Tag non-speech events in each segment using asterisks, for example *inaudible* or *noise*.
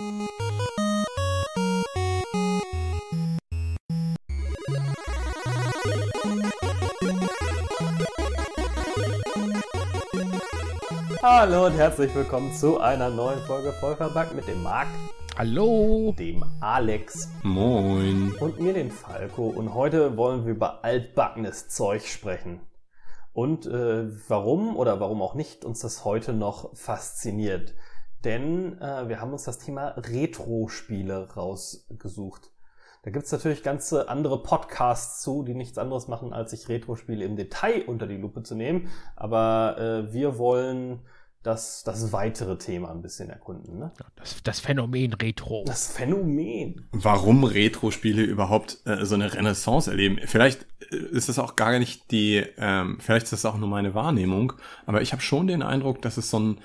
Hallo und herzlich willkommen zu einer neuen Folge Vollverbackt mit dem Marc, Hallo. dem Alex Moin. und mir, den Falco. Und heute wollen wir über altbackenes Zeug sprechen. Und äh, warum oder warum auch nicht uns das heute noch fasziniert. Denn äh, wir haben uns das Thema Retro-Spiele rausgesucht. Da gibt's natürlich ganze andere Podcasts zu, die nichts anderes machen, als sich Retro-Spiele im Detail unter die Lupe zu nehmen. Aber äh, wir wollen das, das weitere Thema ein bisschen erkunden. Ne? Das, das Phänomen Retro. Das Phänomen. Warum Retro-Spiele überhaupt äh, so eine Renaissance erleben? Vielleicht äh, ist das auch gar nicht die, ähm, vielleicht ist das auch nur meine Wahrnehmung, aber ich habe schon den Eindruck, dass es so ein,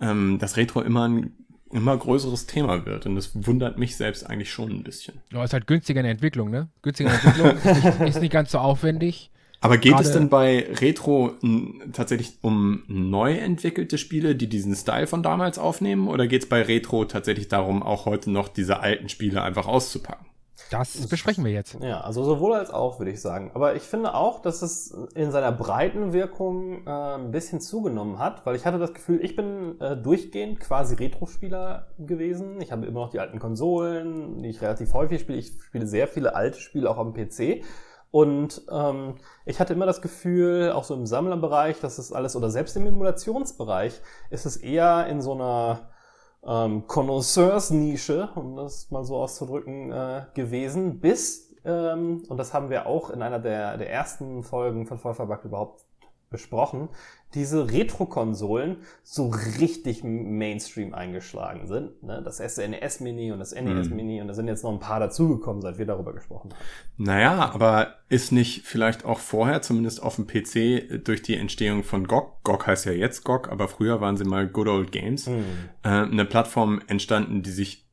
ähm, das Retro immer ein immer größeres Thema wird und das wundert mich selbst eigentlich schon ein bisschen. Ja, ist halt günstiger in der Entwicklung, ne? Günstiger in der Entwicklung, *laughs* ist, nicht, ist nicht ganz so aufwendig. Aber geht es Gerade- denn bei Retro tatsächlich um neu entwickelte Spiele, die diesen Style von damals aufnehmen? Oder geht es bei Retro tatsächlich darum, auch heute noch diese alten Spiele einfach auszupacken? Das besprechen wir jetzt. Ja, also sowohl als auch, würde ich sagen. Aber ich finde auch, dass es in seiner breiten Wirkung äh, ein bisschen zugenommen hat, weil ich hatte das Gefühl, ich bin äh, durchgehend quasi Retro-Spieler gewesen. Ich habe immer noch die alten Konsolen, die ich relativ häufig spiele. Ich spiele sehr viele alte Spiele auch am PC. Und ähm, ich hatte immer das Gefühl, auch so im Sammlerbereich, dass es alles, oder selbst im Emulationsbereich, ist es eher in so einer ähm, Connoisseurs-Nische, um das mal so auszudrücken, äh, gewesen, bis, ähm, und das haben wir auch in einer der, der ersten Folgen von Vollverbackt überhaupt besprochen, diese Retro-Konsolen so richtig Mainstream eingeschlagen sind. Ne? Das SNES Mini und das NES Mhm. Mini und da sind jetzt noch ein paar dazugekommen, seit wir darüber gesprochen haben. Naja, aber ist nicht vielleicht auch vorher, zumindest auf dem PC, durch die Entstehung von GOG, GOG heißt ja jetzt GOG, aber früher waren sie mal Good Old Games, Hm. äh, eine Plattform entstanden, die sich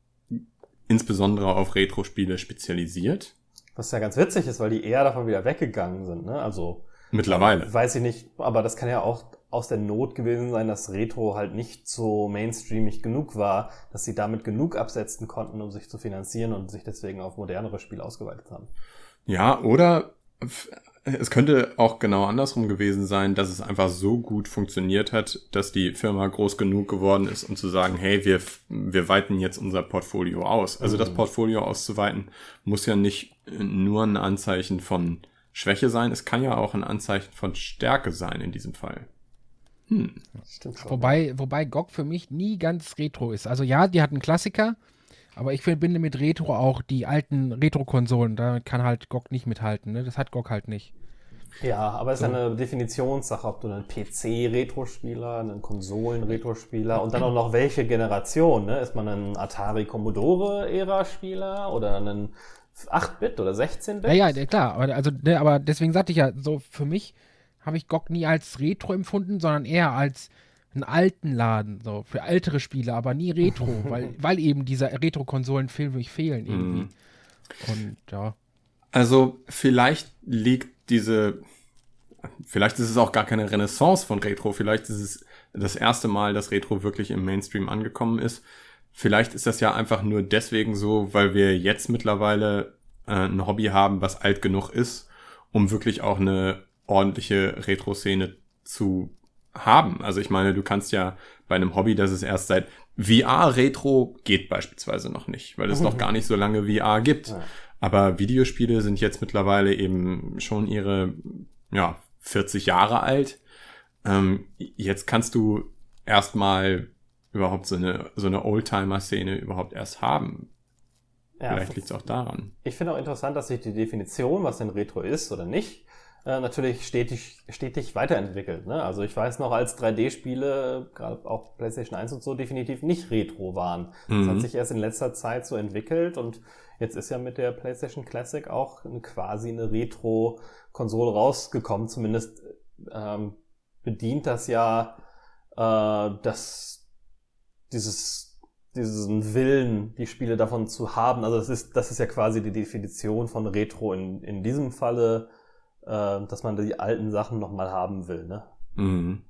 insbesondere auf Retro-Spiele spezialisiert? Was ja ganz witzig ist, weil die eher davon wieder weggegangen sind. Ne? Also Mittlerweile. Weiß ich nicht, aber das kann ja auch aus der Not gewesen sein, dass Retro halt nicht so mainstreamig genug war, dass sie damit genug absetzen konnten, um sich zu finanzieren und sich deswegen auf modernere Spiele ausgeweitet haben. Ja, oder es könnte auch genau andersrum gewesen sein, dass es einfach so gut funktioniert hat, dass die Firma groß genug geworden ist, um zu sagen, hey, wir, wir weiten jetzt unser Portfolio aus. Also das Mhm. Portfolio auszuweiten muss ja nicht nur ein Anzeichen von Schwäche sein, es kann ja auch ein Anzeichen von Stärke sein in diesem Fall. Hm. Stimmt schon. Wobei, wobei GOG für mich nie ganz Retro ist. Also ja, die hatten Klassiker, aber ich verbinde mit Retro auch die alten Retro-Konsolen. Da kann halt GOG nicht mithalten. Ne? Das hat GOG halt nicht. Ja, aber es ist eine Definitionssache, ob du einen PC-Retro-Spieler, einen Konsolen-Retro-Spieler und dann auch noch welche Generation, ne? Ist man ein Atari Commodore-Ära-Spieler oder ein 8-Bit oder 16-Bit? Ja, ja, ja, klar. Aber, also, ne, aber deswegen sagte ich ja, so für mich habe ich GOG nie als Retro empfunden, sondern eher als einen alten Laden, so für ältere Spiele, aber nie Retro, *laughs* weil, weil eben diese Retro-Konsolen für mich fehlen irgendwie. Mhm. Und ja. Also vielleicht liegt diese, vielleicht ist es auch gar keine Renaissance von Retro, vielleicht ist es das erste Mal, dass Retro wirklich im Mainstream angekommen ist. Vielleicht ist das ja einfach nur deswegen so, weil wir jetzt mittlerweile äh, ein Hobby haben, was alt genug ist, um wirklich auch eine ordentliche Retro-Szene zu haben. Also ich meine, du kannst ja bei einem Hobby, das es erst seit VR-Retro geht beispielsweise noch nicht, weil es noch gar nicht so lange VR gibt. Aber Videospiele sind jetzt mittlerweile eben schon ihre, ja, 40 Jahre alt. Ähm, jetzt kannst du erstmal überhaupt so eine, so eine Oldtimer-Szene überhaupt erst haben. Ja, Vielleicht liegt es auch daran. Ich finde auch interessant, dass sich die Definition, was denn Retro ist oder nicht, äh, natürlich stetig, stetig weiterentwickelt. Ne? Also ich weiß noch, als 3D-Spiele, gerade auch PlayStation 1 und so, definitiv nicht Retro waren. Das Mhm. hat sich erst in letzter Zeit so entwickelt und jetzt ist ja mit der PlayStation Classic auch quasi eine Retro-Konsole rausgekommen. Zumindest ähm, bedient das ja äh, das, dieses, diesen Willen, die Spiele davon zu haben. Also das ist, das ist ja quasi die Definition von Retro in, in diesem Falle, äh, dass man die alten Sachen nochmal haben will. Ne? Mhm.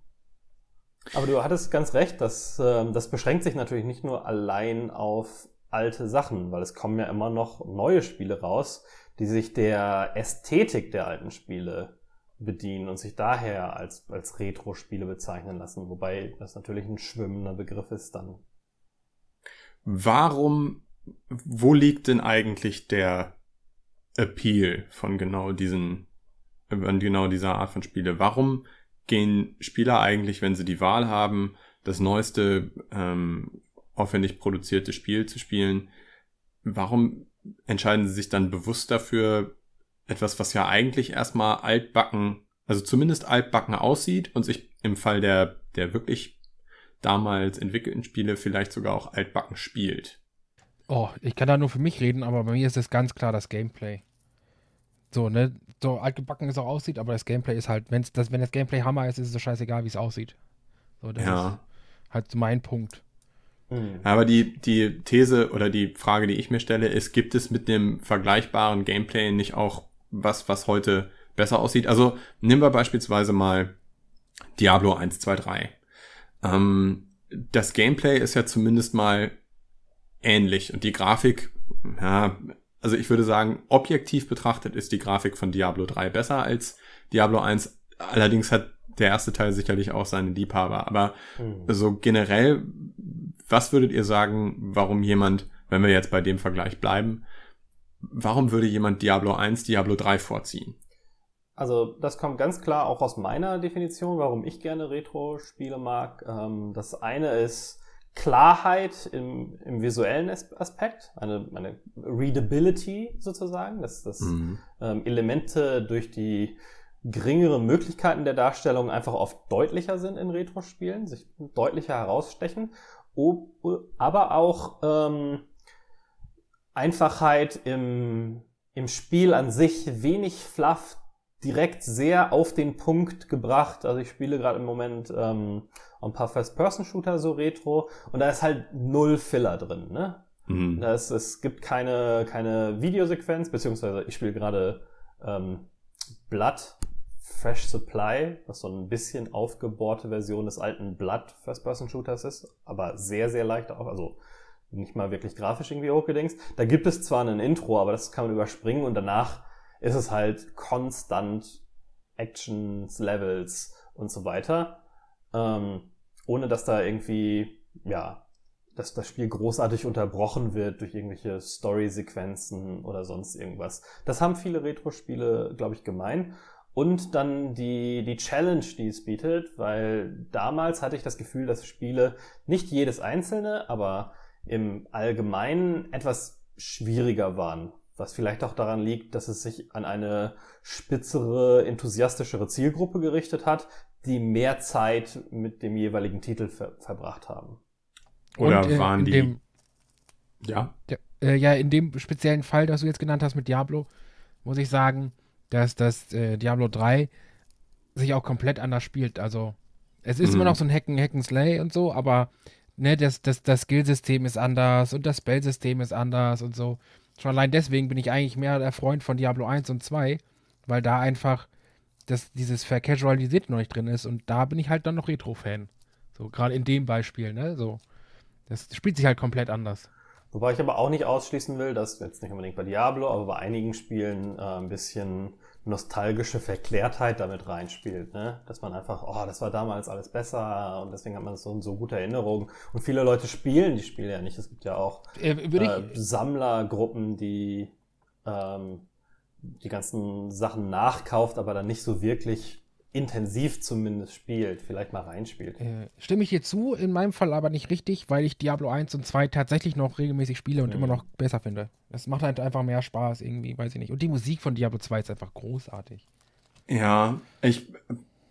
Aber du hattest ganz recht, dass, ähm, das beschränkt sich natürlich nicht nur allein auf alte Sachen, weil es kommen ja immer noch neue Spiele raus, die sich der Ästhetik der alten Spiele bedienen und sich daher als, als Retro-Spiele bezeichnen lassen, wobei das natürlich ein schwimmender Begriff ist dann. Warum, wo liegt denn eigentlich der Appeal von genau diesen, von genau dieser Art von Spiele? Warum gehen Spieler eigentlich, wenn sie die Wahl haben, das neueste ähm, aufwendig produzierte Spiel zu spielen, warum entscheiden sie sich dann bewusst dafür, etwas, was ja eigentlich erstmal altbacken, also zumindest altbacken aussieht und sich im Fall der, der wirklich damals entwickelten Spiele vielleicht sogar auch altbacken spielt? Oh, ich kann da nur für mich reden, aber bei mir ist es ganz klar das Gameplay. So, ne? So altgebacken es auch aussieht, aber das Gameplay ist halt, wenn's das, wenn das Gameplay Hammer ist, ist es so scheißegal, wie es aussieht. So, das Ja. ist halt so mein Punkt. Aber die, die These oder die Frage, die ich mir stelle, ist, gibt es mit dem vergleichbaren Gameplay nicht auch was, was heute besser aussieht? Also nehmen wir beispielsweise mal Diablo 1, 2, 3. Ähm, das Gameplay ist ja zumindest mal ähnlich und die Grafik, ja, also ich würde sagen, objektiv betrachtet ist die Grafik von Diablo 3 besser als Diablo 1. Allerdings hat der erste Teil sicherlich auch seine Liebhaber. Aber Mhm. so generell, was würdet ihr sagen, warum jemand, wenn wir jetzt bei dem Vergleich bleiben, warum würde jemand Diablo 1, Diablo 3 vorziehen? Also das kommt ganz klar auch aus meiner Definition, warum ich gerne Retro-Spiele mag. Ähm, das eine ist Klarheit im, im visuellen As- Aspekt, eine, eine Readability sozusagen, dass, dass Mhm. ähm, Elemente durch die geringere Möglichkeiten der Darstellung einfach oft deutlicher sind in Retro-Spielen, sich deutlicher herausstechen, aber auch ähm, Einfachheit im, im Spiel an sich, wenig Fluff, direkt sehr auf den Punkt gebracht. Also ich spiele gerade im Moment ähm, ein paar First-Person-Shooter so Retro und da ist halt null Filler drin, ne? Mhm. Da ist, es gibt keine, keine Videosequenz, beziehungsweise ich spiele gerade ähm, Blood Fresh Supply, was so ein bisschen aufgebohrte Version des alten Blood First-Person-Shooters ist, aber sehr, sehr leicht auf, also nicht mal wirklich grafisch irgendwie hochgedingst. Da gibt es zwar ein Intro, aber das kann man überspringen und danach ist es halt konstant Actions, Levels und so weiter, ähm, ohne dass da irgendwie, ja, dass das Spiel großartig unterbrochen wird durch irgendwelche Story-Sequenzen oder sonst irgendwas. Das haben viele Retro-Spiele, glaube ich, gemein. Und dann die, die Challenge, die es bietet, weil damals hatte ich das Gefühl, dass Spiele nicht jedes einzelne, aber im Allgemeinen etwas schwieriger waren. Was vielleicht auch daran liegt, dass es sich an eine spitzere, enthusiastischere Zielgruppe gerichtet hat, die mehr Zeit mit dem jeweiligen Titel ver verbracht haben. Oder Und, äh, waren die. Dem, ja. Ja, äh, ja, in dem speziellen Fall, das du jetzt genannt hast mit Diablo, muss ich sagen, dass das äh, Diablo 3 sich auch komplett anders spielt. Also, es ist Mhm. immer noch so ein Hacken, Hacken Slay und so, aber ne, das, das, das Skillsystem ist anders und das Spellsystem ist anders und so. Schon allein deswegen bin ich eigentlich mehr der Freund von Diablo 1 und 2, weil da einfach das, dieses Vercasualisiert noch nicht drin ist und da bin ich halt dann noch Retro-Fan. So, gerade in dem Beispiel, ne? So. Das spielt sich halt komplett anders. Wobei ich aber auch nicht ausschließen will, dass jetzt nicht unbedingt bei Diablo, aber bei einigen Spielen äh, ein bisschen nostalgische Verklärtheit damit reinspielt, ne? Dass man einfach, oh, das war damals alles besser und deswegen hat man so, so gute Erinnerungen. Und viele Leute spielen die Spiele ja nicht. Es gibt ja auch Äh, äh, Sammlergruppen, die ähm, die ganzen Sachen nachkauft, aber dann nicht so wirklich intensiv zumindest spielt, vielleicht mal reinspielt. Äh, stimme ich dir zu, in meinem Fall aber nicht richtig, weil ich Diablo 1 und 2 tatsächlich noch regelmäßig spiele und Mhm. immer noch besser finde. Das macht halt einfach mehr Spaß irgendwie, weiß ich nicht. Und die Musik von Diablo 2 ist einfach großartig. Ja, ich,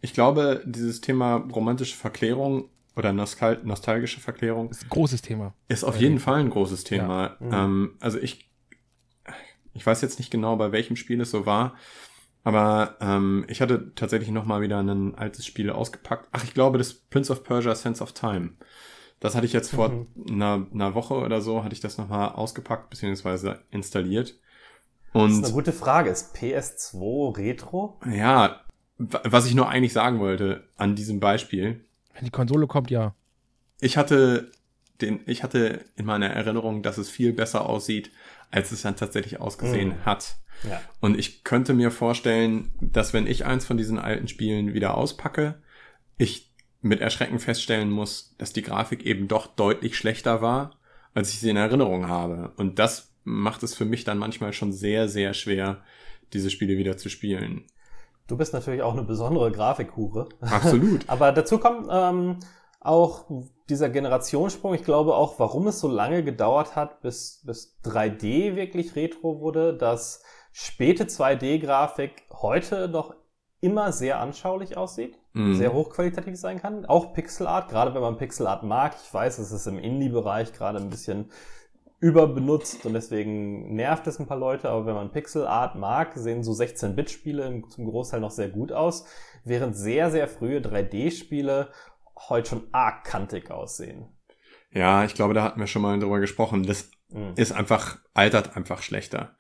ich glaube, dieses Thema romantische Verklärung oder nostal nostalgische Verklärung ist ein großes Thema. ist auf Bei jeden. Fall ein großes Thema. Ja. Mhm. Ähm, also ich, ich weiß jetzt nicht genau, bei welchem Spiel es so war, aber ähm, ich hatte tatsächlich noch mal wieder ein altes Spiel ausgepackt. Ach, ich glaube, das Prince of Persia Sense of Time. Das hatte ich jetzt vor Mhm. einer, einer Woche oder so, hatte ich das noch mal ausgepackt bzw. installiert. Das ist Und eine gute Frage. Ist PS2 Retro? ja, wa- was ich nur eigentlich sagen wollte an diesem Beispiel, Wenn die Konsole kommt, ja. ich hatte den, ich hatte in meiner Erinnerung, dass es viel besser aussieht, als es dann tatsächlich ausgesehen Mhm. hat. Ja. Und ich könnte mir vorstellen, dass wenn ich eins von diesen alten Spielen wieder auspacke, ich mit Erschrecken feststellen muss, dass die Grafik eben doch deutlich schlechter war, als ich sie in Erinnerung habe. Und das macht es für mich dann manchmal schon sehr, sehr schwer, diese Spiele wieder zu spielen. Du bist natürlich auch eine besondere Grafikhure. Absolut. *laughs* Aber dazu kommt ähm, auch dieser Generationssprung. Ich glaube auch, warum es so lange gedauert hat, bis, bis 3D wirklich retro wurde, dass späte 2D-Grafik heute noch immer sehr anschaulich aussieht, Mhm. sehr hochqualitativ sein kann. Auch Pixelart, gerade wenn man Pixelart mag. Ich weiß, es ist im Indie-Bereich gerade ein bisschen überbenutzt und deswegen nervt es ein paar Leute, aber wenn man Pixelart mag, sehen so 16-Bit-Spiele zum Großteil noch sehr gut aus, während sehr, sehr frühe 3D-Spiele heute schon arg kantig aussehen. Ja, ich glaube, da hatten wir schon mal drüber gesprochen. Das Mhm. ist einfach, altert einfach schlechter.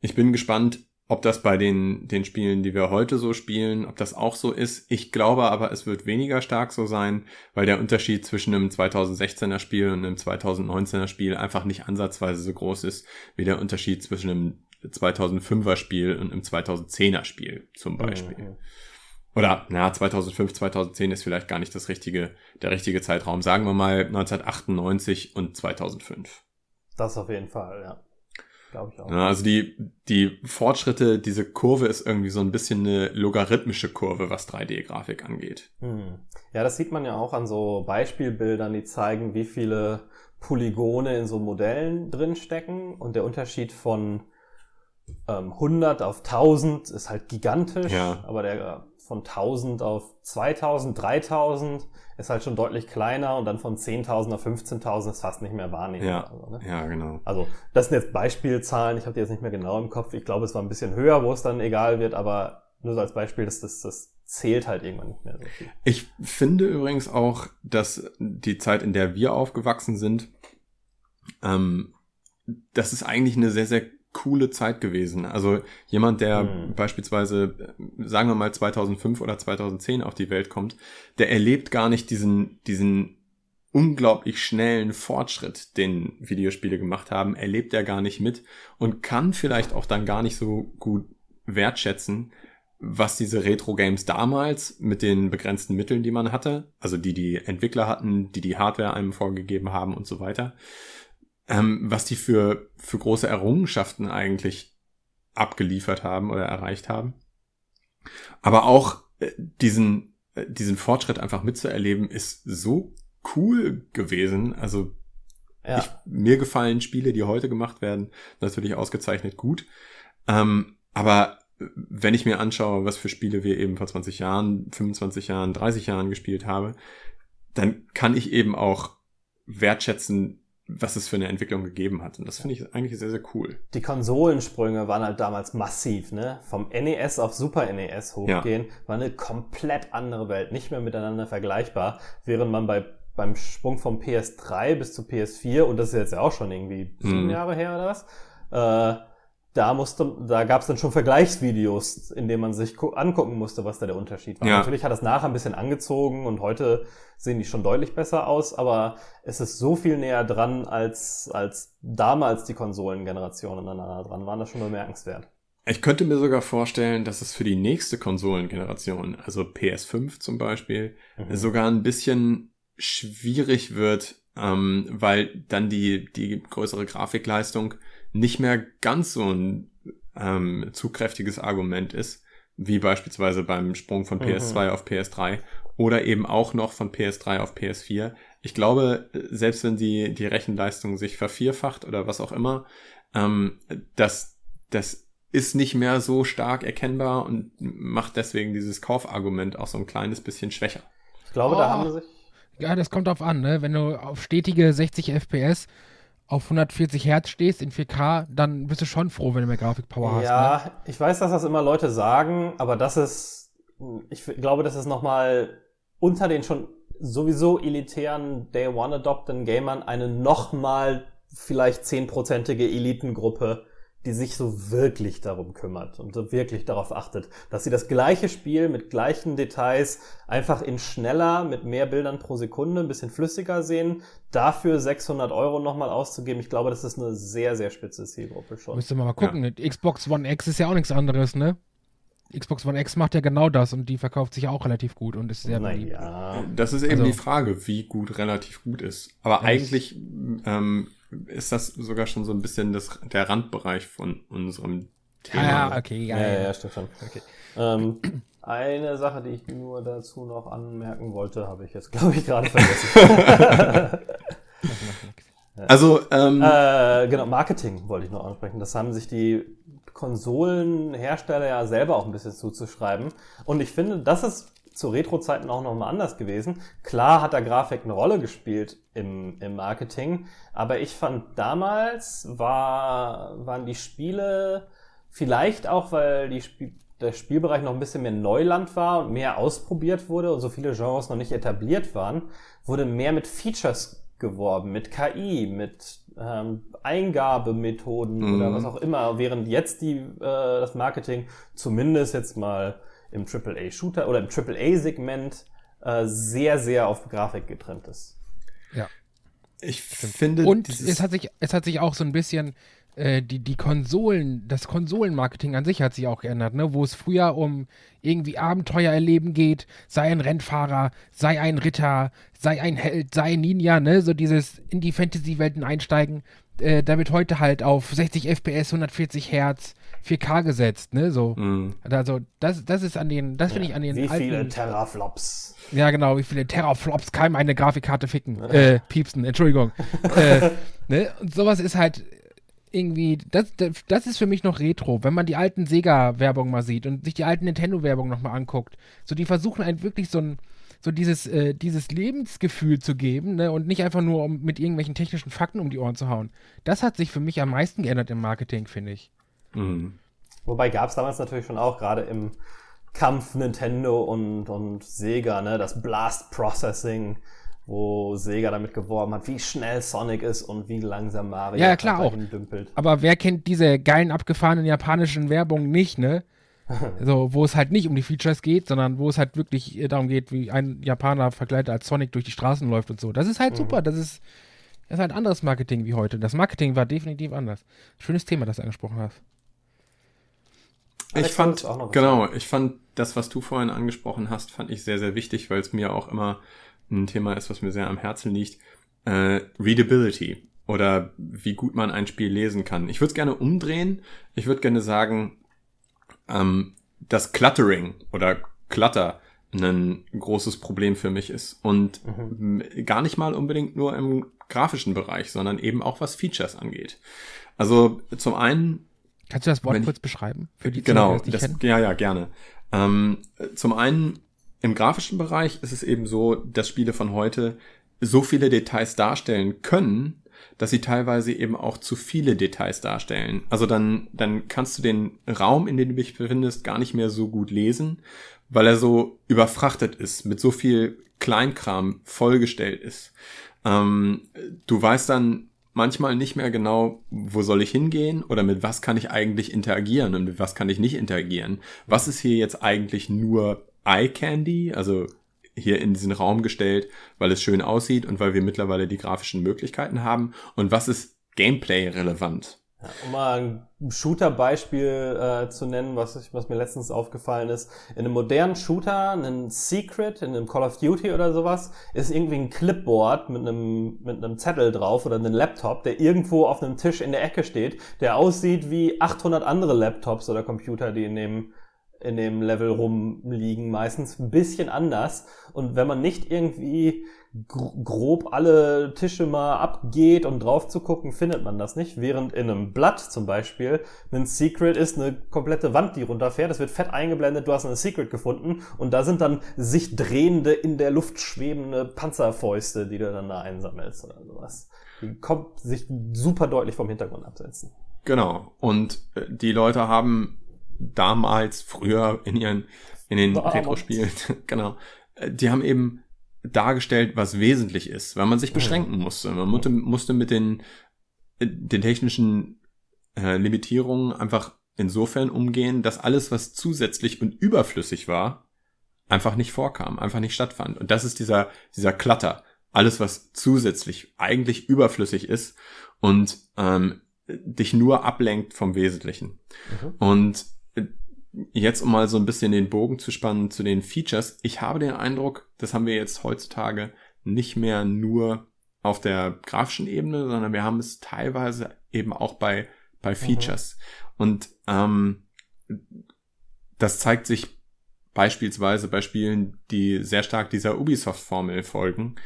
Ich bin gespannt, ob das bei den, den Spielen, die wir heute so spielen, ob das auch so ist. Ich glaube aber, es wird weniger stark so sein, weil der Unterschied zwischen einem 2016er Spiel und einem 2019er Spiel einfach nicht ansatzweise so groß ist, wie der Unterschied zwischen einem 2005er Spiel und einem 2010er Spiel zum Beispiel. Mhm. Oder, na, 2005, 2010 ist vielleicht gar nicht das richtige, der richtige Zeitraum. Sagen wir mal 1998 und 2005. Das auf jeden Fall, ja. Glaube ich auch. Ja, also die, die Fortschritte, diese Kurve ist irgendwie so ein bisschen eine logarithmische Kurve, was 3D-Grafik angeht. Hm. Ja, das sieht man ja auch an so Beispielbildern, die zeigen, wie viele Polygone in so Modellen drinstecken und der Unterschied von ähm, 100 auf 1000 ist halt gigantisch, Ja. aber der von 1000 auf 2000, 3000 ist halt schon deutlich kleiner und dann von 10.000 auf 15.000 ist fast nicht mehr wahrnehmbar. Ja. Also, ne? Ja, genau. Also, das sind jetzt Beispielzahlen, ich habe die jetzt nicht mehr genau im Kopf. Ich glaube, es war ein bisschen höher, wo es dann egal wird, aber nur so als Beispiel, das, das, das zählt halt irgendwann nicht mehr so viel. Ich finde übrigens auch, dass die Zeit, in der wir aufgewachsen sind, ähm, das ist eigentlich eine sehr, sehr coole Zeit gewesen. Also jemand, der Hm. beispielsweise, äh, sagen wir mal 2005 oder 2010 auf die Welt kommt, der erlebt gar nicht diesen, diesen unglaublich schnellen Fortschritt, den Videospiele gemacht haben, erlebt er gar nicht mit und kann vielleicht auch dann gar nicht so gut wertschätzen, was diese Retro-Games damals mit den begrenzten Mitteln, die man hatte, also die die Entwickler hatten, die die Hardware einem vorgegeben haben und so weiter, ähm, was die für, für große Errungenschaften eigentlich abgeliefert haben oder erreicht haben. Aber auch äh, diesen, äh, diesen Fortschritt einfach mitzuerleben, ist so cool gewesen. Also Ja, ich, mir gefallen Spiele, die heute gemacht werden, natürlich ausgezeichnet gut. Ähm, aber wenn ich mir anschaue, was für Spiele wir eben vor 20 Jahren, 25 Jahren, 30 Jahren gespielt habe, dann kann ich eben auch wertschätzen, was es für eine Entwicklung gegeben hat. Und das finde ich eigentlich sehr, sehr cool. die Konsolensprünge waren halt damals massiv, ne? Vom NES auf Super NES hochgehen, war eine komplett andere Welt, nicht mehr miteinander vergleichbar, während man bei beim Sprung vom PS3 bis zu PS4, und das ist jetzt ja auch schon irgendwie sieben Mhm. Jahre her oder was, äh, da musste, da gab es dann schon Vergleichsvideos, in denen man sich gu- angucken musste, was da der Unterschied war. Ja. Natürlich hat das nachher ein bisschen angezogen und heute sehen die schon deutlich besser aus, aber es ist so viel näher dran, als, als damals die Konsolengenerationen aneinander dran waren. Das schon bemerkenswert. Ich könnte mir sogar vorstellen, dass es für die nächste Konsolengeneration, also PS5 zum Beispiel, Mhm. sogar ein bisschen schwierig wird, ähm, weil dann die, die größere Grafikleistung nicht mehr ganz so ein ähm, zugkräftiges Argument ist, wie beispielsweise beim Sprung von Mhm. PS2 auf PS3 oder eben auch noch von PS3 auf PS4. Ich glaube, selbst wenn die, die Rechenleistung sich vervierfacht oder was auch immer, ähm, das, das ist nicht mehr so stark erkennbar und macht deswegen dieses Kaufargument auch so ein kleines bisschen schwächer. Ich glaube, da Oh. haben sie sich. Ja, das kommt drauf an, ne? Wenn du auf stetige 60 FPS auf 140 Hertz stehst in 4K, dann bist du schon froh, wenn du mehr Grafikpower hast. Ne? Ja, ich weiß, dass das immer Leute sagen, aber das ist, ich glaube, das ist nochmal unter den schon sowieso elitären Day One Adopten Gamern eine nochmal vielleicht zehnprozentige Elitengruppe, die sich so wirklich darum kümmert und so wirklich darauf achtet, dass sie das gleiche Spiel mit gleichen Details einfach in schneller, mit mehr Bildern pro Sekunde, ein bisschen flüssiger sehen, dafür 600 Euro nochmal auszugeben. Ich glaube, das ist eine sehr, sehr spitze Zielgruppe schon. Müsste man mal gucken. Ja. Xbox One X ist ja auch nichts anderes, ne? Xbox One X macht ja genau das und die verkauft sich auch relativ gut und ist sehr beliebt. Ja. Das ist eben also, die Frage, wie gut relativ gut ist. Aber eigentlich ähm, ist das sogar schon so ein bisschen das, der Randbereich von unserem Thema. Ja, okay, ja, ja, ja, ja stimmt schon. Okay. Ähm, *clears throat* eine Sache, die ich nur dazu noch anmerken wollte, habe ich jetzt, *laughs* glaube ich, gerade *laughs* vergessen. *laughs* also, ähm, äh, genau, Marketing wollte ich noch ansprechen. Das haben sich die Konsolenhersteller ja selber auch ein bisschen zuzuschreiben. Und ich finde, das ist zu Retro-Zeiten auch nochmal anders gewesen. Klar hat der Grafik eine Rolle gespielt im, im Marketing, aber ich fand damals war, waren die Spiele vielleicht auch, weil die Spiel, der Spielbereich noch ein bisschen mehr Neuland war und mehr ausprobiert wurde und so viele Genres noch nicht etabliert waren, wurde mehr mit Features geworben, mit KI, mit ähm, Eingabemethoden mhm. oder was auch immer, während jetzt die, äh, das Marketing zumindest jetzt mal im AAA-Shooter oder im AAA-Segment äh, sehr, sehr auf Grafik getrennt ist. Ja. Ich finde. Und es hat sich, es hat sich auch so ein bisschen äh, die, die Konsolen, das Konsolenmarketing an sich hat sich auch geändert, ne? Wo es früher um irgendwie Abenteuer erleben geht, sei ein Rennfahrer, sei ein Ritter, sei ein Held, sei ein Ninja, ne? So dieses in die Fantasy-Welten einsteigen. Äh, da wird heute halt auf 60 FPS, 140 Hertz, 4K gesetzt, ne? So. Mm. Also, das, das ist an den, das ja, finde ich an den. Wie alten, viele Terraflops? Ja, genau, wie viele Terraflops kann meine Grafikkarte ficken? äh, piepsen, Entschuldigung. *laughs* äh, ne? Und sowas ist halt irgendwie, das, das, das, ist für mich noch Retro, wenn man die alten Sega-Werbung mal sieht und sich die alten Nintendo-Werbung nochmal anguckt. So, die versuchen einen wirklich so ein, so dieses, äh, dieses Lebensgefühl zu geben ne? und nicht einfach nur um mit irgendwelchen technischen Fakten um die Ohren zu hauen. Das hat sich für mich am meisten geändert im Marketing, finde ich. Mhm. Wobei gab es damals natürlich schon auch, gerade im Kampf Nintendo und, und Sega, ne, das Blast Processing, wo Sega damit geworben hat, wie schnell Sonic ist und wie langsam Mario ja, klar auch. dümpelt. Aber wer kennt diese geilen, abgefahrenen japanischen Werbungen nicht, ne? *laughs* so, wo es halt nicht um die Features geht, sondern wo es halt wirklich darum geht, wie ein Japaner verkleidet als Sonic durch die Straßen läuft und so. Das ist halt mhm. super. Das ist, das ist halt anderes Marketing wie heute. Das Marketing war definitiv anders. Schönes Thema, das du angesprochen hast. Ich fand, genau, ich fand das, was du vorhin angesprochen hast, fand ich sehr, sehr wichtig, weil es mir auch immer ein Thema ist, was mir sehr am Herzen liegt. Äh, Readability oder wie gut man ein Spiel lesen kann. Ich würde es gerne umdrehen. Ich würde gerne sagen, ähm, dass Cluttering oder Clutter ein großes Problem für mich ist. Und mhm. gar nicht mal unbedingt nur im grafischen Bereich, sondern eben auch was Features angeht. Also zum einen Kannst du das Wort kurz beschreiben? Für die genau, Zuhörer, das, ja, ja, gerne. Ähm, zum einen im grafischen Bereich ist es eben so, dass Spiele von heute so viele Details darstellen können, dass sie teilweise eben auch zu viele Details darstellen. Also dann, dann kannst du den Raum, in dem du dich befindest, gar nicht mehr so gut lesen, weil er so überfrachtet ist, mit so viel Kleinkram vollgestellt ist. Ähm, du weißt dann manchmal nicht mehr genau, wo soll ich hingehen oder mit was kann ich eigentlich interagieren und mit was kann ich nicht interagieren. Was ist hier jetzt eigentlich nur Eye Candy, also hier in diesen Raum gestellt, weil es schön aussieht und weil wir mittlerweile die grafischen Möglichkeiten haben und was ist Gameplay relevant. Um mal ein Shooter-Beispiel äh, zu nennen, was, ich, was mir letztens aufgefallen ist. In einem modernen Shooter, ein Secret, in einem Call of Duty oder sowas, ist irgendwie ein Clipboard mit einem, mit einem Zettel drauf oder einem Laptop, der irgendwo auf einem Tisch in der Ecke steht, der aussieht wie 800 andere Laptops oder Computer, die in dem in dem Level rumliegen, meistens ein bisschen anders. Und wenn man nicht irgendwie grob alle Tische mal abgeht und drauf zu gucken, findet man das nicht. Während in einem Blatt zum Beispiel ein Secret ist eine komplette Wand, die runterfährt. Es wird fett eingeblendet, du hast eine Secret gefunden und da sind dann sich drehende, in der Luft schwebende Panzerfäuste, die du dann da einsammelst oder sowas. Die kommt sich super deutlich vom Hintergrund absetzen. Genau. Und äh, die Leute haben damals, früher in ihren, in den Retro-Spielen, *laughs* genau, äh, die haben eben dargestellt, was wesentlich ist, weil man sich beschränken musste. Man musste, musste mit den, den technischen äh, Limitierungen einfach insofern umgehen, dass alles, was zusätzlich und überflüssig war, einfach nicht vorkam, einfach nicht stattfand. Und das ist dieser, dieser Klatter. Alles, was zusätzlich eigentlich überflüssig ist und ähm, dich nur ablenkt vom Wesentlichen. Mhm. Und äh, jetzt, um mal so ein bisschen den Bogen zu spannen zu den Features, ich habe den Eindruck, das haben wir jetzt heutzutage nicht mehr nur auf der grafischen Ebene, sondern wir haben es teilweise eben auch bei, bei mhm. Features. Mhm. Und ähm, das zeigt sich beispielsweise bei Spielen, die sehr stark dieser Ubisoft-Formel folgen.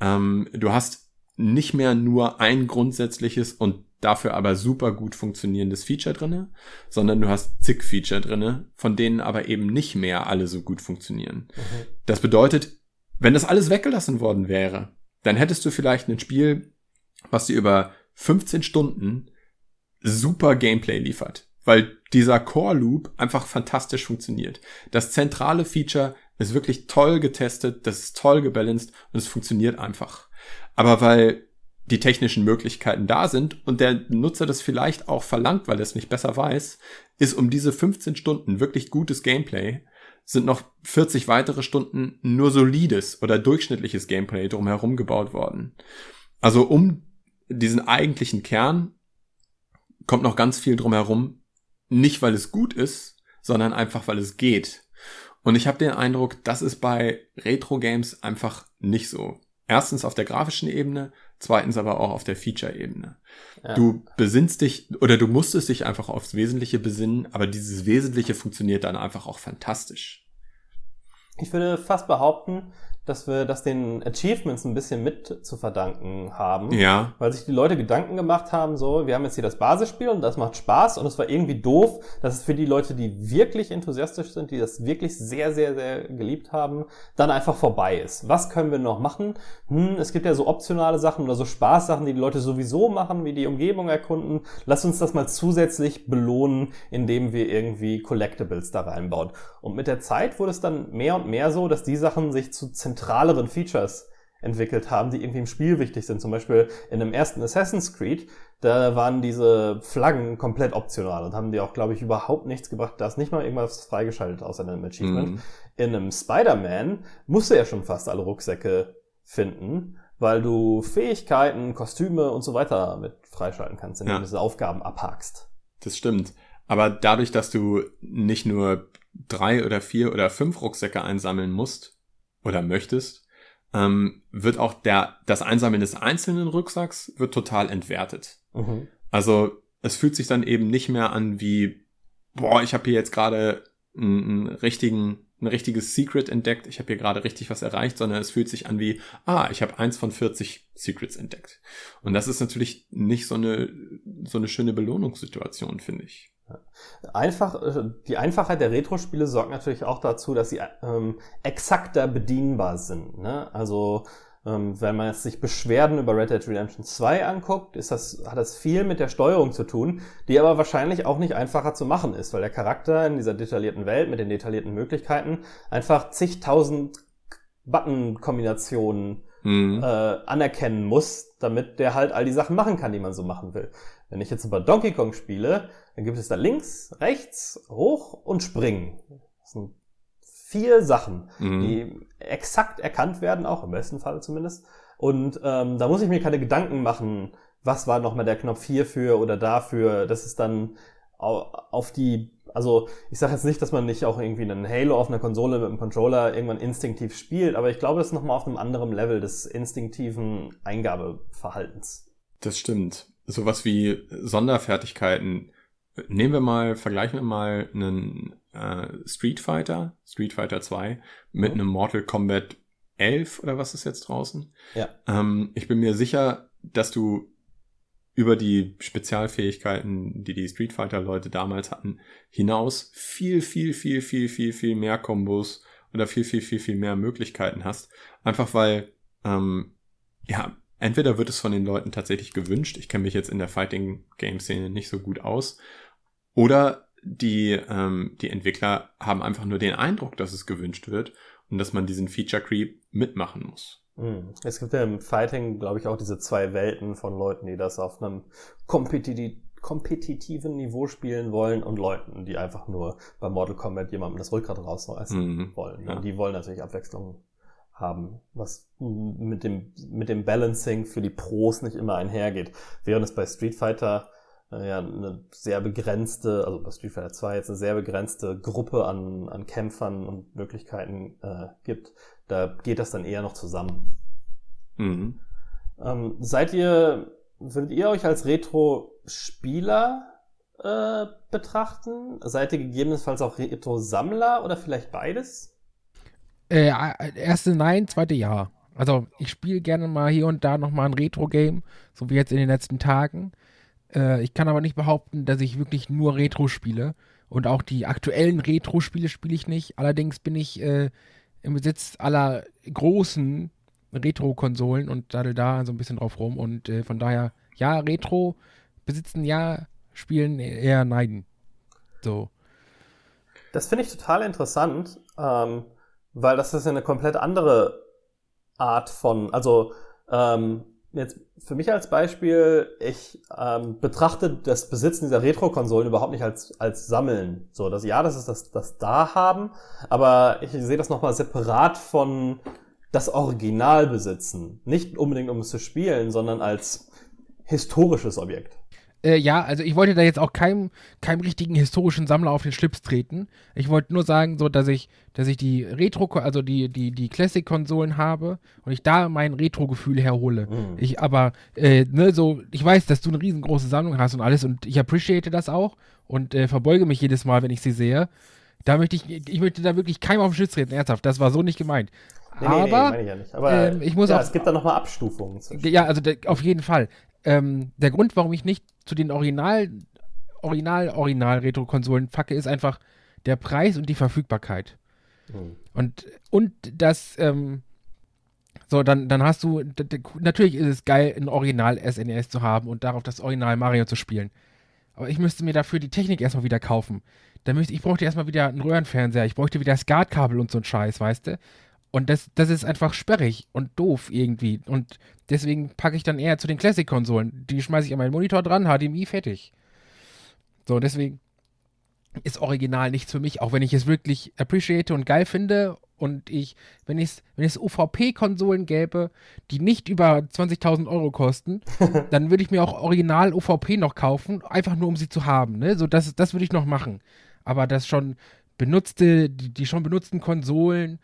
Ähm, du hast nicht mehr nur ein grundsätzliches und dafür aber super gut funktionierendes Feature drinne, sondern du hast zig Feature drinne, von denen aber eben nicht mehr alle so gut funktionieren. Mhm. Das bedeutet, wenn das alles weggelassen worden wäre, dann hättest du vielleicht ein Spiel, was dir über 15 Stunden super Gameplay liefert, weil dieser Core Loop einfach fantastisch funktioniert. Das zentrale Feature ist wirklich toll getestet, das ist toll gebalanced und es funktioniert einfach. Aber weil die technischen Möglichkeiten da sind und der Nutzer das vielleicht auch verlangt, weil er es nicht besser weiß, ist um diese 15 Stunden wirklich gutes Gameplay sind noch 40 weitere Stunden nur solides oder durchschnittliches Gameplay drumherum gebaut worden. Also um diesen eigentlichen Kern kommt noch ganz viel drumherum, nicht weil es gut ist, sondern einfach weil es geht. Und ich habe den Eindruck, das ist bei Retro-Games einfach nicht so. Erstens auf der grafischen Ebene, zweitens aber auch auf der Feature-Ebene. Ja. Du besinnst dich oder du musstest dich einfach aufs Wesentliche besinnen, aber dieses Wesentliche funktioniert dann einfach auch fantastisch. Ich würde fast behaupten, dass wir das den Achievements ein bisschen mit zu verdanken haben. Ja. Weil sich die Leute Gedanken gemacht haben, so, wir haben jetzt hier das Basisspiel und das macht Spaß und es war irgendwie doof, dass es für die Leute, die wirklich enthusiastisch sind, die das wirklich sehr, sehr, sehr geliebt haben, dann einfach vorbei ist. Was können wir noch machen? Hm, es gibt ja so optionale Sachen oder so Spaßsachen, die die Leute sowieso machen, wie die Umgebung erkunden. Lass uns das mal zusätzlich belohnen, indem wir irgendwie Collectibles da reinbauen. Und mit der Zeit wurde es dann mehr und mehr so, dass die Sachen sich zu zentral zentraleren Features entwickelt haben, die irgendwie im Spiel wichtig sind. Zum Beispiel in dem ersten Assassin's Creed, da waren diese Flaggen komplett optional und haben die auch, glaube ich, überhaupt nichts gebracht. Da ist nicht mal irgendwas freigeschaltet außer einem Achievement. Mhm. In einem Spider-Man musst du ja schon fast alle Rucksäcke finden, weil du Fähigkeiten, Kostüme und so weiter mit freischalten kannst, indem ja. du diese Aufgaben abhakst. Das stimmt. Aber dadurch, dass du nicht nur drei oder vier oder fünf Rucksäcke einsammeln musst, oder möchtest, ähm, wird auch der, das Einsammeln des einzelnen Rucksacks wird total entwertet. Mhm. Also es fühlt sich dann eben nicht mehr an wie, boah, ich habe hier jetzt gerade einen, einen richtigen, ein richtiges Secret entdeckt, ich habe hier gerade richtig was erreicht, sondern es fühlt sich an wie, ah, ich habe eins von 40 Secrets entdeckt. Und das ist natürlich nicht so eine, so eine schöne Belohnungssituation, finde ich. Einfach, äh, die Einfachheit der Retro-Spiele sorgt natürlich auch dazu, dass sie ähm, exakter bedienbar sind. Ne? Also ähm, wenn man jetzt sich Beschwerden über Red Dead Redemption 2 anguckt, ist das, hat das viel mit der Steuerung zu tun, die aber wahrscheinlich auch nicht einfacher zu machen ist, weil der Charakter in dieser detaillierten Welt mit den detaillierten Möglichkeiten einfach zigtausend Button-Kombinationen mhm. äh, anerkennen muss, damit der halt all die Sachen machen kann, die man so machen will. Wenn ich jetzt über Donkey Kong spiele, dann gibt es da links, rechts, hoch und springen. Das sind vier Sachen, mhm. die exakt erkannt werden, auch im besten Fall zumindest. Und ähm, da muss ich mir keine Gedanken machen, was war nochmal der Knopf hierfür oder dafür. Das ist dann auf die, also ich sage jetzt nicht, dass man nicht auch irgendwie einen Halo auf einer Konsole mit einem Controller irgendwann instinktiv spielt, aber ich glaube, das ist nochmal auf einem anderen Level des instinktiven Eingabeverhaltens. Das stimmt. Sowas wie Sonderfertigkeiten nehmen wir mal, vergleichen wir mal einen äh, Street Fighter, Street Fighter 2, mit mhm. einem Mortal Kombat 11 oder was ist jetzt draußen? Ja. Ähm, ich bin mir sicher, dass du über die Spezialfähigkeiten, die die Street Fighter Leute damals hatten, hinaus viel, viel, viel, viel, viel, viel mehr Kombos oder viel, viel, viel, viel mehr Möglichkeiten hast. Einfach weil, ähm, ja, entweder wird es von den Leuten tatsächlich gewünscht, ich kenne mich jetzt in der Fighting-Game-Szene nicht so gut aus, oder die, ähm, die Entwickler haben einfach nur den Eindruck, dass es gewünscht wird und dass man diesen Feature Creep mitmachen muss. Hm. Es gibt ja im Fighting, glaube ich, auch diese zwei Welten von Leuten, die das auf einem kompetitiv kompetitiven Niveau spielen wollen und Leuten, die einfach nur bei Mortal Kombat jemandem das Rückgrat rausreißen mhm. wollen. Ja. Die wollen natürlich Abwechslung haben, was mit dem, mit dem Balancing für die Pros nicht immer einhergeht. Während es bei Street Fighter ja eine sehr begrenzte, also bei Street Fighter 2 jetzt eine sehr begrenzte Gruppe an, an Kämpfern und Möglichkeiten äh, gibt, da geht das dann eher noch zusammen. Mhm. Ähm, seid ihr, würdet ihr euch als Retro-Spieler äh, betrachten? Seid ihr gegebenenfalls auch Retro-Sammler oder vielleicht beides? Äh, erste nein, zweite ja. Also ich spiele gerne mal hier und da nochmal ein Retro-Game, so wie jetzt in den letzten Tagen. Äh, ich kann aber nicht behaupten, dass ich wirklich nur Retro spiele. Und auch die aktuellen Retro-Spiele spiele ich nicht. Allerdings bin ich äh, im Besitz aller großen Retro-Konsolen und daddel da so ein bisschen drauf rum. Und äh, von daher, ja, Retro besitzen, ja, spielen eher neiden. So. Das finde ich total interessant, ähm, weil das ist ja eine komplett andere Art von, also ähm, jetzt für mich als Beispiel, ich ähm, betrachte das Besitzen dieser Retro-Konsolen überhaupt nicht als, als Sammeln. So, das, ja, das ist das, das da haben, aber ich sehe das nochmal separat von das Original besitzen. Nicht unbedingt, um es zu spielen, sondern als historisches Objekt. Äh, ja, also ich wollte da jetzt auch keinem, keinem richtigen historischen Sammler auf den Schlips treten. Ich wollte nur sagen, so, dass ich, dass ich die Retro, also die, die, die Classic-Konsolen habe und ich da mein Retro-Gefühl herhole. Mhm. Ich aber, äh, ne, so, ich weiß, dass du eine riesengroße Sammlung hast und alles und ich appreciate das auch und äh, verbeuge mich jedes Mal, wenn ich sie sehe. Da möchte ich, ich möchte da wirklich keinem auf den Schlips treten, ernsthaft. Das war so nicht gemeint. Nee, aber, nee, nee, ich ja nicht. aber ähm, ich muss ja, auch, es gibt da nochmal Abstufungen. Ja, also auf jeden Fall. Ähm, der Grund, warum ich nicht zu den Original, Original, Original-Retro-Konsolen facke, ist einfach der Preis und die Verfügbarkeit. Mhm. Und, und das, ähm, so, dann, dann hast du, natürlich ist es geil, ein Original SNES e zu haben und darauf das Original Mario zu spielen. Aber ich müsste mir dafür die Technik erstmal wieder kaufen. Dann müsste, ich bräuchte erstmal wieder einen Röhrenfernseher, ich bräuchte wieder SCART-Kabel und so ein Scheiß, weißt du? Und das, das ist einfach sperrig und doof irgendwie. Und Deswegen packe ich dann eher zu den Classic-Konsolen. Die schmeiße ich an meinen Monitor dran, HDMI, fertig. So, deswegen ist Original nichts für mich, auch wenn ich es wirklich appreciate und geil finde. Und ich, wenn es, wenn es UVP-Konsolen gäbe, die nicht über 20.000 Euro kosten, *laughs* dann würde ich mir auch Original UVP noch kaufen, einfach nur um sie zu haben. Ne? So, das, das würde ich noch machen. Aber das schon benutzte, die, die schon benutzten Konsolen,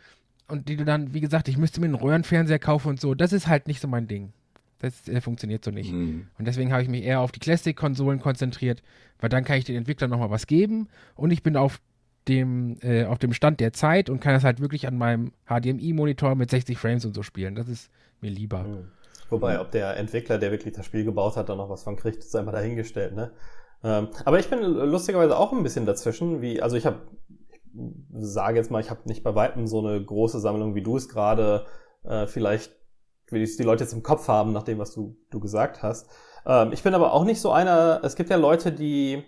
und die du dann, wie gesagt, ich müsste mir einen Röhrenfernseher kaufen und so, das ist halt nicht so mein Ding. Das äh, funktioniert so nicht. Mhm. Und deswegen habe ich mich eher auf die Classic-Konsolen konzentriert, weil dann kann ich den Entwicklern nochmal was geben und ich bin auf dem, äh, auf dem Stand der Zeit und kann das halt wirklich an meinem HDMI-Monitor mit 60 Frames und so spielen. Das ist mir lieber. Mhm. Wobei, ob der Entwickler, der wirklich das Spiel gebaut hat, da noch was von kriegt, ist einfach dahingestellt, ne? Ähm, aber ich bin lustigerweise auch ein bisschen dazwischen, wie, also ich habe sage jetzt mal, ich habe nicht bei weitem so eine große Sammlung, wie du es gerade äh, vielleicht, wie es die Leute jetzt im Kopf haben, nach dem, was du, du gesagt hast. Ähm, ich bin aber auch nicht so einer, es gibt ja Leute, die,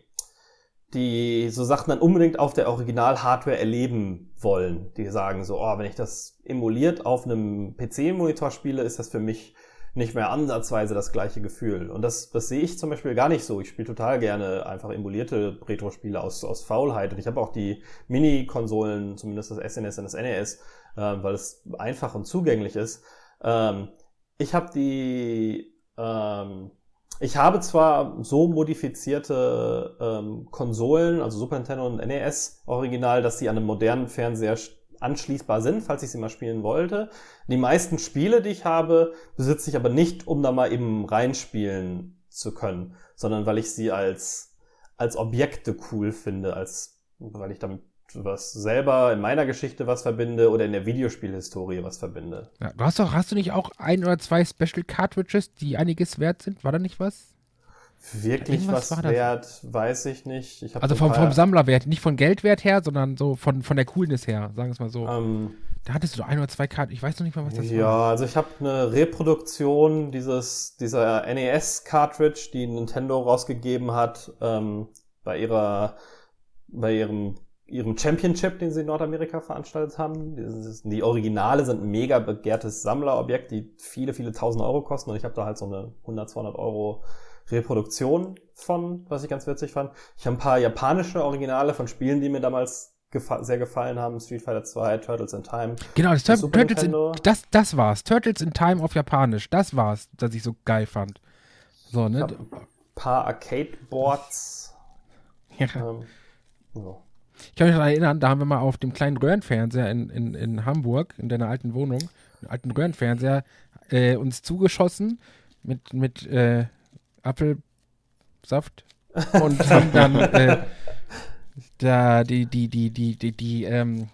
die so Sachen dann unbedingt auf der Original-Hardware erleben wollen. Die sagen so, oh, wenn ich das emuliert auf einem PC-Monitor spiele, ist das für mich nicht mehr ansatzweise das gleiche Gefühl. Und das, das sehe ich zum Beispiel gar nicht so. Ich spiele total gerne einfach emulierte Retro-Spiele aus, aus Faulheit. Und ich habe auch die Mini-Konsolen, zumindest das SNES und das NES, äh, weil es einfach und zugänglich ist. Ähm, ich habe die, ähm, ich habe zwar so modifizierte ähm, Konsolen, also Super Nintendo und NES Original, dass sie an einem modernen Fernseher anschließbar sind, falls ich sie mal spielen wollte. Die meisten Spiele, die ich habe, besitze ich aber nicht, um da mal eben reinspielen zu können, sondern weil ich sie als, als Objekte cool finde, als, weil ich damit was selber in meiner Geschichte was verbinde oder in der Videospielhistorie was verbinde. Ja, du hast doch, hast du nicht auch ein oder zwei Special Cartridges, die einiges wert sind? War da nicht was? Wirklich was wert, weiß ich nicht. Ich also vom, vom Sammlerwert, nicht von Geldwert her, sondern so von, von der Coolness her, sagen wir es mal so. Ähm, da hattest du doch ein oder zwei Karten, ich weiß noch nicht mal, was das ja, war. Ja, also ich habe eine Reproduktion dieses, dieser NES-Cartridge, die Nintendo rausgegeben hat, ähm, bei ihrer, bei ihrem ihrem Championship, den sie in Nordamerika veranstaltet haben. Die Originale sind ein mega begehrtes Sammlerobjekt, die viele, viele tausend Euro kosten und ich habe da halt so eine 100, 200 Euro Reproduktionen von, was ich ganz witzig fand. Ich habe ein paar japanische Originale von Spielen, die mir damals gefa sehr gefallen haben. Street Fighter 2, Turtles in Time. Genau, das Tur Turtles in, das, das war's. Turtles in Time auf Japanisch. Das war's, das ich so geil fand. So, ne? ein paar Arcade-Boards. Ja. Ähm, so. Ich kann mich noch erinnern, da haben wir mal auf dem kleinen Röhrenfernseher in, in, in Hamburg, in deiner alten Wohnung, alten Röhrenfernseher, äh, uns zugeschossen mit, mit äh, Apfelsaft *laughs* und haben dann äh, da die, die, die, die, die, die ähm,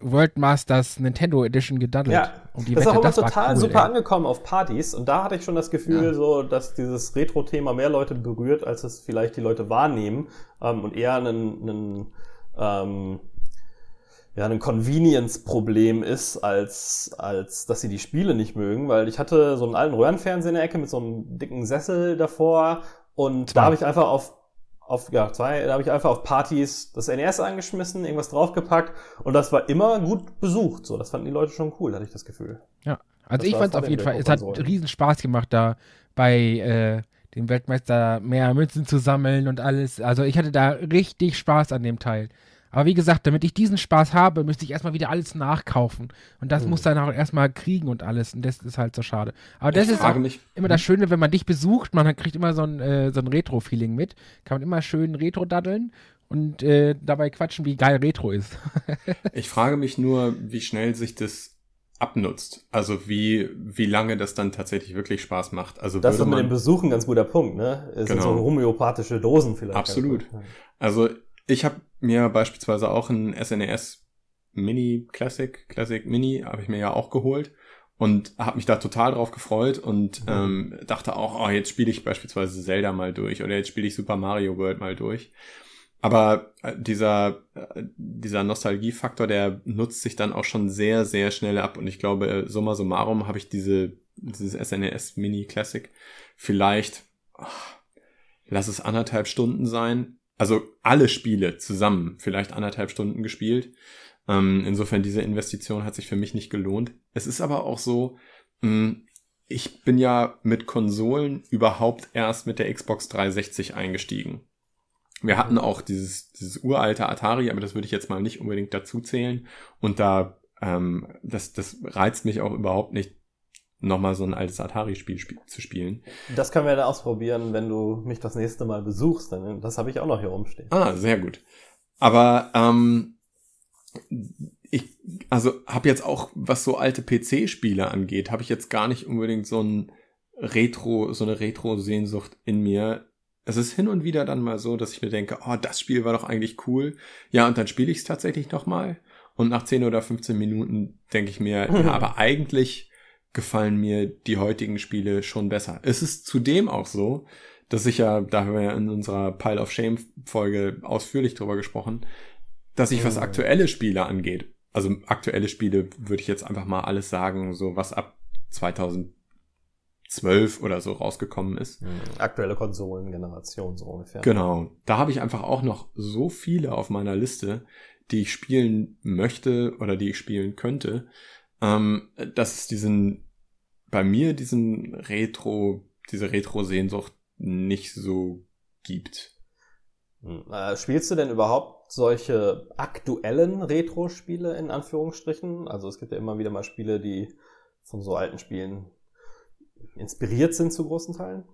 World Masters Nintendo Edition gedaddelt. Ja, um das ist auch immer total cool, super ey. angekommen auf Partys und da hatte ich schon das Gefühl, Ja. so, dass dieses Retro-Thema mehr Leute berührt, als es vielleicht die Leute wahrnehmen ähm, und eher ein, ein, ähm, ja, ein Convenience-Problem ist, als, als dass sie die Spiele nicht mögen, weil ich hatte so einen alten Röhrenfernseher in der Ecke mit so einem dicken Sessel davor und Zwei. da habe ich einfach auf auf, ja, zwei, da habe ich einfach auf Partys das NES angeschmissen, irgendwas draufgepackt und das war immer gut besucht. So, das fanden die Leute schon cool, hatte ich das Gefühl. Ja, also Das ich fand es auf den jeden Fall, es hat riesen Spaß gemacht, da bei äh, dem Weltmeister mehr Münzen zu sammeln und alles. Also ich hatte da richtig Spaß an dem Teil. Aber wie gesagt, damit ich diesen Spaß habe, müsste ich erstmal wieder alles nachkaufen. Und das Hm. muss dann auch erstmal kriegen und alles. Und das ist halt so schade. Aber das ich ist auch frage mich, immer das Schöne, wenn man dich besucht, man kriegt immer so ein, äh, so ein Retro-Feeling mit. Kann man immer schön Retro-daddeln und äh, dabei quatschen, wie geil Retro ist. *laughs* ich frage mich nur, wie schnell sich das abnutzt. Also wie, wie lange das dann tatsächlich wirklich Spaß macht. Also Das ist würde mit man, dem Besuchen ein ganz guter Punkt, ne? Es sind Genau. so homöopathische Dosen vielleicht. Absolut. Also, Also ich habe mir beispielsweise auch ein SNES Mini Classic, Classic Mini, habe ich mir ja auch geholt und habe mich da total drauf gefreut und Mhm. ähm, dachte auch, oh, jetzt spiele ich beispielsweise Zelda mal durch oder jetzt spiele ich Super Mario World mal durch. Aber äh, dieser, äh, dieser Nostalgiefaktor, der nutzt sich dann auch schon sehr, sehr schnell ab. Und ich glaube, summa summarum habe ich diese, dieses SNES Mini Classic vielleicht, ach, lass es anderthalb Stunden sein. Also alle Spiele zusammen vielleicht anderthalb Stunden gespielt. Ähm, insofern diese Investition hat sich für mich nicht gelohnt. Es ist aber auch so, mh, ich bin ja mit Konsolen überhaupt erst mit der Xbox 360 eingestiegen. Wir hatten auch dieses, dieses uralte Atari, aber das würde ich jetzt mal nicht unbedingt dazu zählen. Und da, ähm, das, das reizt mich auch überhaupt nicht, nochmal so ein altes Atari-Spiel spiel zu spielen. Das können wir dann ausprobieren, wenn du mich das nächste Mal besuchst. Denn das habe ich auch noch hier rumstehen. Ah, sehr gut. Aber ähm, ich, also habe jetzt auch, was so alte PC-Spiele angeht, habe ich jetzt gar nicht unbedingt so ein Retro, so eine Retro-Sehnsucht in mir. Es ist hin und wieder dann mal so, dass ich mir denke, oh, das Spiel war doch eigentlich cool. Ja, und dann spiele ich es tatsächlich nochmal. Und nach 10 oder 15 Minuten denke ich mir, ja, *laughs* aber eigentlich gefallen mir die heutigen Spiele schon besser. Es ist zudem auch so, dass ich ja, da haben wir ja in unserer Pile of Shame Folge ausführlich drüber gesprochen, dass ich was Mhm. aktuelle Spiele angeht, also aktuelle Spiele würde ich jetzt einfach mal alles sagen, so was ab 2012 oder so rausgekommen ist. Aktuelle Konsolengeneration so ungefähr. Genau. Da habe ich einfach auch noch so viele auf meiner Liste, die ich spielen möchte oder die ich spielen könnte, ähm, dass es diesen, bei mir diesen Retro, diese Retro-Sehnsucht nicht so gibt. Hm. Äh, spielst du denn überhaupt solche aktuellen Retro-Spiele in Anführungsstrichen? Also es gibt ja immer wieder mal Spiele, die von so alten Spielen inspiriert sind zu großen Teilen.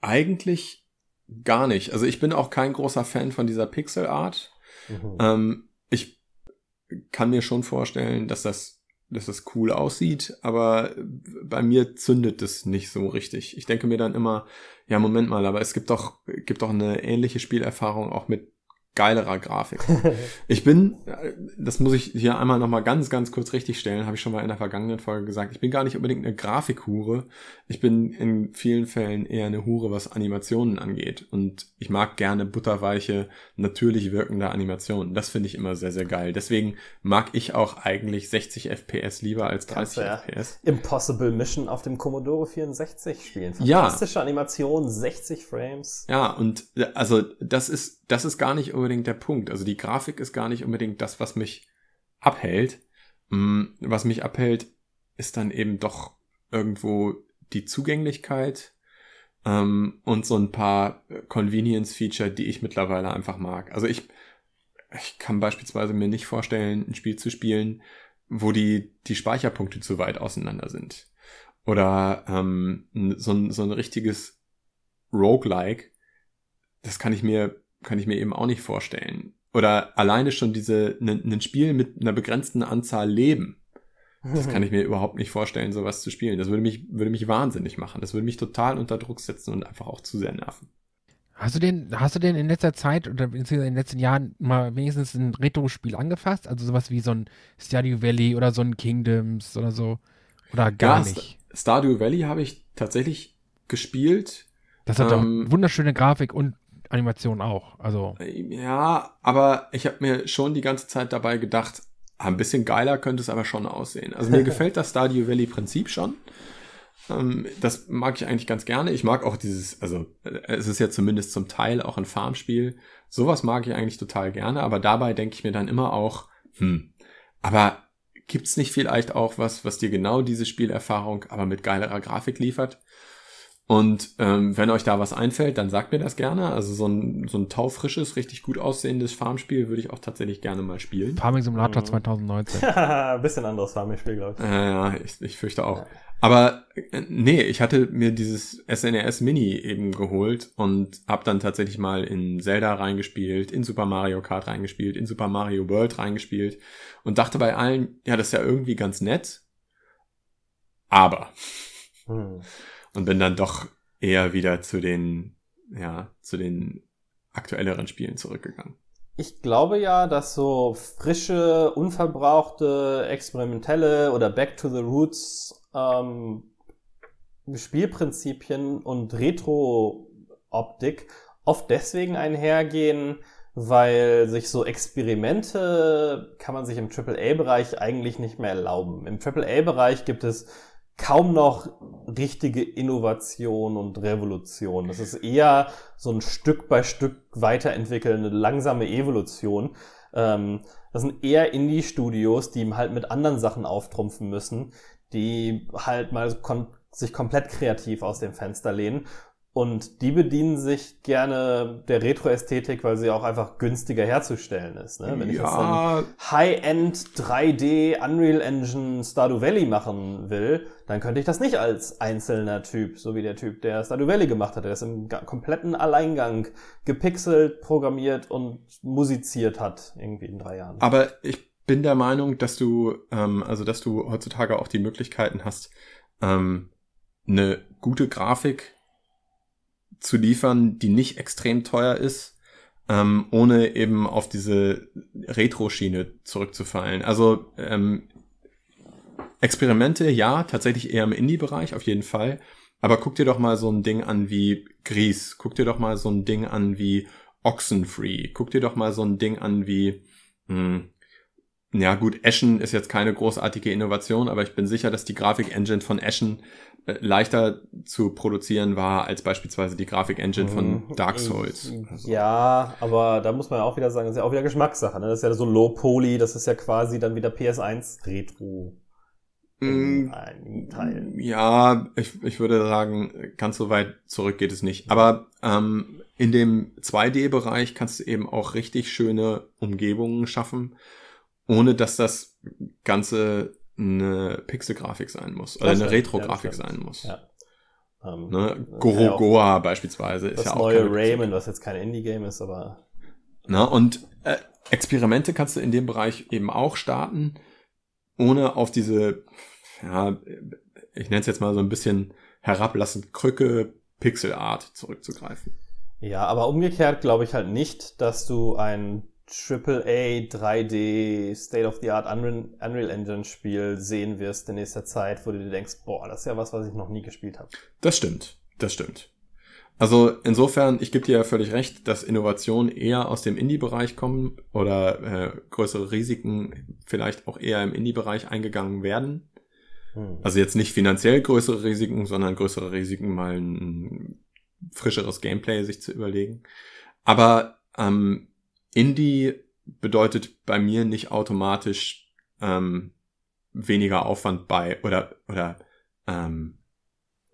Eigentlich gar nicht. Also ich bin auch kein großer Fan von dieser Pixel Art. Mhm. Ähm, ich kann mir schon vorstellen, dass das, dass das cool aussieht, aber bei mir zündet es nicht so richtig. Ich denke mir dann immer, ja, Moment mal, aber es gibt doch, gibt doch eine ähnliche Spielerfahrung auch mit geilerer Grafik. *laughs* Ich bin, das muss ich hier einmal nochmal ganz, ganz kurz richtig stellen, habe ich schon mal in der vergangenen Folge gesagt, ich bin gar nicht unbedingt eine Grafikhure. Ich bin in vielen Fällen eher eine Hure, was Animationen angeht. Und ich mag gerne butterweiche, natürlich wirkende Animationen. Das finde ich immer sehr, sehr geil. Deswegen mag ich auch eigentlich 60 FPS lieber als Kannst 30 du ja. FPS. Impossible Mission auf dem Commodore 64 spielen. Ja. Fantastische Animation, 60 Frames. Ja, und äh, also das ist, das ist gar nicht unbedingt der Punkt. Also die Grafik ist gar nicht unbedingt das, was mich abhält. Mm, Was mich abhält, ist dann eben doch irgendwo die Zugänglichkeit. ähm, und so ein paar Convenience-Feature, die ich mittlerweile einfach mag. Also ich, ich kann beispielsweise mir nicht vorstellen, ein Spiel zu spielen, wo die, die Speicherpunkte zu weit auseinander sind. Oder ähm, so, ein, so ein richtiges Roguelike, das kann ich mir, kann ich mir eben auch nicht vorstellen. Oder alleine schon diese, ein ne, Spiel mit einer begrenzten Anzahl Leben. Das kann ich mir überhaupt nicht vorstellen, sowas zu spielen. Das würde mich, würde mich wahnsinnig machen. Das würde mich total unter Druck setzen und einfach auch zu sehr nerven. Hast du denn, hast du denn in letzter Zeit oder in den letzten Jahren mal wenigstens ein Retro-Spiel angefasst? Also sowas wie so ein Stardew Valley oder so ein Kingdoms oder so? Oder gar ja, nicht? Stardew Valley habe ich tatsächlich gespielt. Das hat ähm, doch wunderschöne Grafik und Animation auch. Also. Ja, aber ich habe mir schon die ganze Zeit dabei gedacht, ein bisschen geiler könnte es aber schon aussehen. Also mir *laughs* gefällt das Stardew Valley Prinzip schon. Ähm, das mag ich eigentlich ganz gerne. Ich mag auch dieses, also es ist ja zumindest zum Teil auch ein Farmspiel. Sowas mag ich eigentlich total gerne, aber dabei denke ich mir dann immer auch, hm, aber gibt's nicht vielleicht auch was, was dir genau diese Spielerfahrung aber mit geilerer Grafik liefert? Und ähm, wenn euch da was einfällt, dann sagt mir das gerne. Also so ein, so ein taufrisches, richtig gut aussehendes Farmspiel würde ich auch tatsächlich gerne mal spielen. Farming Simulator mhm. 2019. *laughs* Ein bisschen anderes Farming-Spiel, glaube ich. Äh, ja, ich, ich fürchte auch. Aber äh, nee, ich hatte mir dieses SNES e Mini eben geholt und habe dann tatsächlich mal in Zelda reingespielt, in Super Mario Kart reingespielt, in Super Mario World reingespielt und dachte bei allen, ja, das ist ja irgendwie ganz nett. Aber. Hm und bin dann doch eher wieder zu den, ja, zu den aktuelleren Spielen zurückgegangen. Ich glaube ja, dass so frische, unverbrauchte, experimentelle oder Back to the Roots ähm, Spielprinzipien und Retro-Optik oft deswegen einhergehen, weil sich so Experimente kann man sich im AAA-Bereich eigentlich nicht mehr erlauben. Im AAA-Bereich gibt es kaum noch richtige Innovation und Revolution. Das ist eher so ein Stück bei Stück weiterentwickelnde, langsame Evolution. Ähm, das sind eher Indie-Studios, die halt mit anderen Sachen auftrumpfen müssen, die halt mal kon sich komplett kreativ aus dem Fenster lehnen und die bedienen sich gerne der Retro-Ästhetik, weil sie auch einfach günstiger herzustellen ist. Ne? Wenn ja. ich jetzt ein High-End 3D Unreal Engine Stardew Valley machen will, dann könnte ich das nicht als einzelner Typ, so wie der Typ, der Stardew Valley gemacht hat, der es im kompletten Alleingang gepixelt, programmiert und musiziert hat, irgendwie in drei Jahren. Aber ich bin der Meinung, dass du, ähm, also dass du heutzutage auch die Möglichkeiten hast, ähm, eine gute Grafik zu liefern, die nicht extrem teuer ist, ähm, ohne eben auf diese Retro-Schiene zurückzufallen. Also ähm, Experimente, ja, tatsächlich eher im Indie-Bereich, auf jeden Fall. Aber guck dir doch mal so ein Ding an wie Gries. Guck dir doch mal so ein Ding an wie Oxenfree. Guck dir doch mal so ein Ding an wie, mh, hm, ja gut, Ashen ist jetzt keine großartige Innovation, aber ich bin sicher, dass die Grafik-Engine von Ashen leichter zu produzieren war als beispielsweise die Grafik-Engine von mhm. Dark Souls. Also. Ja, aber da muss man ja auch wieder sagen, das ist ja auch wieder Geschmackssache. Ne? Das ist ja so Low Poly, das ist ja quasi dann wieder PS1 Retro. Mm, ja, ich, ich würde sagen, ganz so weit zurück geht es nicht. Aber ähm, in dem 2D-Bereich kannst du eben auch richtig schöne Umgebungen schaffen, ohne dass das Ganze eine Pixelgrafik sein muss oder eine Retro-Grafik ja, sein muss. Ja. Ähm, ne? Gorogoa ja beispielsweise ist ja auch. Das neue Rayman, was jetzt kein Indie-Game ist, aber. Na, und äh, Experimente kannst du in dem Bereich eben auch starten, ohne auf diese, ja, ich nenne es jetzt mal so ein bisschen herablassend Krücke Pixel-Art zurückzugreifen. Ja, aber umgekehrt glaube ich halt nicht, dass du ein AAA 3D State-of-the-Art Unreal, Unreal Engine Spiel sehen wirst in nächster Zeit, wo du dir denkst, boah, das ist ja was, was ich noch nie gespielt habe. Das stimmt, das stimmt. Also insofern, ich gebe dir ja völlig recht, dass Innovationen eher aus dem Indie-Bereich kommen oder äh, größere Risiken vielleicht auch eher im Indie-Bereich eingegangen werden. Hm. Also jetzt nicht finanziell größere Risiken, sondern größere Risiken, mal ein frischeres Gameplay sich zu überlegen. Aber ähm, Indie bedeutet bei mir nicht automatisch ähm, weniger Aufwand bei oder oder ähm,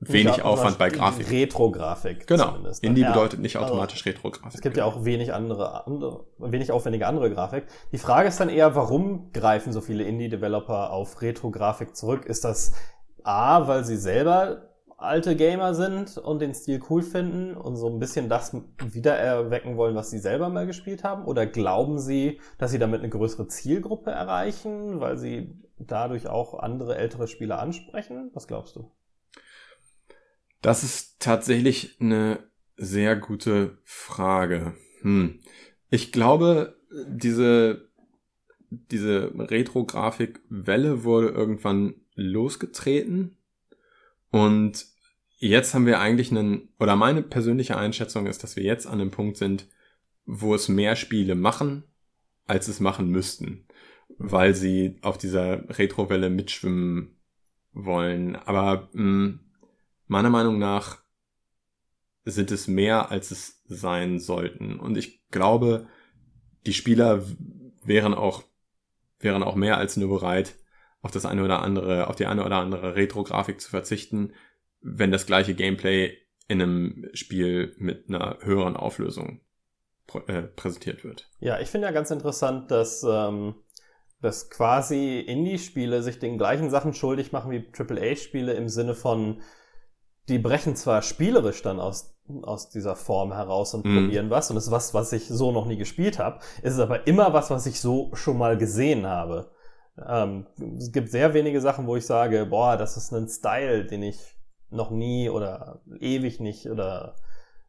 wenig Aufwand bei Grafik. Retro-Grafik. Genau. Zumindest. Indie ja, bedeutet nicht also automatisch also, Retro-Grafik. Es gibt ja auch wenig andere, andere, wenig aufwendige andere Grafik. Die Frage ist dann eher, warum greifen so viele Indie-Developer auf Retro-Grafik zurück? Ist das A, weil sie selber alte Gamer sind und den Stil cool finden und so ein bisschen das wiedererwecken wollen, was sie selber mal gespielt haben? Oder glauben sie, dass sie damit eine größere Zielgruppe erreichen, weil sie dadurch auch andere ältere Spieler ansprechen? Was glaubst du? Das ist tatsächlich eine sehr gute Frage. Hm. Ich glaube, diese, diese Retro-Grafik-Welle wurde irgendwann losgetreten und jetzt haben wir eigentlich einen, oder meine persönliche Einschätzung ist, dass wir jetzt an einem Punkt sind, wo es mehr Spiele machen, als es machen müssten, weil sie auf dieser Retrowelle mitschwimmen wollen. Aber mh, hm, meiner Meinung nach sind es mehr, als es sein sollten. Und ich glaube, die Spieler wären auch, wären auch mehr als nur bereit, auf das eine oder andere, auf die eine oder andere Retro-Grafik zu verzichten, wenn das gleiche Gameplay in einem Spiel mit einer höheren Auflösung pr äh, präsentiert wird. Ja, ich finde ja ganz interessant, dass, ähm, dass quasi Indie-Spiele sich den gleichen Sachen schuldig machen wie AAA-Spiele im Sinne von, die brechen zwar spielerisch dann aus, aus dieser Form heraus und mm. probieren was, und das ist was, was ich so noch nie gespielt habe, ist es aber immer was, was ich so schon mal gesehen habe. Ähm, es gibt sehr wenige Sachen, wo ich sage, boah, das ist ein Style, den ich noch nie oder ewig nicht oder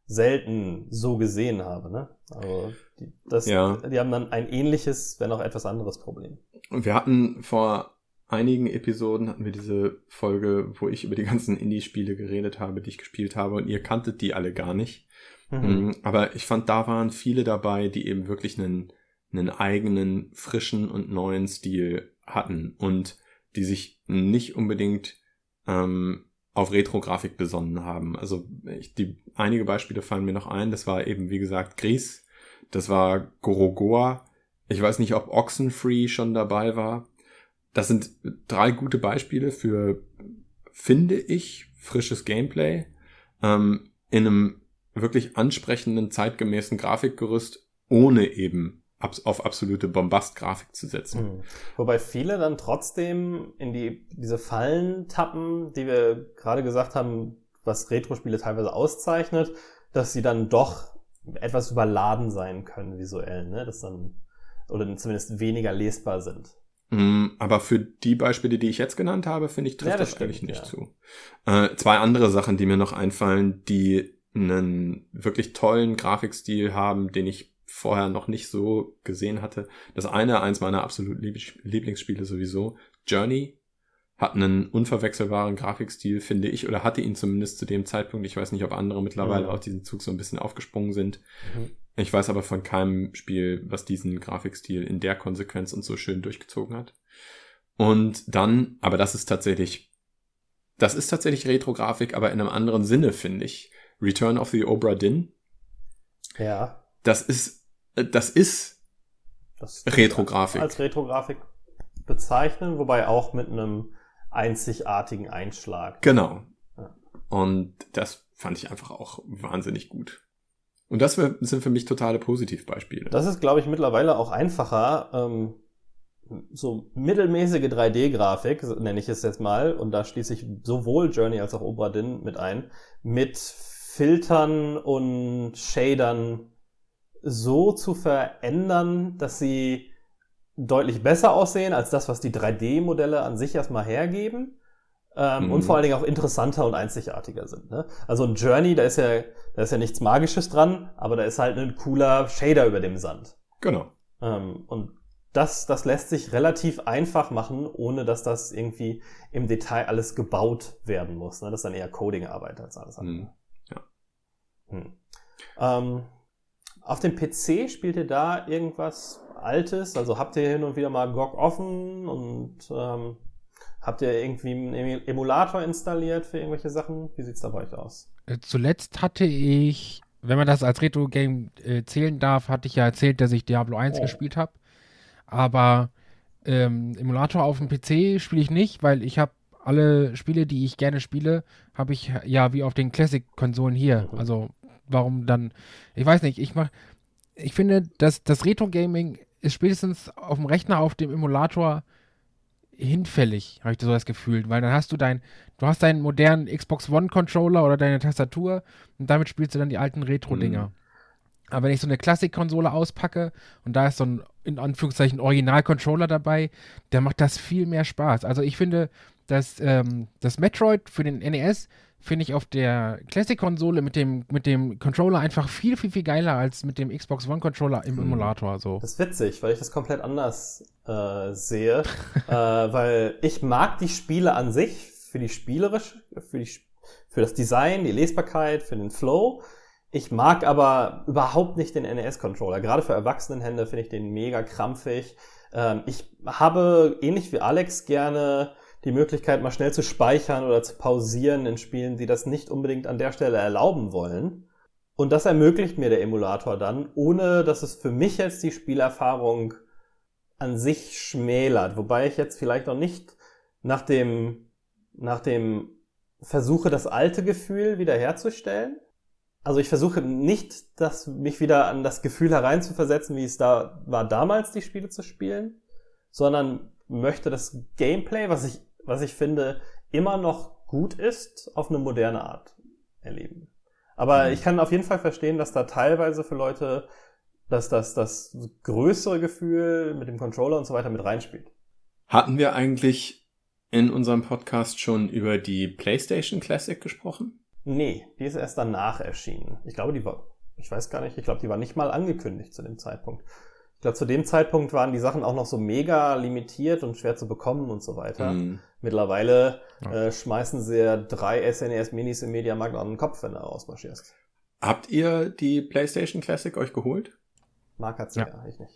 selten so gesehen habe. Ne? Also die, das, ja. die haben dann ein ähnliches, wenn auch etwas anderes Problem. Und wir hatten vor einigen Episoden hatten wir diese Folge, wo ich über die ganzen Indie-Spiele geredet habe, die ich gespielt habe und ihr kanntet die alle gar nicht. Mhm. Mm, aber ich fand, da waren viele dabei, die eben wirklich einen, einen eigenen, frischen und neuen Stil hatten und die sich nicht unbedingt ähm, auf Retro-Grafik besonnen haben. Also ich, die, einige Beispiele fallen mir noch ein. Das war eben, wie gesagt, Gris. Das war Gorogoa. Ich weiß nicht, ob Oxenfree schon dabei war. Das sind drei gute Beispiele für, finde ich, frisches Gameplay ähm, in einem wirklich ansprechenden, zeitgemäßen Grafikgerüst, ohne eben auf absolute Bombast-Grafik zu setzen. Mhm. Wobei viele dann trotzdem in die, diese Fallen tappen, die wir gerade gesagt haben, was Retro-Spiele teilweise auszeichnet, dass sie dann doch etwas überladen sein können visuell, ne? Das dann, oder zumindest weniger lesbar sind. Mm, aber für die Beispiele, die ich jetzt genannt habe, finde ich, trifft ja, das, das eigentlich nicht ja. zu. Äh, zwei andere Sachen, die mir noch einfallen, die einen wirklich tollen Grafikstil haben, den ich vorher noch nicht so gesehen hatte. Das eine, eins meiner absolut Lieblingsspiele sowieso, Journey, hat einen unverwechselbaren Grafikstil, finde ich, oder hatte ihn zumindest zu dem Zeitpunkt. Ich weiß nicht, ob andere mittlerweile mhm. auf diesen Zug so ein bisschen aufgesprungen sind. Mhm. Ich weiß aber von keinem Spiel, was diesen Grafikstil in der Konsequenz und so schön durchgezogen hat. Und dann, aber das ist tatsächlich, das ist tatsächlich Retro-Grafik, aber in einem anderen Sinne, finde ich. Return of the Obra Dinn. Ja. Das ist das ist das Retrografik. Als Retrografik bezeichnen, wobei auch mit einem einzigartigen Einschlag. Genau. Ja. Und das fand ich einfach auch wahnsinnig gut. Und das sind für mich totale Positivbeispiele. Das ist, glaube ich, mittlerweile auch einfacher. Ähm, so mittelmäßige 3D-Grafik, nenne ich es jetzt mal, und da schließe ich sowohl Journey als auch Obra Dinn mit ein, mit Filtern und Shadern so zu verändern, dass sie deutlich besser aussehen als das, was die 3D-Modelle an sich erstmal hergeben. Ähm, mhm. Und vor allen Dingen auch interessanter und einzigartiger sind. Ne? Also ein Journey, da ist ja, da ist ja nichts Magisches dran, aber da ist halt ein cooler Shader über dem Sand. Genau. Ähm, und das, das lässt sich relativ einfach machen, ohne dass das irgendwie im Detail alles gebaut werden muss. Ne? Das ist dann eher Coding-Arbeit als alles andere. Mhm. Ja. Hm. Ähm, auf dem PC spielt ihr da irgendwas Altes? Also habt ihr hin und wieder mal GOG offen und ähm, habt ihr irgendwie einen Emulator installiert für irgendwelche Sachen? Wie sieht's da bei euch aus? Äh, zuletzt hatte ich, wenn man das als Retro-Game äh, zählen darf, hatte ich ja erzählt, dass ich Diablo 1 oh. gespielt habe. Aber ähm, Emulator auf dem PC spiele ich nicht, weil ich habe alle Spiele, die ich gerne spiele, habe ich ja wie auf den Classic-Konsolen hier. Mhm. Also warum dann, ich weiß nicht, ich mach, ich finde, dass das Retro-Gaming ist spätestens auf dem Rechner, auf dem Emulator hinfällig, habe ich so das Gefühl, weil dann hast du dein, du hast deinen modernen Xbox One Controller oder deine Tastatur und damit spielst du dann die alten Retro-Dinger. Mhm. Aber wenn ich so eine Klassik-Konsole auspacke und da ist so ein, in Anführungszeichen, Original-Controller dabei, dann macht das viel mehr Spaß. Also ich finde, dass ähm, das Metroid für den NES finde ich auf der Classic-Konsole mit dem, mit dem Controller einfach viel, viel, viel geiler als mit dem Xbox One-Controller im hm. Emulator. So. Das ist witzig, weil ich das komplett anders äh, sehe. *laughs* äh, weil ich mag die Spiele an sich für die spielerisch, für, die, für das Design, die Lesbarkeit, für den Flow. Ich mag aber überhaupt nicht den NES-Controller. Gerade für Erwachsenenhände finde ich den mega krampfig. Ähm, ich habe ähnlich wie Alex gerne die Möglichkeit, mal schnell zu speichern oder zu pausieren in Spielen, die das nicht unbedingt an der Stelle erlauben wollen. Und das ermöglicht mir der Emulator dann, ohne dass es für mich jetzt die Spielerfahrung an sich schmälert. Wobei ich jetzt vielleicht noch nicht nach dem, nach dem versuche, das alte Gefühl wiederherzustellen. Also ich versuche nicht, das, mich wieder an das Gefühl hereinzuversetzen, wie es da war, damals die Spiele zu spielen, sondern möchte das Gameplay, was ich was ich finde, immer noch gut ist, auf eine moderne Art erleben. Aber mhm. ich kann auf jeden Fall verstehen, dass da teilweise für Leute dass das, das größere Gefühl mit dem Controller und so weiter mit reinspielt. Hatten wir eigentlich in unserem Podcast schon über die PlayStation Classic gesprochen? Nee, die ist erst danach erschienen. Ich glaube, die war, ich weiß gar nicht, ich glaube, die war nicht mal angekündigt zu dem Zeitpunkt. Ich glaube, zu dem Zeitpunkt waren die Sachen auch noch so mega limitiert und schwer zu bekommen und so weiter. Mhm. Mittlerweile ja. äh, schmeißen sie ja drei SNES e Minis im Mediamarkt an den Kopf, wenn du ausmarschierst. Habt ihr die PlayStation Classic euch geholt? Mark hat's ja, ja ich nicht.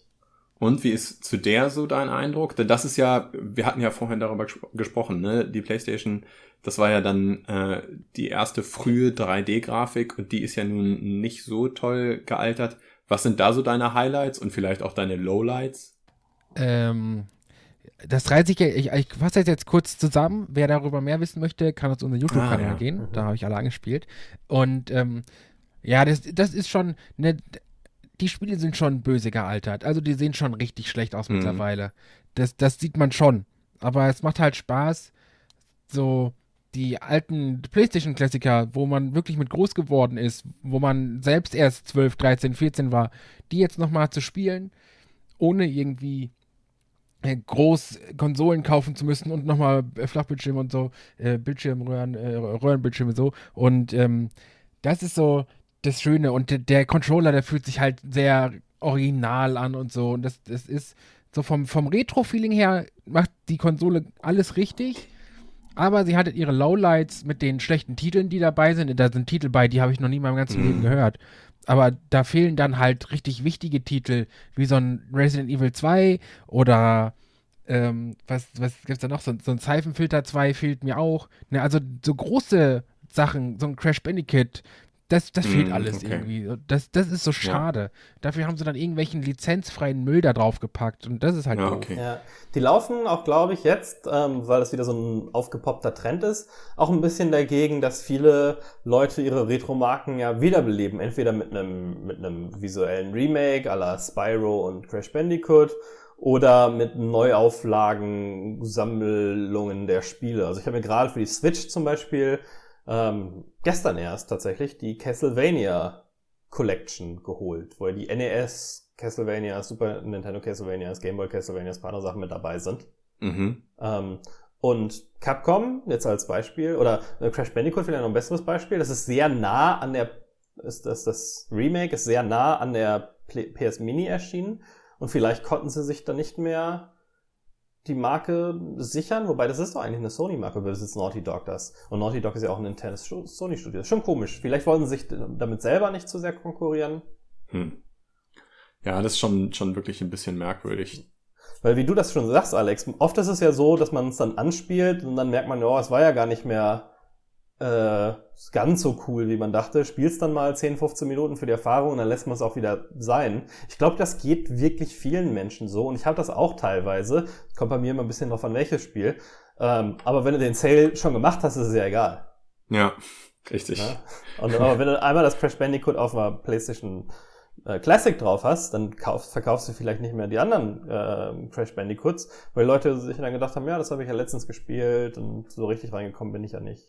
Und wie ist zu der so dein Eindruck? Denn das ist ja, wir hatten ja vorhin darüber gesprochen, ne? Die PlayStation, das war ja dann äh, die erste frühe 3D-Grafik und die ist ja nun nicht so toll gealtert. Was sind da so deine Highlights und vielleicht auch deine Lowlights? Ähm, das reiht sich, ich, ich fasse das jetzt kurz zusammen. Wer darüber mehr wissen möchte, kann auf unseren YouTube-Kanal ah, ja. gehen. Mhm. Da habe ich alle angespielt. Und ähm, ja, das, das ist schon eine. Die Spiele sind schon böse gealtert. Also die sehen schon richtig schlecht aus mhm. mittlerweile. Das, das sieht man schon. Aber es macht halt Spaß, so die alten PlayStation-Klassiker, wo man wirklich mit groß geworden ist, wo man selbst erst 12, 13, 14 war, die jetzt nochmal zu spielen, ohne irgendwie äh, groß Konsolen kaufen zu müssen und nochmal äh, Flachbildschirme und so, äh, Bildschirmröhren, äh, Röhrenbildschirme so. Und ähm, das ist so das Schöne. Und der, der Controller, der fühlt sich halt sehr original an und so. Und das, das ist so vom, vom Retro-Feeling her macht die Konsole alles richtig. Aber sie hatte ihre Lowlights mit den schlechten Titeln, die dabei sind. Da sind Titel bei, die habe ich noch nie in meinem ganzen mhm. Leben gehört. Aber da fehlen dann halt richtig wichtige Titel, wie so ein Resident Evil 2 oder ähm, was, was es da noch? So, so, ein Seifenfilter 2 fehlt mir auch. Ne, also so große Sachen, so ein Crash Bandicoot, das, das fehlt mm, alles okay. irgendwie. Das, das ist so schade. Ja. Dafür haben sie dann irgendwelchen lizenzfreien Müll da drauf gepackt und das ist halt ja, okay. ja. Die laufen auch, glaube ich, jetzt, ähm, weil das wieder so ein aufgepoppter Trend ist, auch ein bisschen dagegen, dass viele Leute ihre Retro-Marken ja wiederbeleben. Entweder mit einem mit einem visuellen Remake à la Spyro und Crash Bandicoot oder mit Neuauflagen, Sammlungen der Spiele. Also ich habe mir gerade für die Switch zum Beispiel ähm, gestern erst tatsächlich die Castlevania Collection geholt, wo ja die NES Castlevania, Super Nintendo Castlevania, Game Boy Castlevania, ein paar Sachen mit dabei sind. Mhm. Ähm, und Capcom, jetzt als Beispiel, oder äh, Crash Bandicoot vielleicht noch ein besseres Beispiel, das ist sehr nah an der, ist das, das Remake ist sehr nah an der PS Mini erschienen und vielleicht konnten sie sich dann nicht mehr die Marke sichern, wobei das ist doch eigentlich eine Sony-Marke, besitzt Naughty Dog das. Und Naughty Dog ist ja auch ein internes Sony-Studio. Schon komisch. Vielleicht wollten sie sich damit selber nicht zu sehr konkurrieren. Hm. Ja, das ist schon, schon wirklich ein bisschen merkwürdig. Weil wie du das schon sagst, Alex, oft ist es ja so, dass man es dann anspielt und dann merkt man, ja, es war ja gar nicht mehr äh, ganz so cool, wie man dachte. Spielst dann mal 10, 15 Minuten für die Erfahrung und dann lässt man es auch wieder sein. Ich glaube, das geht wirklich vielen Menschen so und ich habe das auch teilweise. Kommt bei mir immer ein bisschen drauf an, welches Spiel. Ähm, aber wenn du den Sale schon gemacht hast, ist es ja egal. Ja, richtig. Ne? Und aber wenn du einmal das Crash Bandicoot auf einer PlayStation äh, Classic drauf hast, dann kaufst, verkaufst du vielleicht nicht mehr die anderen äh, Crash Bandicoots, weil Leute sich dann gedacht haben, ja, das habe ich ja letztens gespielt und so richtig reingekommen bin ich ja nicht.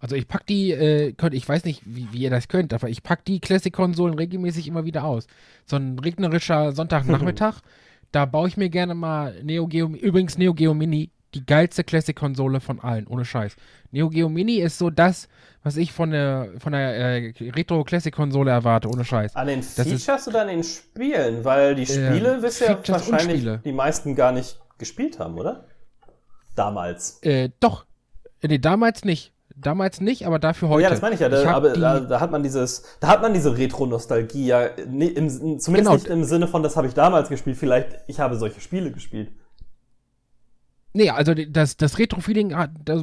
Also ich pack die, äh, könnt, ich weiß nicht, wie, wie ihr das könnt, aber ich pack die Classic-Konsolen regelmäßig immer wieder aus. So ein regnerischer Sonntagnachmittag, *laughs* da baue ich mir gerne mal Neo Geo, übrigens Neo Geo Mini, die geilste Classic-Konsole von allen, ohne Scheiß. Neo Geo Mini ist so das, was ich von der, von der äh, Retro-Classic-Konsole erwarte, ohne Scheiß. An den Das ist- Features oder an den Spielen? Weil die Spiele, Ähm, wisst ihr Features und wahrscheinlich die meisten gar nicht gespielt haben, oder? Damals. Äh, doch. Äh, Nee, damals nicht. Damals nicht, aber dafür heute. Ja, das meine ich ja. Da, Ich aber da, da hat man dieses, da hat man diese Retro-Nostalgie ja, ne, im, zumindest Genau. nicht im Sinne von, das habe ich damals gespielt. Vielleicht, ich habe solche Spiele gespielt. Nee, also das, das Retro-Feeling,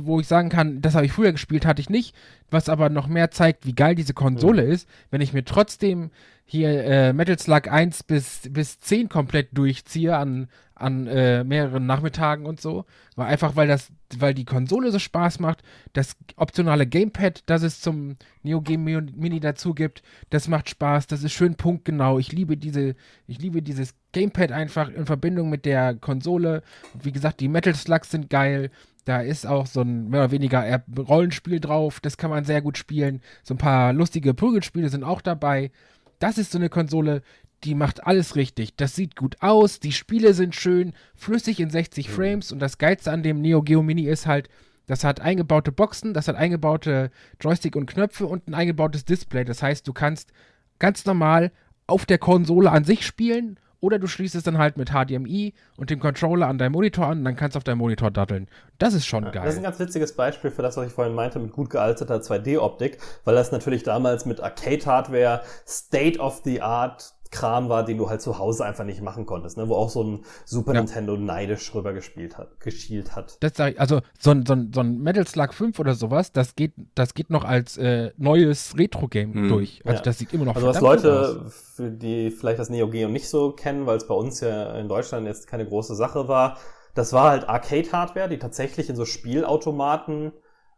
wo ich sagen kann, das habe ich früher gespielt, hatte ich nicht. Was aber noch mehr zeigt, wie geil diese Konsole ist, wenn ich mir trotzdem hier äh, Metal Slug 1 bis, bis 10 komplett durchziehe an, an äh, mehreren Nachmittagen und so. Weil einfach, weil das, weil die Konsole so Spaß macht, das optionale Gamepad, das es zum Neo Geo Mini dazu gibt, das macht Spaß, das ist schön punktgenau. Ich liebe diese, ich liebe dieses Gamepad einfach in Verbindung mit der Konsole. Wie gesagt, die Metal Slugs sind geil. Da ist auch so ein mehr oder weniger Rollenspiel drauf. Das kann man sehr gut spielen. So ein paar lustige Prügelspiele sind auch dabei. Das ist so eine Konsole, die macht alles richtig. Das sieht gut aus, die Spiele sind schön, flüssig in 60 Frames und das Geilste an dem Neo Geo Mini ist halt, das hat eingebaute Boxen, das hat eingebaute Joystick und Knöpfe und ein eingebautes Display. Das heißt, du kannst ganz normal auf der Konsole an sich spielen oder du schließt es dann halt mit HDMI und dem Controller an deinem Monitor an und dann kannst du auf deinem Monitor datteln. Das ist schon Das ist ein geil. ganz witziges Beispiel für das, was ich vorhin meinte, mit gut gealterter 2D-Optik, weil das natürlich damals mit Arcade-Hardware State of the Art Kram war, den du halt zu Hause einfach nicht machen konntest, ne? wo auch so ein Super Ja. Nintendo neidisch rüber gespielt hat, geschielt hat. Das sag ich, also so ein, so, ein, so ein Metal Slug 5 oder sowas, das geht, das geht noch als äh, neues Retro-Game Hm. durch. Also Ja. das sieht immer noch Also was Leute, für die vielleicht das Neo Geo nicht so kennen, weil es bei uns ja in Deutschland jetzt keine große Sache war, das war halt Arcade-Hardware, die tatsächlich in so Spielautomaten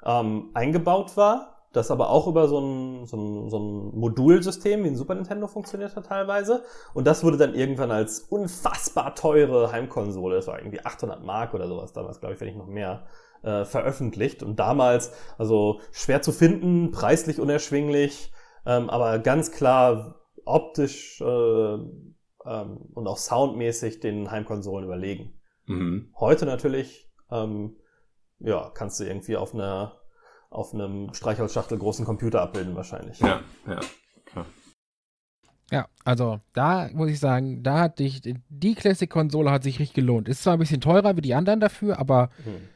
ähm, eingebaut war, das aber auch über so ein, so, ein, so ein Modulsystem wie ein Super Nintendo funktioniert hat teilweise. Und das wurde dann irgendwann als unfassbar teure Heimkonsole, das war irgendwie 800 Mark oder sowas damals, glaube ich, wenn nicht noch mehr, äh, veröffentlicht. Und damals, also schwer zu finden, preislich unerschwinglich, ähm, aber ganz klar optisch äh, ähm, und auch soundmäßig den Heimkonsolen überlegen. Mhm. Heute natürlich, ähm, ja, kannst du irgendwie auf einer auf einem Streichholzschachtel großen Computer abbilden wahrscheinlich. Ja, ja, klar. Ja, also da muss ich sagen, da hat dich, die Classic-Konsole hat sich richtig gelohnt. Ist zwar ein bisschen teurer wie die anderen dafür, aber Hm.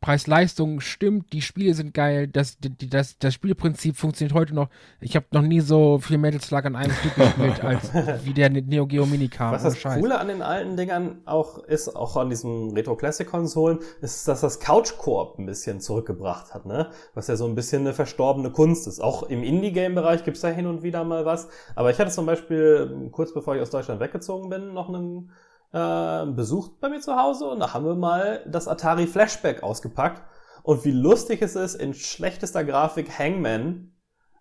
Preis-Leistung stimmt, die Spiele sind geil, das, das, das Spielprinzip funktioniert heute noch. Ich habe noch nie so viel Metal Slug an einem Stück gespielt, *laughs* als wie der Neo Geo Mini kam. Was das Scheiß. Coole an den alten Dingern auch ist, auch an diesen Retro-Classic-Konsolen, ist, dass das Couch-Koop ein bisschen zurückgebracht hat, ne? Was ja so ein bisschen eine verstorbene Kunst ist. Auch im Indie-Game-Bereich gibt's da hin und wieder mal was. Aber ich hatte zum Beispiel, kurz bevor ich aus Deutschland weggezogen bin, noch einen äh, Besuch bei mir zu Hause und da haben wir mal das Atari Flashback ausgepackt. Und wie lustig es ist, in schlechtester Grafik Hangman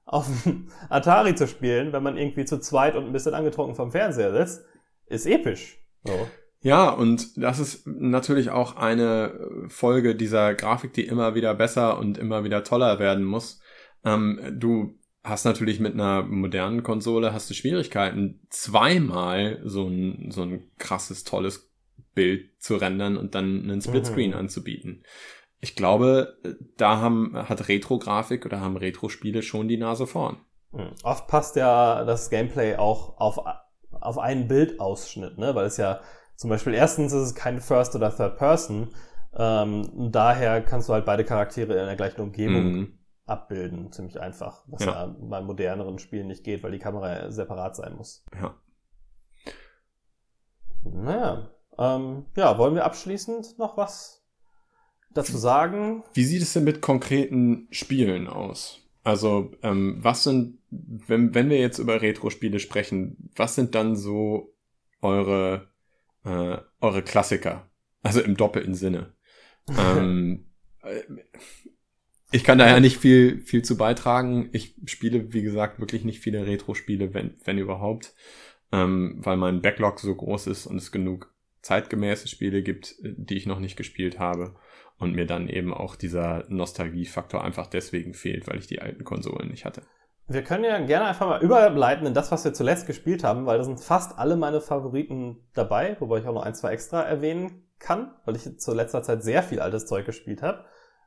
auf *laughs* Atari zu spielen, wenn man irgendwie zu zweit und ein bisschen angetrunken vom Fernseher sitzt, ist episch. So. Ja, und das ist natürlich auch eine Folge dieser Grafik, die immer wieder besser und immer wieder toller werden muss. Ähm, du hast natürlich mit einer modernen Konsole hast du Schwierigkeiten, zweimal so ein, so ein krasses, tolles Bild zu rendern und dann einen Splitscreen Mhm. anzubieten. Ich glaube, da haben, hat Retro-Grafik oder haben Retro-Spiele schon die Nase vorn. Hm. Oft passt ja das Gameplay auch auf, auf einen Bildausschnitt, ne? Weil es ja zum Beispiel erstens ist es kein First oder Third Person. Ähm, daher kannst du halt beide Charaktere in der gleichen Umgebung Mhm. Abbilden, ziemlich einfach. Was Ja. ja. bei moderneren Spielen nicht geht, weil die Kamera separat sein muss. Ja. Naja, ähm, ja, wollen wir abschließend noch was dazu sagen? Wie sieht es denn mit konkreten Spielen aus? Also, ähm, was sind, wenn, wenn wir jetzt über Retro-Spiele sprechen, was sind dann so eure, äh, eure Klassiker? Also im doppelten Sinne. *laughs* ähm, äh, ich kann da ja nicht viel, viel zu beitragen. Ich spiele, wie gesagt, wirklich nicht viele Retro-Spiele, wenn, wenn überhaupt, ähm, weil mein Backlog so groß ist und es genug zeitgemäße Spiele gibt, die ich noch nicht gespielt habe und mir dann eben auch dieser Nostalgiefaktor einfach deswegen fehlt, weil ich die alten Konsolen nicht hatte. Wir können ja gerne einfach mal überleiten in das, was wir zuletzt gespielt haben, weil da sind fast alle meine Favoriten dabei, wobei ich auch noch ein, zwei extra erwähnen kann, weil ich zu letzter Zeit sehr viel altes Zeug gespielt habe.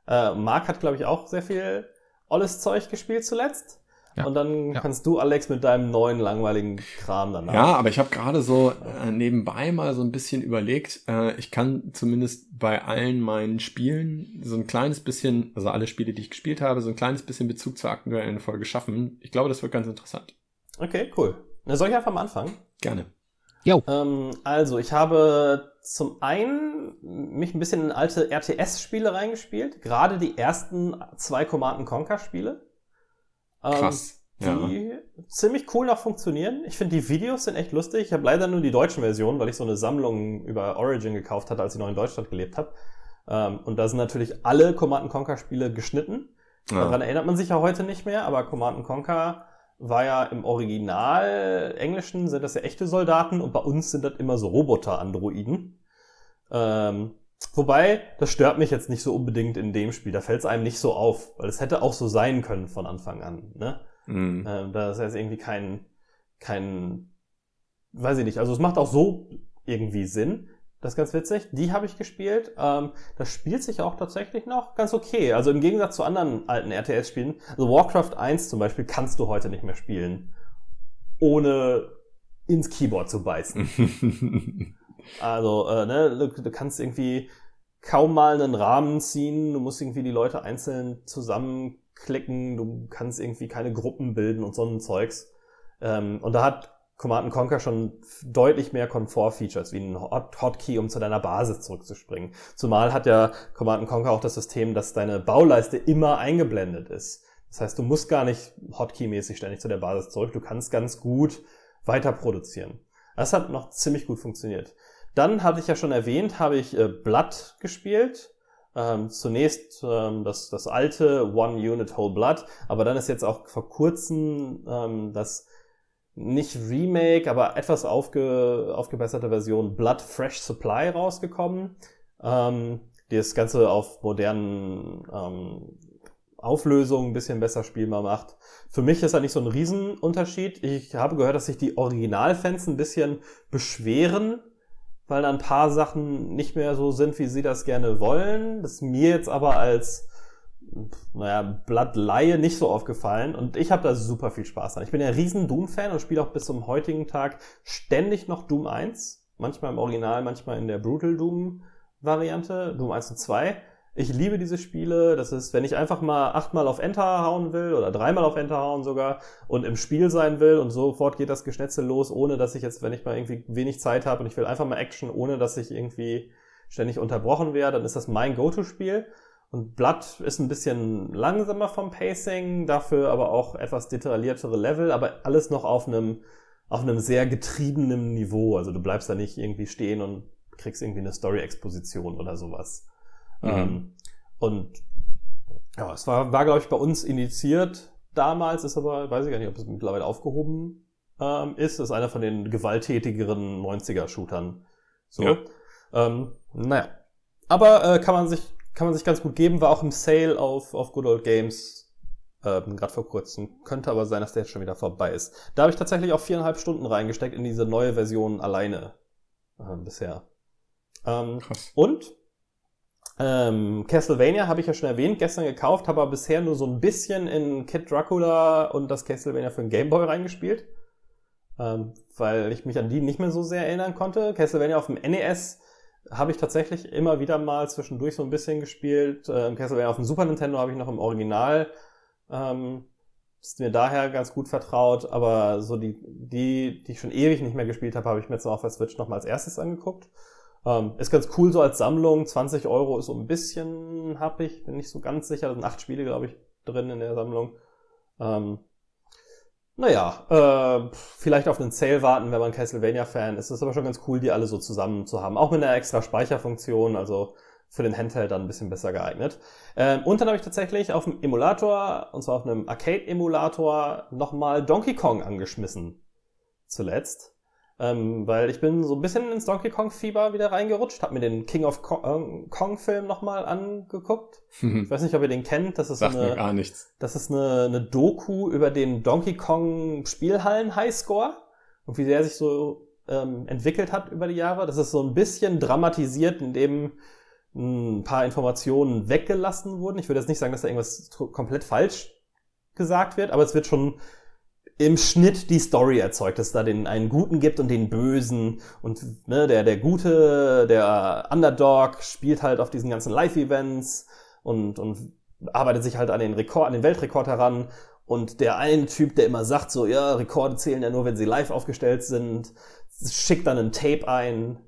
Äh, Marc hat, glaube ich, auch sehr viel olles Zeug gespielt zuletzt. Ja. Und dann ja. kannst du, Alex, mit deinem neuen langweiligen Kram danach. Ja, aber ich habe gerade so äh, nebenbei mal so ein bisschen überlegt, äh, ich kann zumindest bei allen meinen Spielen so ein kleines bisschen, also alle Spiele, die ich gespielt habe, so ein kleines bisschen Bezug zur aktuellen Folge schaffen. Ich glaube, das wird ganz interessant. Okay, cool. Na, soll ich einfach mal anfangen? Gerne. Jo. Ähm, also, ich habe zum einen mich ein bisschen in alte RTS-Spiele reingespielt, gerade die ersten zwei Command Conquer-Spiele. Ähm, Krass. Die ja. ziemlich cool noch funktionieren. Ich finde, die Videos sind echt lustig. Ich habe leider nur die deutschen Versionen, weil ich so eine Sammlung über Origin gekauft hatte, als ich noch in Deutschland gelebt habe. Ähm, und da sind natürlich alle Command Conquer Spiele geschnitten. Ja. Daran erinnert man sich ja heute nicht mehr, aber Command Conquer war ja im Original Englischen sind das ja echte Soldaten und bei uns sind das immer so Roboter-Androiden. Ähm, wobei, das stört mich jetzt nicht so unbedingt in dem Spiel. Da fällt es einem nicht so auf, weil es hätte auch so sein können von Anfang an. Ne? Mhm. Ähm, da ist jetzt irgendwie kein, kein, weiß ich nicht. Also es macht auch so irgendwie Sinn. Das ist ganz witzig. Die habe ich gespielt. Ähm, das spielt sich auch tatsächlich noch ganz okay. Also im Gegensatz zu anderen alten RTS-Spielen. Also Warcraft 1 zum Beispiel kannst du heute nicht mehr spielen, ohne ins Keyboard zu beißen. *laughs* also, äh, ne, du, du kannst irgendwie kaum mal einen Rahmen ziehen. Du musst irgendwie die Leute einzeln zusammenklicken. Du kannst irgendwie keine Gruppen bilden und so ein Zeugs. Ähm, und da hat Command Conquer schon deutlich mehr Komfort-Features wie ein Hot Hotkey, um zu deiner Basis zurückzuspringen. Zumal hat ja Command Conquer auch das System, dass deine Bauleiste immer eingeblendet ist. Das heißt, du musst gar nicht Hotkey-mäßig ständig zu der Basis zurück. Du kannst ganz gut weiter produzieren. Das hat noch ziemlich gut funktioniert. Dann hatte ich ja schon erwähnt, habe ich äh, Blood gespielt. Ähm, zunächst ähm, das, das alte One Unit Whole Blood, aber dann ist jetzt auch vor kurzem ähm, das nicht Remake, aber etwas aufge, aufgebesserte Version Blood Fresh Supply rausgekommen. Ähm, die das Ganze auf modernen ähm, Auflösungen ein bisschen besser spielbar macht. Für mich ist da nicht so ein Riesenunterschied. Ich habe gehört, dass sich die Originalfans ein bisschen beschweren, weil ein paar Sachen nicht mehr so sind, wie sie das gerne wollen. Das mir jetzt aber als naja, Blattleihe nicht so aufgefallen und ich habe da super viel Spaß dran. Ich bin ja riesen Doom-Fan und spiele auch bis zum heutigen Tag ständig noch Doom 1. Manchmal im Original, manchmal in der Brutal Doom-Variante, Doom 1 und 2. Ich liebe diese Spiele. Das ist, wenn ich einfach mal achtmal auf Enter hauen will oder dreimal auf Enter hauen sogar und im Spiel sein will und sofort geht das Geschnetzel los, ohne dass ich jetzt, wenn ich mal irgendwie wenig Zeit habe und ich will einfach mal Action, ohne dass ich irgendwie ständig unterbrochen werde, dann ist das mein Go-To-Spiel. Und Blood ist ein bisschen langsamer vom Pacing, dafür aber auch etwas detailliertere Level, aber alles noch auf einem, auf einem sehr getriebenen Niveau. Also du bleibst da nicht irgendwie stehen und kriegst irgendwie eine Story-Exposition oder sowas. Mhm. Ähm, und ja, es war, war glaube ich, bei uns initiiert damals, ist aber, weiß ich gar nicht, ob es mittlerweile aufgehoben ähm, ist. Das ist einer von den gewalttätigeren 90er-Shootern. So. Ja. Ähm, naja. Aber äh, kann man sich kann man sich ganz gut geben, war auch im Sale auf, auf Good Old Games ähm, gerade vor kurzem. Könnte aber sein, dass der jetzt schon wieder vorbei ist. Da habe ich tatsächlich auch viereinhalb Stunden reingesteckt in diese neue Version alleine äh, bisher. Ähm, Krass. Und ähm, Castlevania habe ich ja schon erwähnt, gestern gekauft, habe aber bisher nur so ein bisschen in Kid Dracula und das Castlevania für den Gameboy reingespielt. Ähm, weil ich mich an die nicht mehr so sehr erinnern konnte. Castlevania auf dem NES habe ich tatsächlich immer wieder mal zwischendurch so ein bisschen gespielt. Ähm, Castlevania auf dem Super Nintendo habe ich noch im Original. Ähm, ist mir daher ganz gut vertraut, aber so die, die, die ich schon ewig nicht mehr gespielt habe, habe ich mir jetzt auf der Switch noch mal als erstes angeguckt. Ähm, ist ganz cool so als Sammlung. 20 Euro ist so ein bisschen happig, bin nicht so ganz sicher. Da sind acht Spiele, glaube ich, drin in der Sammlung. Ähm, naja, äh, vielleicht auf einen Sale warten, wenn man Castlevania-Fan ist. Es ist aber schon ganz cool, die alle so zusammen zu haben. Auch mit einer extra Speicherfunktion. Also für den Handheld dann ein bisschen besser geeignet. Ähm, und dann habe ich tatsächlich auf dem Emulator, und zwar auf einem Arcade-Emulator, nochmal Donkey Kong angeschmissen. Zuletzt. Ähm, weil ich bin so ein bisschen ins Donkey Kong-Fieber wieder reingerutscht, habe mir den King of Kong, äh, Kong-Film nochmal angeguckt. Ich weiß nicht, ob ihr den kennt. Das ist Sagt mir eine, gar nichts. das ist eine, eine Doku über den Donkey Kong Spielhallen Highscore und wie der sich so ähm, entwickelt hat über die Jahre. Das ist so ein bisschen dramatisiert, indem ein paar Informationen weggelassen wurden. Ich würde jetzt nicht sagen, dass da irgendwas komplett falsch gesagt wird, aber es wird schon im Schnitt die Story erzeugt, dass es da den einen Guten gibt und den Bösen. Und ne, der der Gute, der Underdog spielt halt auf diesen ganzen Live-Events und und arbeitet sich halt an den Rekord, an den Weltrekord heran. Und der eine Typ, der immer sagt so, ja, Rekorde zählen ja nur, wenn sie live aufgestellt sind, schickt dann ein Tape ein,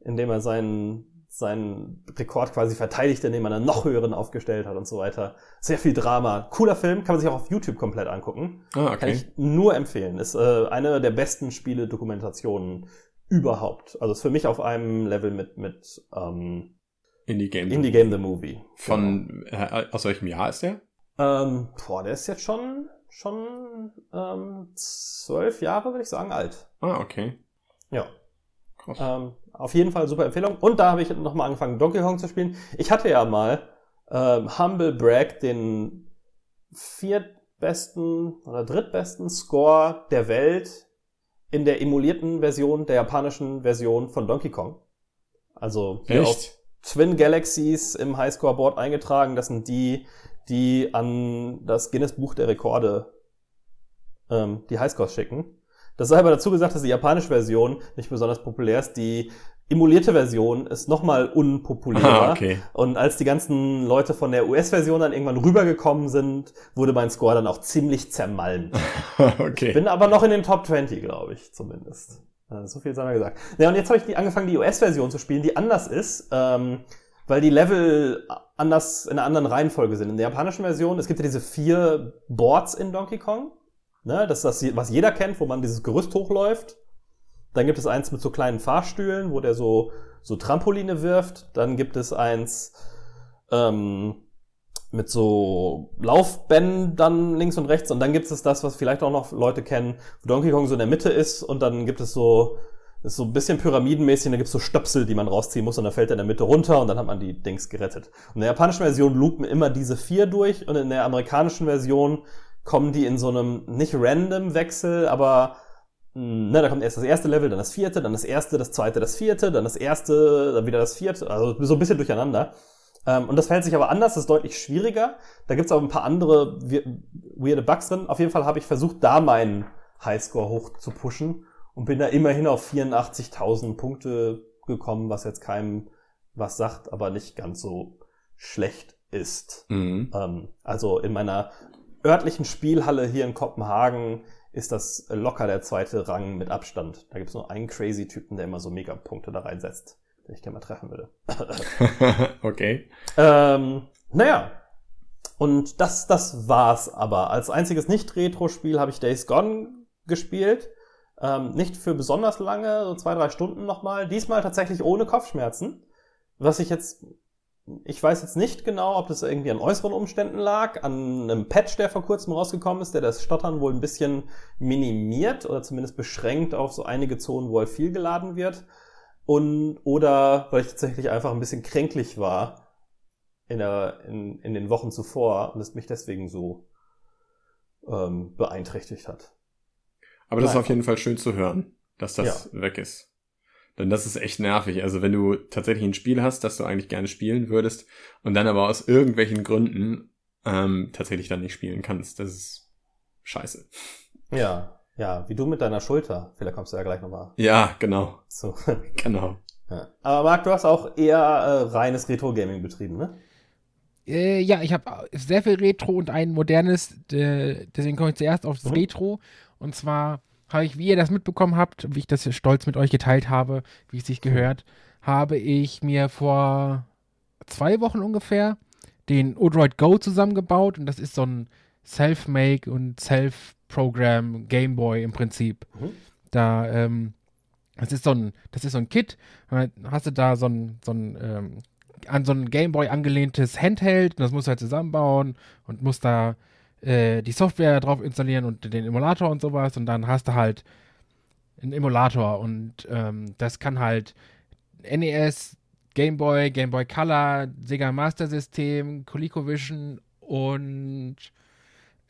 in dem er seinen seinen Rekord quasi verteidigt, indem er einen noch höheren aufgestellt hat und so weiter. Sehr viel Drama. Cooler Film, kann man sich auch auf YouTube komplett angucken. Ah, Kann okay. ich nur empfehlen. Ist äh, eine der besten Spiele-Dokumentationen überhaupt. Also ist für mich auf einem Level mit, mit ähm, Indie Game. Indie Game the Movie. Von, äh, aus welchem Jahr ist der? Ähm, boah, der ist jetzt schon, schon ähm, zwölf Jahre, würde ich sagen, alt. Ah, okay. Ja. Krass. Ähm, auf jeden Fall super Empfehlung. Und da habe ich nochmal angefangen, Donkey Kong zu spielen. Ich hatte ja mal ähm, Humble Brag den viertbesten oder drittbesten Score der Welt in der emulierten Version, der japanischen Version von Donkey Kong. Also Echt? Twin Galaxies im Highscore-Board eingetragen. Das sind die, die an das Guinness Buch der Rekorde ähm, die Highscores schicken. Das sei aber dazu gesagt, dass die japanische Version nicht besonders populär ist. Die emulierte Version ist nochmal unpopulärer. Ah, okay. Und als die ganzen Leute von der US-Version dann irgendwann rübergekommen sind, wurde mein Score dann auch ziemlich zermalmt. *laughs* okay. Bin aber noch in den Top 20, glaube ich, zumindest. Äh, So viel sei mal gesagt. Ja, und jetzt habe ich angefangen, die US-Version zu spielen, die anders ist, ähm, weil die Level anders in einer anderen Reihenfolge sind. In der japanischen Version, es gibt ja diese vier Boards in Donkey Kong. Ne, das ist das, was jeder kennt, wo man dieses Gerüst hochläuft. Dann gibt es eins mit so kleinen Fahrstühlen, wo der so, so Trampoline wirft. Dann gibt es eins ähm, mit so Laufbändern links und rechts. Und dann gibt es das, was vielleicht auch noch Leute kennen, wo Donkey Kong so in der Mitte ist. Und dann gibt es so, ist so ein bisschen pyramidenmäßig. Und da gibt es so Stöpsel, die man rausziehen muss. Und dann fällt er in der Mitte runter. Und dann hat man die Dings gerettet. Und in der japanischen Version loopen immer diese vier durch. Und in der amerikanischen Version kommen die in so einem nicht random Wechsel, aber mh, ne, da kommt erst das erste Level, dann das vierte, dann das erste, das zweite, das vierte, dann das erste, dann wieder das vierte, also so ein bisschen durcheinander. Ähm, und das verhält sich aber anders, das ist deutlich schwieriger. Da gibt's auch ein paar andere we- weirde Bugs drin. Auf jeden Fall habe ich versucht, da meinen Highscore hoch zu pushen und bin da immerhin auf 84.000 Punkte gekommen, was jetzt keinem was sagt, aber nicht ganz so schlecht ist. Mhm. Ähm, also in meiner örtlichen Spielhalle hier in Kopenhagen ist das locker der zweite Rang mit Abstand. Da gibt's nur einen crazy Typen, der immer so Megapunkte da reinsetzt, den ich gerne mal treffen würde. *laughs* okay. ähm, naja. Und das, das war's aber. Als einziges Nicht-Retro-Spiel habe ich Days Gone gespielt. Ähm, nicht für besonders lange, so zwei, drei Stunden nochmal. Diesmal tatsächlich ohne Kopfschmerzen. Was ich jetzt, ich weiß jetzt nicht genau, ob das irgendwie an äußeren Umständen lag, an einem Patch, der vor kurzem rausgekommen ist, der das Stottern wohl ein bisschen minimiert oder zumindest beschränkt auf so einige Zonen, wo er viel geladen wird. Und, oder weil ich tatsächlich einfach ein bisschen kränklich war in, der, in, in den Wochen zuvor und es mich deswegen so ähm, beeinträchtigt hat. Aber das ist Nein. auf jeden Fall schön zu hören, dass das weg ist. Denn das ist echt nervig. Also wenn du tatsächlich ein Spiel hast, das du eigentlich gerne spielen würdest und dann aber aus irgendwelchen Gründen ähm, tatsächlich dann nicht spielen kannst, das ist scheiße. Ja, ja, wie du mit deiner Schulter. Vielleicht kommst du ja gleich nochmal Ja, genau, zu. *laughs* genau. ja. Aber Marc, du hast auch eher äh, reines Retro-Gaming betrieben, ne? Äh, ja, ich habe sehr viel Retro und ein modernes, äh, deswegen komme ich zuerst aufs Mhm. Retro. Und zwar habe ich, wie ihr das mitbekommen habt, wie ich das stolz mit euch geteilt habe, wie es sich gehört, habe ich mir vor zwei Wochen ungefähr den Odroid Go zusammengebaut und das ist so ein Self-Make und Self-Program Gameboy im Prinzip. Mhm. Da, ähm, das ist so ein, das ist so ein Kit, hast du da so ein, so ein ähm, an so ein Gameboy angelehntes Handheld und das musst du halt zusammenbauen und musst da äh, die Software drauf installieren und den Emulator und sowas und dann hast du halt einen Emulator und ähm, das kann halt NES, Gameboy, Gameboy Color, Sega Master System, ColecoVision und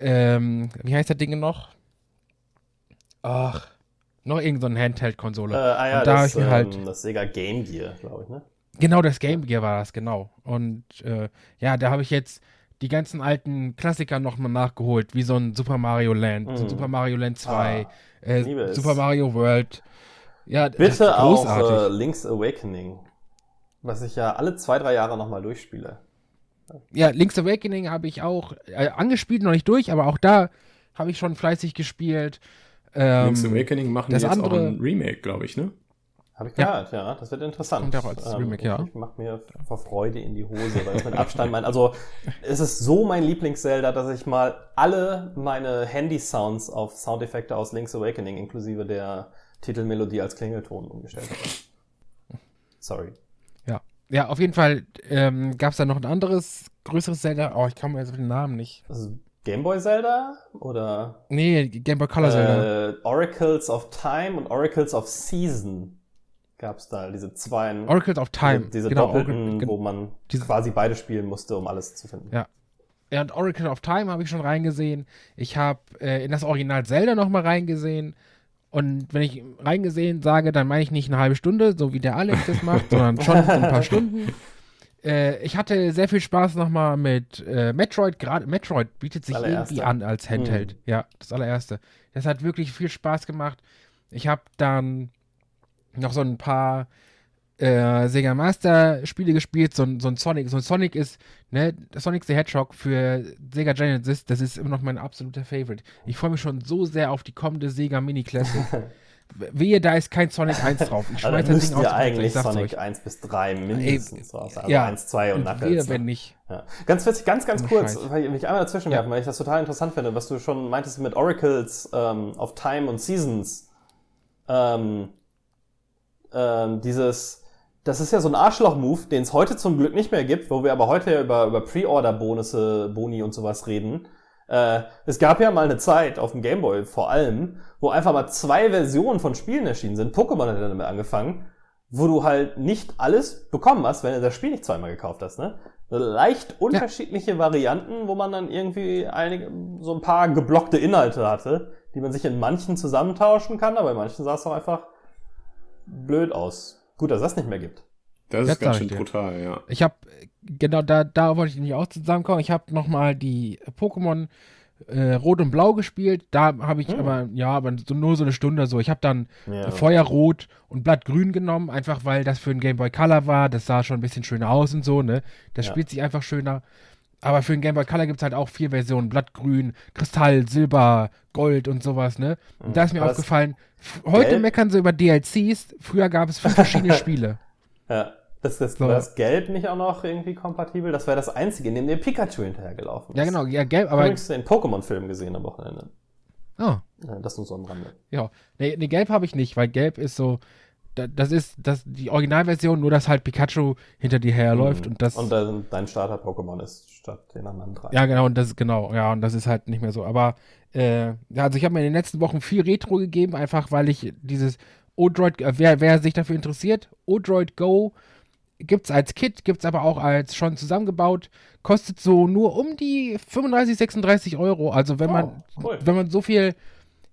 ähm, wie heißt das Ding noch? Ach, noch irgendeine so Handheld-Konsole. Äh, ah ja, Und da das, ich mir halt- ähm, das Sega Game Gear, glaube ich, ne? Genau, das Game Gear war das, genau. Und äh, ja, da habe ich jetzt die ganzen alten Klassiker nochmal nachgeholt, wie so ein Super Mario Land, so ein Mhm. Super Mario Land 2, Ah, äh. Super Mario World. Ja, Bitte auch äh, Link's Awakening, was ich ja alle zwei, drei Jahre nochmal durchspiele. Ja, Link's Awakening habe ich auch äh, angespielt, noch nicht durch, aber auch da habe ich schon fleißig gespielt. Ähm, Link's Awakening machen das jetzt auch andere- ein Remake, glaube ich, ne? Habe ich Ja. gehört, ja. Das wird interessant. Kommt auch als Remake, ja. Ich mache mir vor Freude in die Hose, weil es mit Abstand mein, also es ist so mein Lieblings-Zelda, dass ich mal alle meine Handy-Sounds auf Soundeffekte aus Link's Awakening inklusive der Titelmelodie als Klingelton umgestellt habe. Sorry. Ja. ja, auf jeden Fall ähm, gab es da noch ein anderes, größeres Zelda. Oh, ich kann mir jetzt den Namen nicht. Ist Gameboy Zelda oder Nee, Game Boy Color Zelda. äh, Oracles of Time und Oracles of Season gab es da, diese zwei Oracles of Time. diese, genau, doppelten, Oracle, wo man diese- quasi beide spielen musste, um alles zu finden. Ja. Ja, und Oracle of Time habe ich schon reingesehen. Ich habe äh, in das Original Zelda noch mal reingesehen. Und wenn ich reingesehen sage, dann meine ich nicht eine halbe Stunde, so wie der Alex das macht, *laughs* sondern schon ein paar Stunden. Äh, ich hatte sehr viel Spaß noch mal mit äh, Metroid. Gerade Metroid bietet sich irgendwie an als Handheld. Ja, das allererste. Das hat wirklich viel Spaß gemacht. Ich habe dann noch so ein paar äh, Sega Master Spiele gespielt, so, ein- so ein Sonic. So ein Sonic ist, ne, Sonic the Hedgehog für Sega Genesis, das ist immer noch mein absoluter Favorite. Ich freue mich schon so sehr auf die kommende Sega Mini Classic. *laughs* Wehe, da ist kein Sonic 1 drauf. Ich Also schmeiß dann das Ding aus eigentlich Sonic euch. 1 bis 3 mindestens raus. Also ja, 1, 2 und, Und Knuckles. wehe, ne? wenn nicht. Ja. Ganz witzig, ganz, ganz Oh, kurz, weil ich mich einmal dazwischen Ja. werfen, weil ich das total interessant finde, was du schon meintest mit Oracles ähm, of Time und Seasons. Ähm, ähm, dieses, das ist ja so ein Arschloch-Move, den es heute zum Glück nicht mehr gibt, wo wir aber heute ja über, über Pre-Order-Bonusse, Boni und sowas reden. Äh, es gab ja mal eine Zeit auf dem Gameboy vor allem, wo einfach mal zwei Versionen von Spielen erschienen sind. Pokémon hat dann damit angefangen, wo du halt nicht alles bekommen hast, wenn du das Spiel nicht zweimal gekauft hast, ne? Leicht unterschiedliche Varianten, wo man dann irgendwie einige, so ein paar geblockte Inhalte hatte, die man sich in manchen zusammentauschen kann, aber in manchen sah es auch einfach blöd aus. Gut, dass das nicht mehr gibt. Das Das ist ganz schön brutal, ja. Ich habe, genau da, da wollte ich nämlich auch zusammenkommen. Ich habe nochmal die Pokémon äh, Rot und Blau gespielt. Da habe ich Hm. aber, ja, aber so, nur so eine Stunde so. Ich habe dann Ja. Feuerrot und Blattgrün genommen, einfach weil das für ein Game Boy Color war. Das sah schon ein bisschen schöner aus und so, ne? Das Ja. spielt sich einfach schöner. Aber für ein Game Boy Color gibt es halt auch vier Versionen: Blattgrün, Kristall, Silber, Gold und sowas, ne? Und da ist mir das- aufgefallen, heute Gelb- meckern sie über DLCs, früher gab es fünf verschiedene *laughs* Spiele. Ja. Das, das, So. War das Gelb nicht auch noch irgendwie kompatibel? Das wäre das einzige, in dem der Pikachu hinterhergelaufen ist. Ja, genau, ja, gelb, Aber aber. übrigens den Pokémon-Film gesehen am Wochenende. Oh, Ja, Das nur so am Rande. ja. Nee, nee gelb habe ich nicht, weil gelb ist so. Da- Das ist das, die Originalversion, nur dass halt Pikachu hinter dir herläuft und das. Und dann dein Starter-Pokémon ist statt den anderen drei. Ja, genau, und das ist genau, ja, und das ist halt nicht mehr so. Aber äh, also ich habe mir in den letzten Wochen viel Retro gegeben, einfach weil ich dieses Odroid, äh, wer, wer sich dafür interessiert, Odroid Go gibt's als Kit, gibt's aber auch als schon zusammengebaut, kostet so nur um die 35, 36 Euro. Also wenn man, Oh, cool. wenn man so viel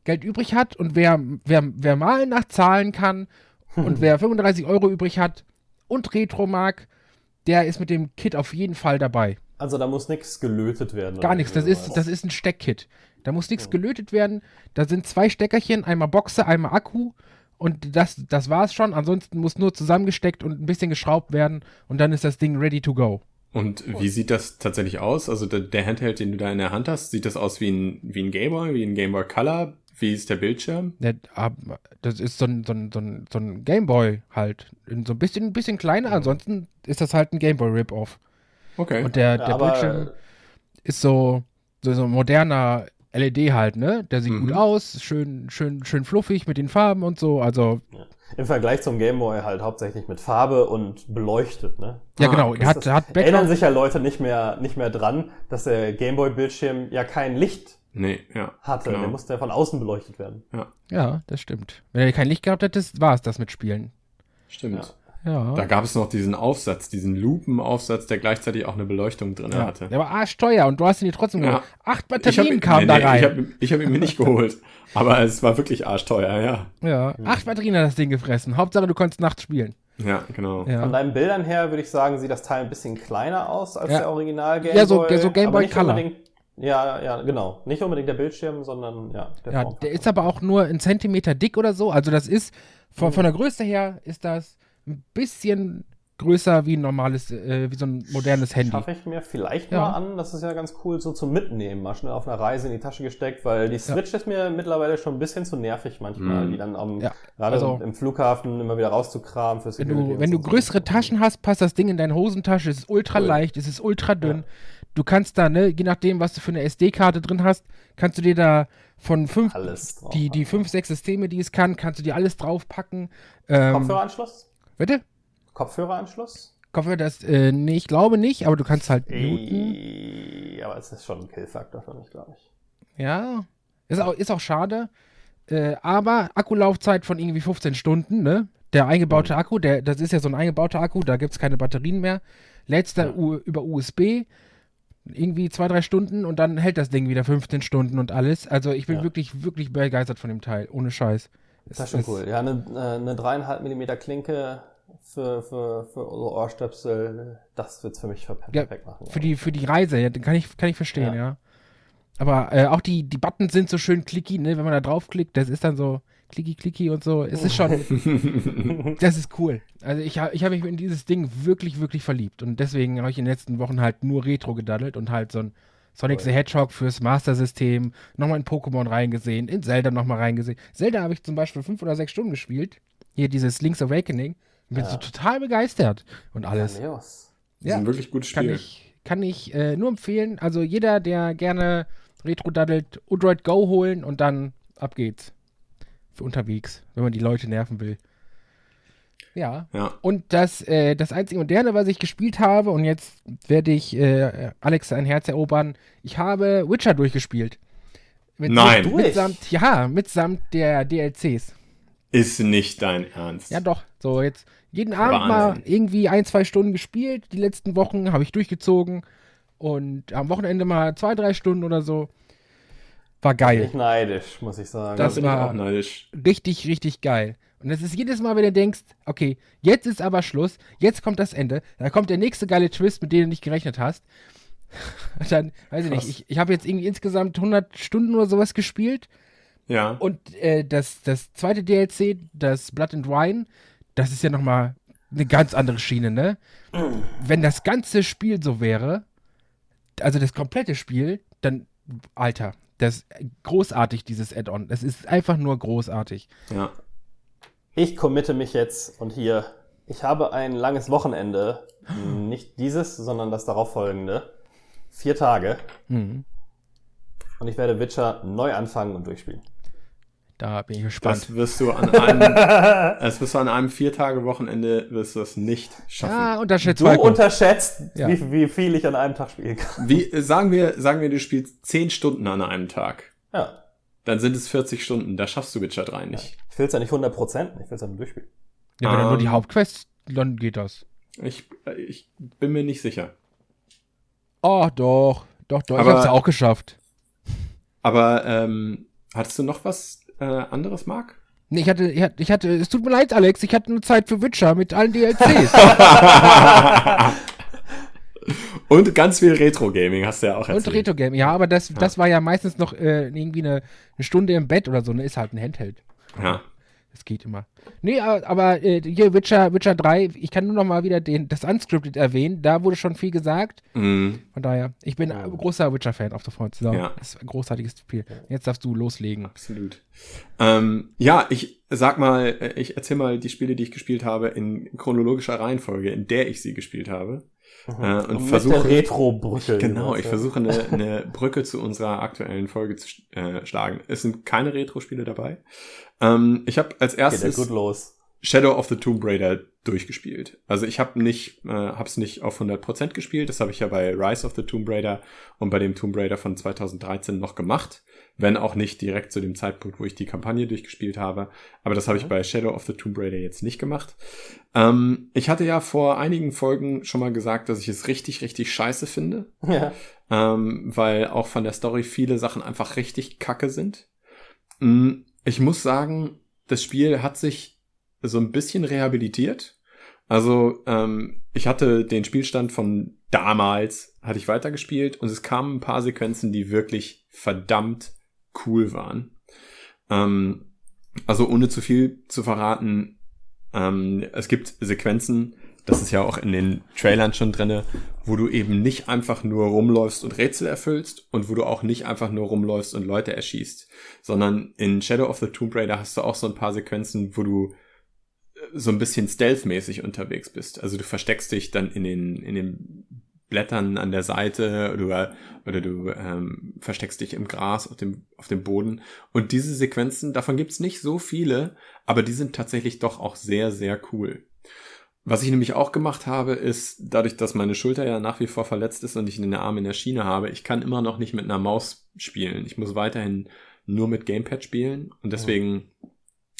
Geld übrig hat und wer, wer, wer mal nach zahlen kann und wer 35 Euro übrig hat und Retro mag, der ist mit dem Kit auf jeden Fall dabei. Also da muss nichts gelötet werden. Gar nichts. Das ist, das ist ein Steckkit. Da muss nichts gelötet werden. Da sind zwei Steckerchen, einmal Boxe, einmal Akku. Und das, das war's schon. Ansonsten muss nur zusammengesteckt und ein bisschen geschraubt werden. Und dann ist das Ding ready to go. Und wie sieht das tatsächlich aus? Also der, der Handheld, den du da in der Hand hast, sieht das aus wie ein, wie ein Gameboy, wie ein Gameboy Color? Wie ist der Bildschirm? Das ist so ein, so ein, so ein, so ein Gameboy halt. So ein bisschen, ein bisschen kleiner. Ansonsten ist das halt ein Gameboy Rip-Off. Okay. Und der, Ja, der aber Bildschirm ist so, so, so ein moderner LED halt, ne? Der sieht Mhm. gut aus, schön, schön, schön fluffig mit den Farben und so. Also, Im Vergleich zum Gameboy halt hauptsächlich mit Farbe und beleuchtet, ne? ja Ah, genau, Das hat, ist- hat Erinnern sich ja Leute nicht mehr, nicht mehr dran, dass der Gameboy-Bildschirm ja kein Licht Nee, ja. hatte. genau. Der musste ja von außen beleuchtet werden. Ja, das stimmt. Wenn er kein Licht gehabt hättest, war es das mit Spielen. Stimmt. Ja. Da gab es noch diesen Aufsatz, diesen Lupenaufsatz, der gleichzeitig auch eine Beleuchtung drin ja. hatte. Der war arschteuer und du hast ihn dir trotzdem Ja. geholt. Acht Batterien kamen nee, da nee, rein. Ich habe ich hab ihn mir nicht geholt. Aber es war wirklich arschteuer, ja. ja, acht Batterien hat das Ding gefressen. Hauptsache, du konntest nachts spielen. Ja, genau. Ja. Von deinen Bildern her würde ich sagen, sieht das Teil ein bisschen kleiner aus als Ja. der Original Gameboy. Ja, so- so Game aber Boy nicht Color. unbedingt- Ja, ja, genau. Nicht unbedingt der Bildschirm, sondern ja, der Ja, der ist aber auch nur ein Zentimeter dick oder so. Also das ist, von, Mhm. von der Größe her ist das ein bisschen größer wie ein normales, äh, wie so ein modernes Handy. Schaffe ich mir vielleicht Ja. mal an. Das ist ja ganz cool, so zum Mitnehmen, mal schnell auf einer Reise in die Tasche gesteckt, weil die Switch ist mir mittlerweile schon ein bisschen zu nervig manchmal, Mhm. die dann am, Ja, gerade also- im Flughafen immer wieder rauszukramen fürs Wenn du, wenn du so. größere Taschen hast, passt das Ding in deine Hosentasche. Es ist ultra Cool. leicht, es ist ultra dünn. Du kannst da, ne, je nachdem, was du für eine SD-Karte drin hast, kannst du dir da von fünf, Alles drauf. die, die fünf, sechs Systeme, die es kann, kannst du dir alles draufpacken. Ähm, Kopfhöreranschluss? Bitte? Kopfhöreranschluss? Kopfhörer, das, äh, nee, ich glaube nicht, aber du kannst halt muten. Ey, aber es ist schon ein Killfaktor für mich, glaube ich. Ja, ist auch, ist auch schade. Äh, aber Akkulaufzeit von irgendwie 15 Stunden, ne? Der eingebaute Akku, der, das ist ja so ein eingebauter Akku, da gibt es keine Batterien mehr. Da Ja. U über USB irgendwie zwei, drei Stunden und dann hält das Ding wieder 15 Stunden und alles. Also ich bin Ja. wirklich, wirklich begeistert von dem Teil, ohne Scheiß. Das ist schon Es- cool. Ja, eine, äh, eine dreieinhalb Millimeter Klinke für, für, für unsere Ohrstöpsel, das wird's für mich Ja, perfekt machen. Für die, für die Reise, ja, kann ich, kann ich verstehen, ja. Ja. Aber äh, auch die, die Buttons sind so schön clicky, ne? Wenn man da draufklickt, das ist dann so clicky, clicky und so. Es ist schon, *laughs* das ist cool. Also ich, ich habe mich in dieses Ding wirklich, wirklich verliebt. Und deswegen habe ich in den letzten Wochen halt nur Retro gedaddelt und halt so ein Sonic Cool. the Hedgehog fürs Master-System, nochmal in Pokémon reingesehen, in Zelda nochmal reingesehen. Zelda habe ich zum Beispiel fünf oder sechs Stunden gespielt. Hier dieses Link's Awakening. Und bin Ja. so total begeistert. Und alles. Grandios. Das ist ein wirklich gutes Kann Spiel. ich, kann ich äh, nur empfehlen. Also jeder, der gerne Retro daddelt, Android Go holen und dann ab geht's. Für unterwegs, wenn man die Leute nerven will. Ja. Ja. Und das, äh, das einzige Moderne, was ich gespielt habe, und jetzt werde ich äh, Alex ein Herz erobern, ich habe Witcher durchgespielt. Mit, Nein. Mit, mitsamt, ja, mitsamt der DLCs. Ist nicht dein Ernst. Ja, doch. So, jetzt jeden Abend Wahnsinn. mal irgendwie ein, zwei Stunden gespielt. Die letzten Wochen habe ich durchgezogen. Und am Wochenende mal zwei, drei Stunden oder so. War geil. Nicht neidisch, muss ich sagen. Da Das bin ich war- auch neidisch. Richtig, richtig geil. Und das ist jedes Mal, wenn du denkst, okay, jetzt ist aber Schluss, jetzt kommt das Ende, dann kommt der nächste geile Twist, mit dem du nicht gerechnet hast. *laughs* dann, weiß ich Krass. nicht, ich, ich habe jetzt irgendwie insgesamt 100 Stunden oder sowas gespielt. Ja. Und äh, das, das zweite DLC, das Blood and Wine, das ist ja nochmal eine ganz andere Schiene, ne? *clears throat* Wenn das ganze Spiel so wäre, also das komplette Spiel, dann, Alter, das ist großartig, dieses Add-on. Das ist einfach nur großartig. ja. Ich committe mich jetzt und hier, ich habe ein langes Wochenende, nicht dieses, sondern das darauffolgende. Vier Tage. Mhm. Und ich werde Witcher neu anfangen und durchspielen. Da bin ich gespannt. Das wirst du an *laughs* einem, das wirst du an einem Vier-Tage-Wochenende wirst du das nicht schaffen. Ja, unterschätzt Du Falco. unterschätzt, Ja. wie, wie viel ich an einem Tag spielen kann. Wie, sagen wir, sagen wir, du spielst zehn Stunden an einem Tag. Ja. Dann sind es 40 Stunden. Da schaffst du Witcher 3 nicht. Ich will es ja nicht 100%, ich will es ja nur durchspielen. Ja, wenn er nur die Ähm. Hauptquest, dann geht das. Ich, ich bin mir nicht sicher. Oh, doch. Doch, doch. ich Aber- hab's ja auch geschafft. Aber ähm, hattest du noch was äh, anderes, Marc? Nee, ich hatte, ich hatte, ich hatte, es tut mir leid, Alex, ich hatte nur Zeit für Witcher mit allen DLCs. *laughs* Und ganz viel Retro-Gaming hast du ja auch Und erzählt. Retro-Game, ja, aber das, das war ja meistens noch äh, irgendwie eine, eine Stunde im Bett oder so, ne? Ist halt ein Handheld. Ja. Das geht immer. Nee, aber, äh, hier Witcher, Witcher 3, ich kann nur noch mal wieder den, das Unscripted erwähnen. Da wurde schon viel gesagt. Mhm. Von daher, ich bin ein großer Witcher-Fan auf sofort. So, Ja. Das ist ein großartiges Spiel. Jetzt darfst du loslegen. Absolut. Ähm, ja, ich sag mal, äh, ich erzähl mal die Spiele, die ich gespielt habe, in chronologischer Reihenfolge, in der ich sie gespielt habe. Mhm. Äh, und, und versuche Retro-Brücke. Genau, ich versuche eine, *laughs* eine Brücke zu unserer aktuellen Folge zu äh, schlagen. Es sind keine Retro-Spiele dabei. Ähm, ich habe als erstes gut los. Shadow of the Tomb Raider durchgespielt. Also ich habe nicht, äh, hab's nicht auf 100% gespielt. Das habe ich ja bei Rise of the Tomb Raider und bei dem Tomb Raider von 2013 noch gemacht wenn auch nicht direkt zu dem Zeitpunkt, wo ich die Kampagne durchgespielt habe. Aber das habe ich mhm. bei Shadow of the Tomb Raider jetzt nicht gemacht. Ähm, ich hatte ja vor einigen Folgen schon mal gesagt, dass ich es richtig, richtig scheiße finde. Ja. Ähm, weil auch von der Story viele Sachen einfach richtig kacke sind. Mm, ich muss sagen, das Spiel hat sich so ein bisschen rehabilitiert. Also ähm, ich hatte den Spielstand von damals, hatte ich weitergespielt und es kamen ein paar Sequenzen, die wirklich verdammt cool waren. Ähm, also ohne zu viel zu verraten, ähm, es gibt Sequenzen, das ist ja auch in den Trailern schon drinne, wo du eben nicht einfach nur rumläufst und Rätsel erfüllst und wo du auch nicht einfach nur rumläufst und Leute erschießt, sondern in Shadow of the Tomb Raider hast du auch so ein paar Sequenzen, wo du äh, so ein bisschen stealth-mäßig unterwegs bist. Also du versteckst dich dann in den, in den Blättern an der Seite oder, oder du ähm, versteckst dich im Gras auf dem, auf dem Boden. Und diese Sequenzen, davon gibt's nicht so viele, aber die sind tatsächlich doch auch sehr, sehr cool. Was ich nämlich auch gemacht habe, ist, dadurch, dass meine Schulter ja nach wie vor verletzt ist und ich einen Arm in der Schiene habe, ich kann immer noch nicht mit einer Maus spielen. Ich muss weiterhin nur mit Gamepad spielen und deswegen mhm.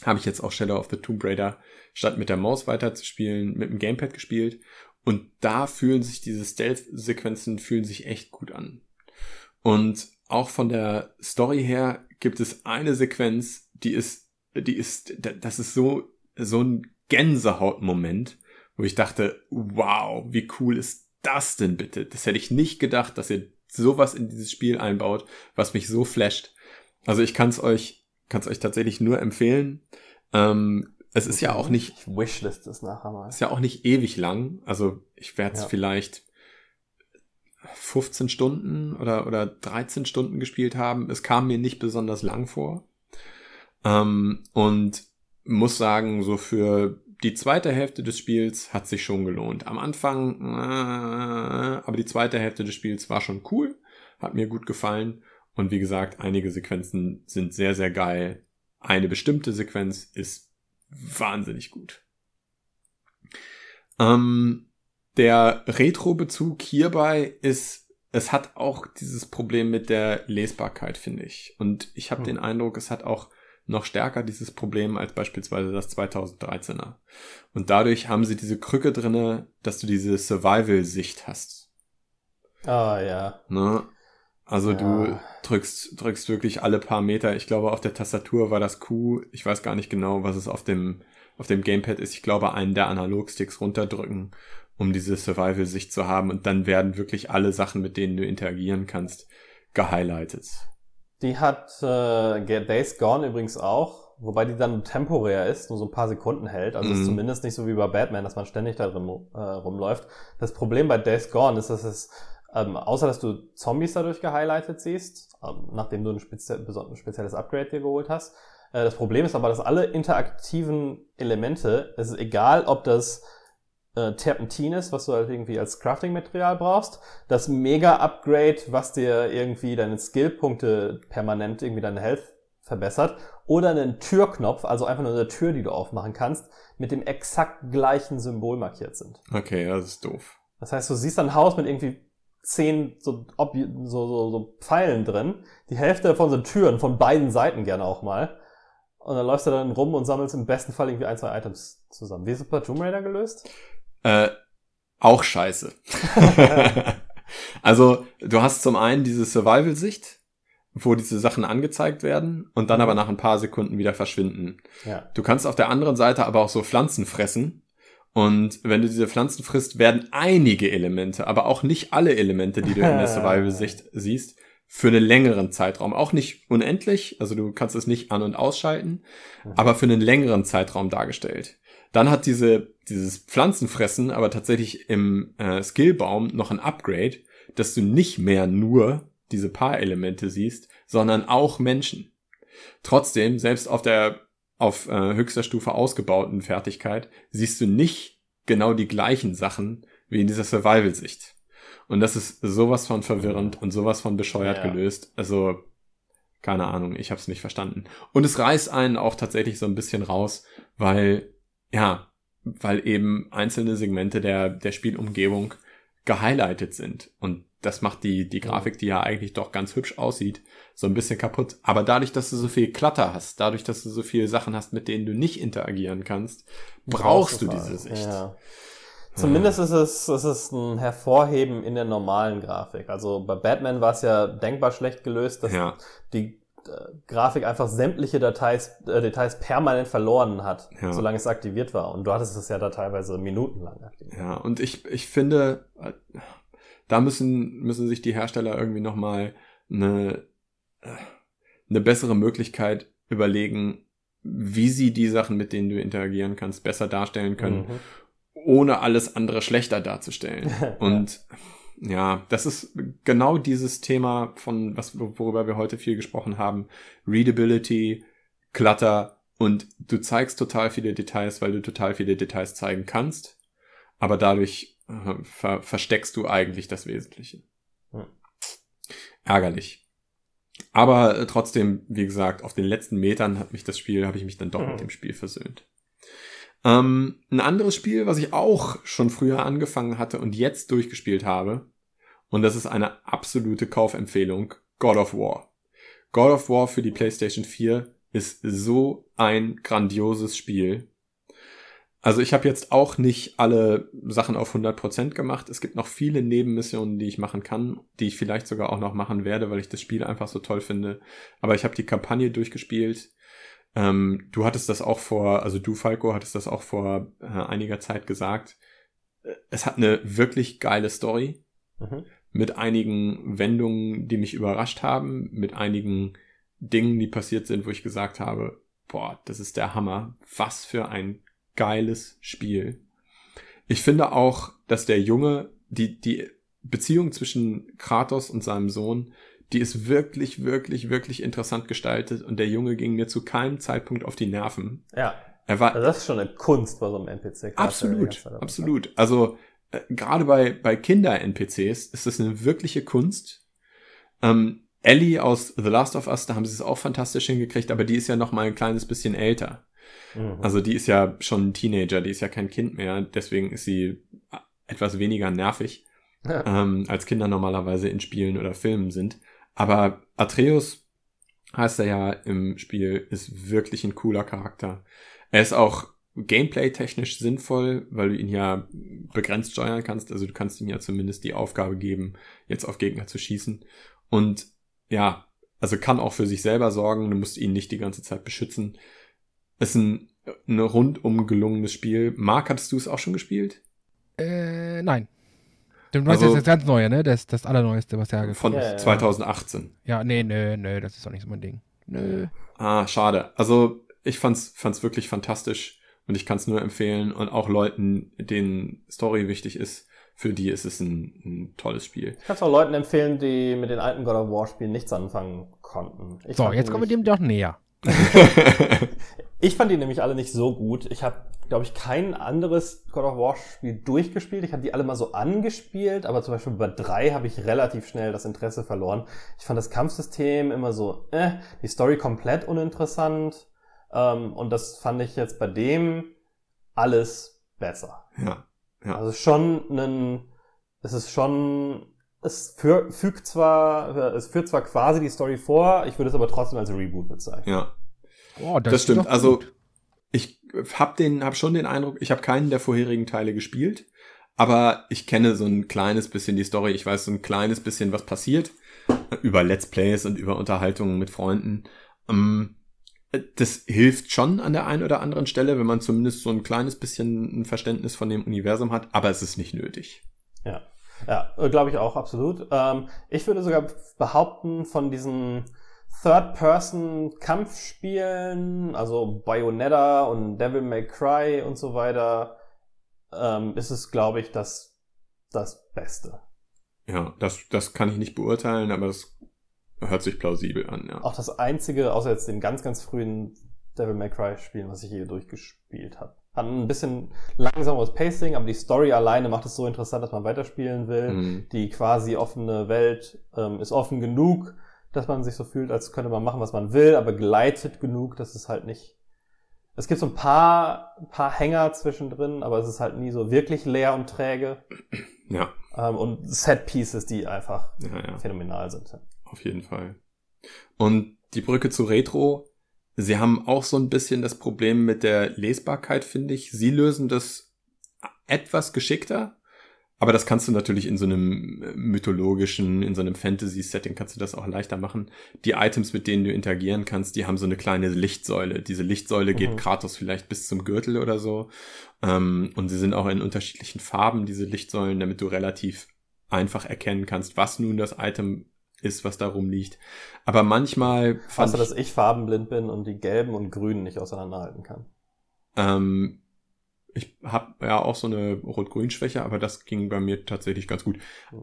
habe ich jetzt auch Shadow of the Tomb Raider statt mit der Maus weiter zu spielen, mit dem Gamepad gespielt und da fühlen sich diese Stealth-Sequenzen fühlen sich echt gut an. Und auch von der Story her gibt es eine Sequenz, die ist, die ist, das ist so, so ein Gänsehautmoment, wo ich dachte, wow, wie cool ist das denn bitte? Das hätte ich nicht gedacht, dass ihr sowas in dieses Spiel einbaut, was mich so flasht. Also ich kann es euch, kann es euch tatsächlich nur empfehlen. Ähm, es ist ja auch nicht. Ich wishlist es nachher mal. Ist ja auch nicht ewig lang. Also ich werde es ja. vielleicht 15 Stunden oder, oder 13 Stunden gespielt haben. Es kam mir nicht besonders lang vor. Ähm, und muss sagen, so für die zweite Hälfte des Spiels hat sich schon gelohnt. Am Anfang, äh, aber die zweite Hälfte des Spiels war schon cool, hat mir gut gefallen. Und wie gesagt, einige Sequenzen sind sehr, sehr geil. Eine bestimmte Sequenz ist wahnsinnig gut. Ähm, der Retro-Bezug hierbei ist, es hat auch dieses Problem mit der Lesbarkeit, finde ich. Und ich habe hm. den Eindruck, es hat auch noch stärker dieses Problem als beispielsweise das 2013er. Und dadurch haben sie diese Krücke drinne, dass du diese Survival-Sicht hast. Ah, ja. Ne? Also ja. du drückst, drückst wirklich alle paar Meter. Ich glaube, auf der Tastatur war das Q. Ich weiß gar nicht genau, was es auf dem, auf dem Gamepad ist. Ich glaube, einen der Analogsticks runterdrücken, um diese Survival-Sicht zu haben. Und dann werden wirklich alle Sachen, mit denen du interagieren kannst, gehighlightet. Die hat äh, Days Gone übrigens auch, wobei die dann temporär ist, nur so ein paar Sekunden hält. Also mm. ist mhm. zumindest nicht so wie bei Batman, dass man ständig da drin äh, rumläuft. Das Problem bei Days Gone ist, dass es ähm, außer dass du Zombies dadurch gehighlightet siehst, ähm, nachdem du ein, spezie ein spezielles Upgrade dir geholt hast. Äh, das Problem ist aber, dass alle interaktiven Elemente, es ist egal, ob das äh, Terpentin ist, was du halt irgendwie als Crafting-Material brauchst, das Mega-Upgrade, was dir irgendwie deine Skill-Punkte permanent irgendwie deine Health verbessert, oder einen Türknopf, also einfach nur eine Tür, die du aufmachen kannst, mit dem exakt gleichen Symbol markiert sind. Okay, das ist doof. Das heißt, du siehst ein Haus mit irgendwie zehn so, Ob so, so, so Pfeilen drin. Die Hälfte davon sind Türen, von beiden Seiten gerne auch mal. Und dann läufst du dann rum und sammelst im besten Fall irgendwie ein, zwei Items zusammen. Wie ist es bei Tomb Raider gelöst? Äh, auch scheiße. *laughs* also, du hast zum einen diese Survival-Sicht, wo diese Sachen angezeigt werden und dann mhm. aber nach ein paar Sekunden wieder verschwinden. Ja. Du kannst auf der anderen Seite aber auch so Pflanzen fressen, und wenn du diese Pflanzen frisst, werden einige Elemente, aber auch nicht alle Elemente, die du in der *laughs* Survival-Sicht siehst, für einen längeren Zeitraum. Auch nicht unendlich, also du kannst es nicht an- und ausschalten, mhm. aber für einen längeren Zeitraum dargestellt. Dann hat diese, dieses Pflanzenfressen aber tatsächlich im äh, Skillbaum noch ein Upgrade, dass du nicht mehr nur diese paar Elemente siehst, sondern auch Menschen. Trotzdem, selbst auf der auf äh, höchster Stufe ausgebauten Fertigkeit siehst du nicht genau die gleichen Sachen wie in dieser Survival-Sicht. Und das ist sowas von verwirrend und sowas von bescheuert Ja. gelöst. Also, keine Ahnung, ich habe es nicht verstanden. Und es reißt einen auch tatsächlich so ein bisschen raus, weil, ja, weil eben einzelne Segmente der, der Spielumgebung gehighlightet sind. Und das macht die, die Grafik, die ja eigentlich doch ganz hübsch aussieht, so ein bisschen kaputt. Aber dadurch, dass du so viel Klatter hast, dadurch, dass du so viele Sachen hast, mit denen du nicht interagieren kannst, brauchst du diese Sicht. Ja. Zumindest ist es, ist es ein Hervorheben in der normalen Grafik. Also bei Batman war es ja denkbar schlecht gelöst, dass Ja. die äh, Grafik einfach sämtliche Details, äh, Details permanent verloren hat, Ja. solange es aktiviert war. Und du hattest es ja da teilweise minutenlang aktiviert. Ja, und ich, ich finde, äh, da müssen, müssen sich die Hersteller irgendwie nochmal eine, eine bessere Möglichkeit überlegen, wie sie die Sachen, mit denen du interagieren kannst, besser darstellen können, Mhm. ohne alles andere schlechter darzustellen. *laughs* Und ja, das ist genau dieses Thema von, was, worüber wir heute viel gesprochen haben. Readability, Clutter und du zeigst total viele Details, weil du total viele Details zeigen kannst. Aber dadurch ver versteckst du eigentlich das Wesentliche. Hm. Ärgerlich. Aber äh, trotzdem, wie gesagt, auf den letzten Metern hat mich das Spiel, habe ich mich dann doch Mhm. mit dem Spiel versöhnt. Ähm, ein anderes Spiel, was ich auch schon früher angefangen hatte und jetzt durchgespielt habe, und das ist eine absolute Kaufempfehlung, God of War. God of War für die PlayStation 4 ist so ein grandioses Spiel. Also ich habe jetzt auch nicht alle Sachen auf 100% gemacht. Es gibt noch viele Nebenmissionen, die ich machen kann, die ich vielleicht sogar auch noch machen werde, weil ich das Spiel einfach so toll finde. Aber ich habe die Kampagne durchgespielt. Ähm, du hattest das auch vor, also du Falco hattest das auch vor äh, einiger Zeit gesagt. Äh, Es hat eine wirklich geile Story Mhm. mit einigen Wendungen, die mich überrascht haben, mit einigen Dingen, die passiert sind, wo ich gesagt habe, boah, das ist der Hammer. Was für ein geiles Spiel. Ich finde auch, dass der Junge, die, die Beziehung zwischen Kratos und seinem Sohn, die ist wirklich, wirklich, wirklich interessant gestaltet und der Junge ging mir zu keinem Zeitpunkt auf die Nerven. Ja, Er war also das ist schon eine Kunst bei so einem NPC. Absolut, absolut. Also äh, gerade bei, bei Kinder-NPCs ist das eine wirkliche Kunst. Ähm, Ellie aus The Last of Us, da haben sie es auch fantastisch hingekriegt, aber die ist ja noch mal ein kleines bisschen älter. Mhm. Also die ist ja schon ein Teenager, die ist ja kein Kind mehr, deswegen ist sie etwas weniger nervig, Ja. ähm, als Kinder normalerweise in Spielen oder Filmen sind. Aber Atreus heißt er ja im Spiel, ist wirklich ein cooler Charakter. Er ist auch gameplay-technisch sinnvoll, weil du ihn ja begrenzt steuern kannst. Also du kannst ihm ja zumindest die Aufgabe geben, jetzt auf Gegner zu schießen. Und ja, also kann auch für sich selber sorgen. Du musst ihn nicht die ganze Zeit beschützen. Ist ein, ein rundum gelungenes Spiel. Marc, hattest du es auch schon gespielt? Äh, nein. Du meinst Also- jetzt das ganz Neue, ne? Das, das Allerneueste, was ja Von Ja, ja. 2018. Ja, nee, nö, nö, das ist doch nicht so mein Ding. Nö. Ah, schade. Also ich fand's, fand's wirklich fantastisch und ich kann's nur empfehlen und auch Leuten, denen Story wichtig ist, für die ist es ein, ein tolles Spiel. Ich kann es auch Leuten empfehlen, die mit den alten God of War Spielen nichts anfangen konnten. Ich So, jetzt kommen wir dem doch näher. *laughs* *laughs* Ich fand die nämlich alle nicht so gut. Ich habe, glaube ich, kein anderes God of War Spiel durchgespielt. Ich habe die alle mal so angespielt, aber zum Beispiel bei drei habe ich relativ schnell das Interesse verloren. Ich fand das Kampfsystem immer so, äh, die Story komplett uninteressant. Ähm, und das fand ich jetzt bei dem alles besser. ja. Ja. Also schon ein, es ist schon, es für, fügt zwar, es führt zwar quasi die Story vor, ich würde es aber trotzdem als Reboot bezeichnen. Ja. Oh, das, Das ist stimmt. doch Also gut. ich hab den, hab schon den Eindruck, ich habe keinen der vorherigen Teile gespielt, aber ich kenne so ein kleines bisschen die Story. Ich weiß so ein kleines bisschen, was passiert über Let's Plays und über Unterhaltungen mit Freunden. Ähm, das hilft schon an der einen oder anderen Stelle, wenn man zumindest so ein kleines bisschen ein Verständnis von dem Universum hat, aber es ist nicht nötig. Ja, ja glaube ich auch, absolut. Ähm, ich würde sogar behaupten, von diesen Third-Person-Kampfspielen, also Bayonetta und Devil May Cry und so weiter, ähm, ist es, glaube ich, das, das Beste. Ja, das, das kann ich nicht beurteilen, aber das hört sich plausibel an, ja. Auch das einzige, außer jetzt den ganz, ganz frühen Devil May Cry Spielen, was ich je durchgespielt habe. Hat ein bisschen langsameres Pacing, aber die Story alleine macht es so interessant, dass man weiterspielen will. Mhm. Die quasi offene Welt ähm, ist offen genug, dass man sich so fühlt, als könnte man machen, was man will, aber gleitet genug, dass es halt nicht. Es gibt so ein paar, paar Hänger zwischendrin, aber es ist halt nie so wirklich leer und träge. Ja, Ähm, und Set Pieces, die einfach ja, ja. phänomenal sind. Auf jeden Fall. Und die Brücke zu Retro, sie haben auch so ein bisschen das Problem mit der Lesbarkeit, finde ich. Sie lösen das etwas geschickter, aber das kannst du natürlich in so einem mythologischen, in so einem Fantasy-Setting kannst du das auch leichter machen. Die Items, mit denen du interagieren kannst, die haben so eine kleine Lichtsäule. Diese Lichtsäule geht Mhm. Kratos vielleicht bis zum Gürtel oder so. Ähm, und sie sind auch in unterschiedlichen Farben, diese Lichtsäulen, damit du relativ einfach erkennen kannst, was nun das Item ist, was da rumliegt. Aber manchmal Außer, ich, dass ich farbenblind bin und die gelben und grünen nicht auseinanderhalten kann. ähm, ich habe ja auch so eine Rot-Grün-Schwäche, aber das ging bei mir tatsächlich ganz gut.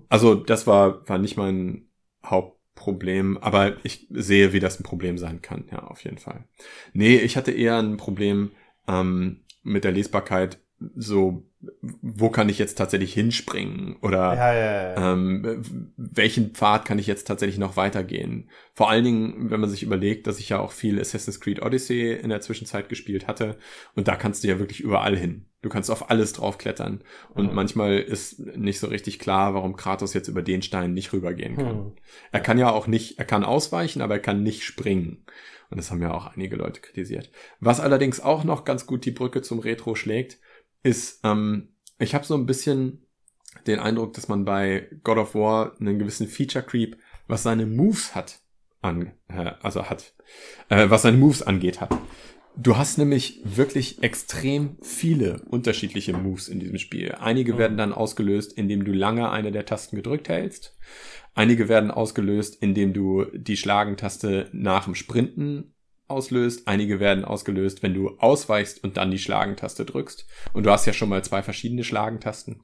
Also das war, war nicht mein Hauptproblem, aber ich sehe, wie das ein Problem sein kann, ja, auf jeden Fall. Nee, ich hatte eher ein Problem ähm, mit der Lesbarkeit, so, wo kann ich jetzt tatsächlich hinspringen? Oder Ja, ja, ja. ähm, welchen Pfad kann ich jetzt tatsächlich noch weitergehen? Vor allen Dingen, wenn man sich überlegt, dass ich ja auch viel Assassin's Creed Odyssey in der Zwischenzeit gespielt hatte. Und da kannst du ja wirklich überall hin. Du kannst auf alles draufklettern. Und Mhm. manchmal ist nicht so richtig klar, warum Kratos jetzt über den Stein nicht rübergehen kann. Hm. Er kann ja auch nicht, er kann ausweichen, aber er kann nicht springen. Und das haben ja auch einige Leute kritisiert. Was allerdings auch noch ganz gut die Brücke zum Retro schlägt, ist, ähm, ich habe so ein bisschen den Eindruck, dass man bei God of War einen gewissen Feature Creep, was seine Moves hat, an, äh, also hat, äh, was seine Moves angeht hat. Du hast nämlich wirklich extrem viele unterschiedliche Moves in diesem Spiel. Einige Mhm. werden dann ausgelöst, indem du lange eine der Tasten gedrückt hältst. Einige werden ausgelöst, indem du die Schlagentaste nach dem Sprinten auslöst. Einige werden ausgelöst, wenn du ausweichst und dann die Schlagentaste drückst. Und du hast ja schon mal zwei verschiedene Schlagentasten.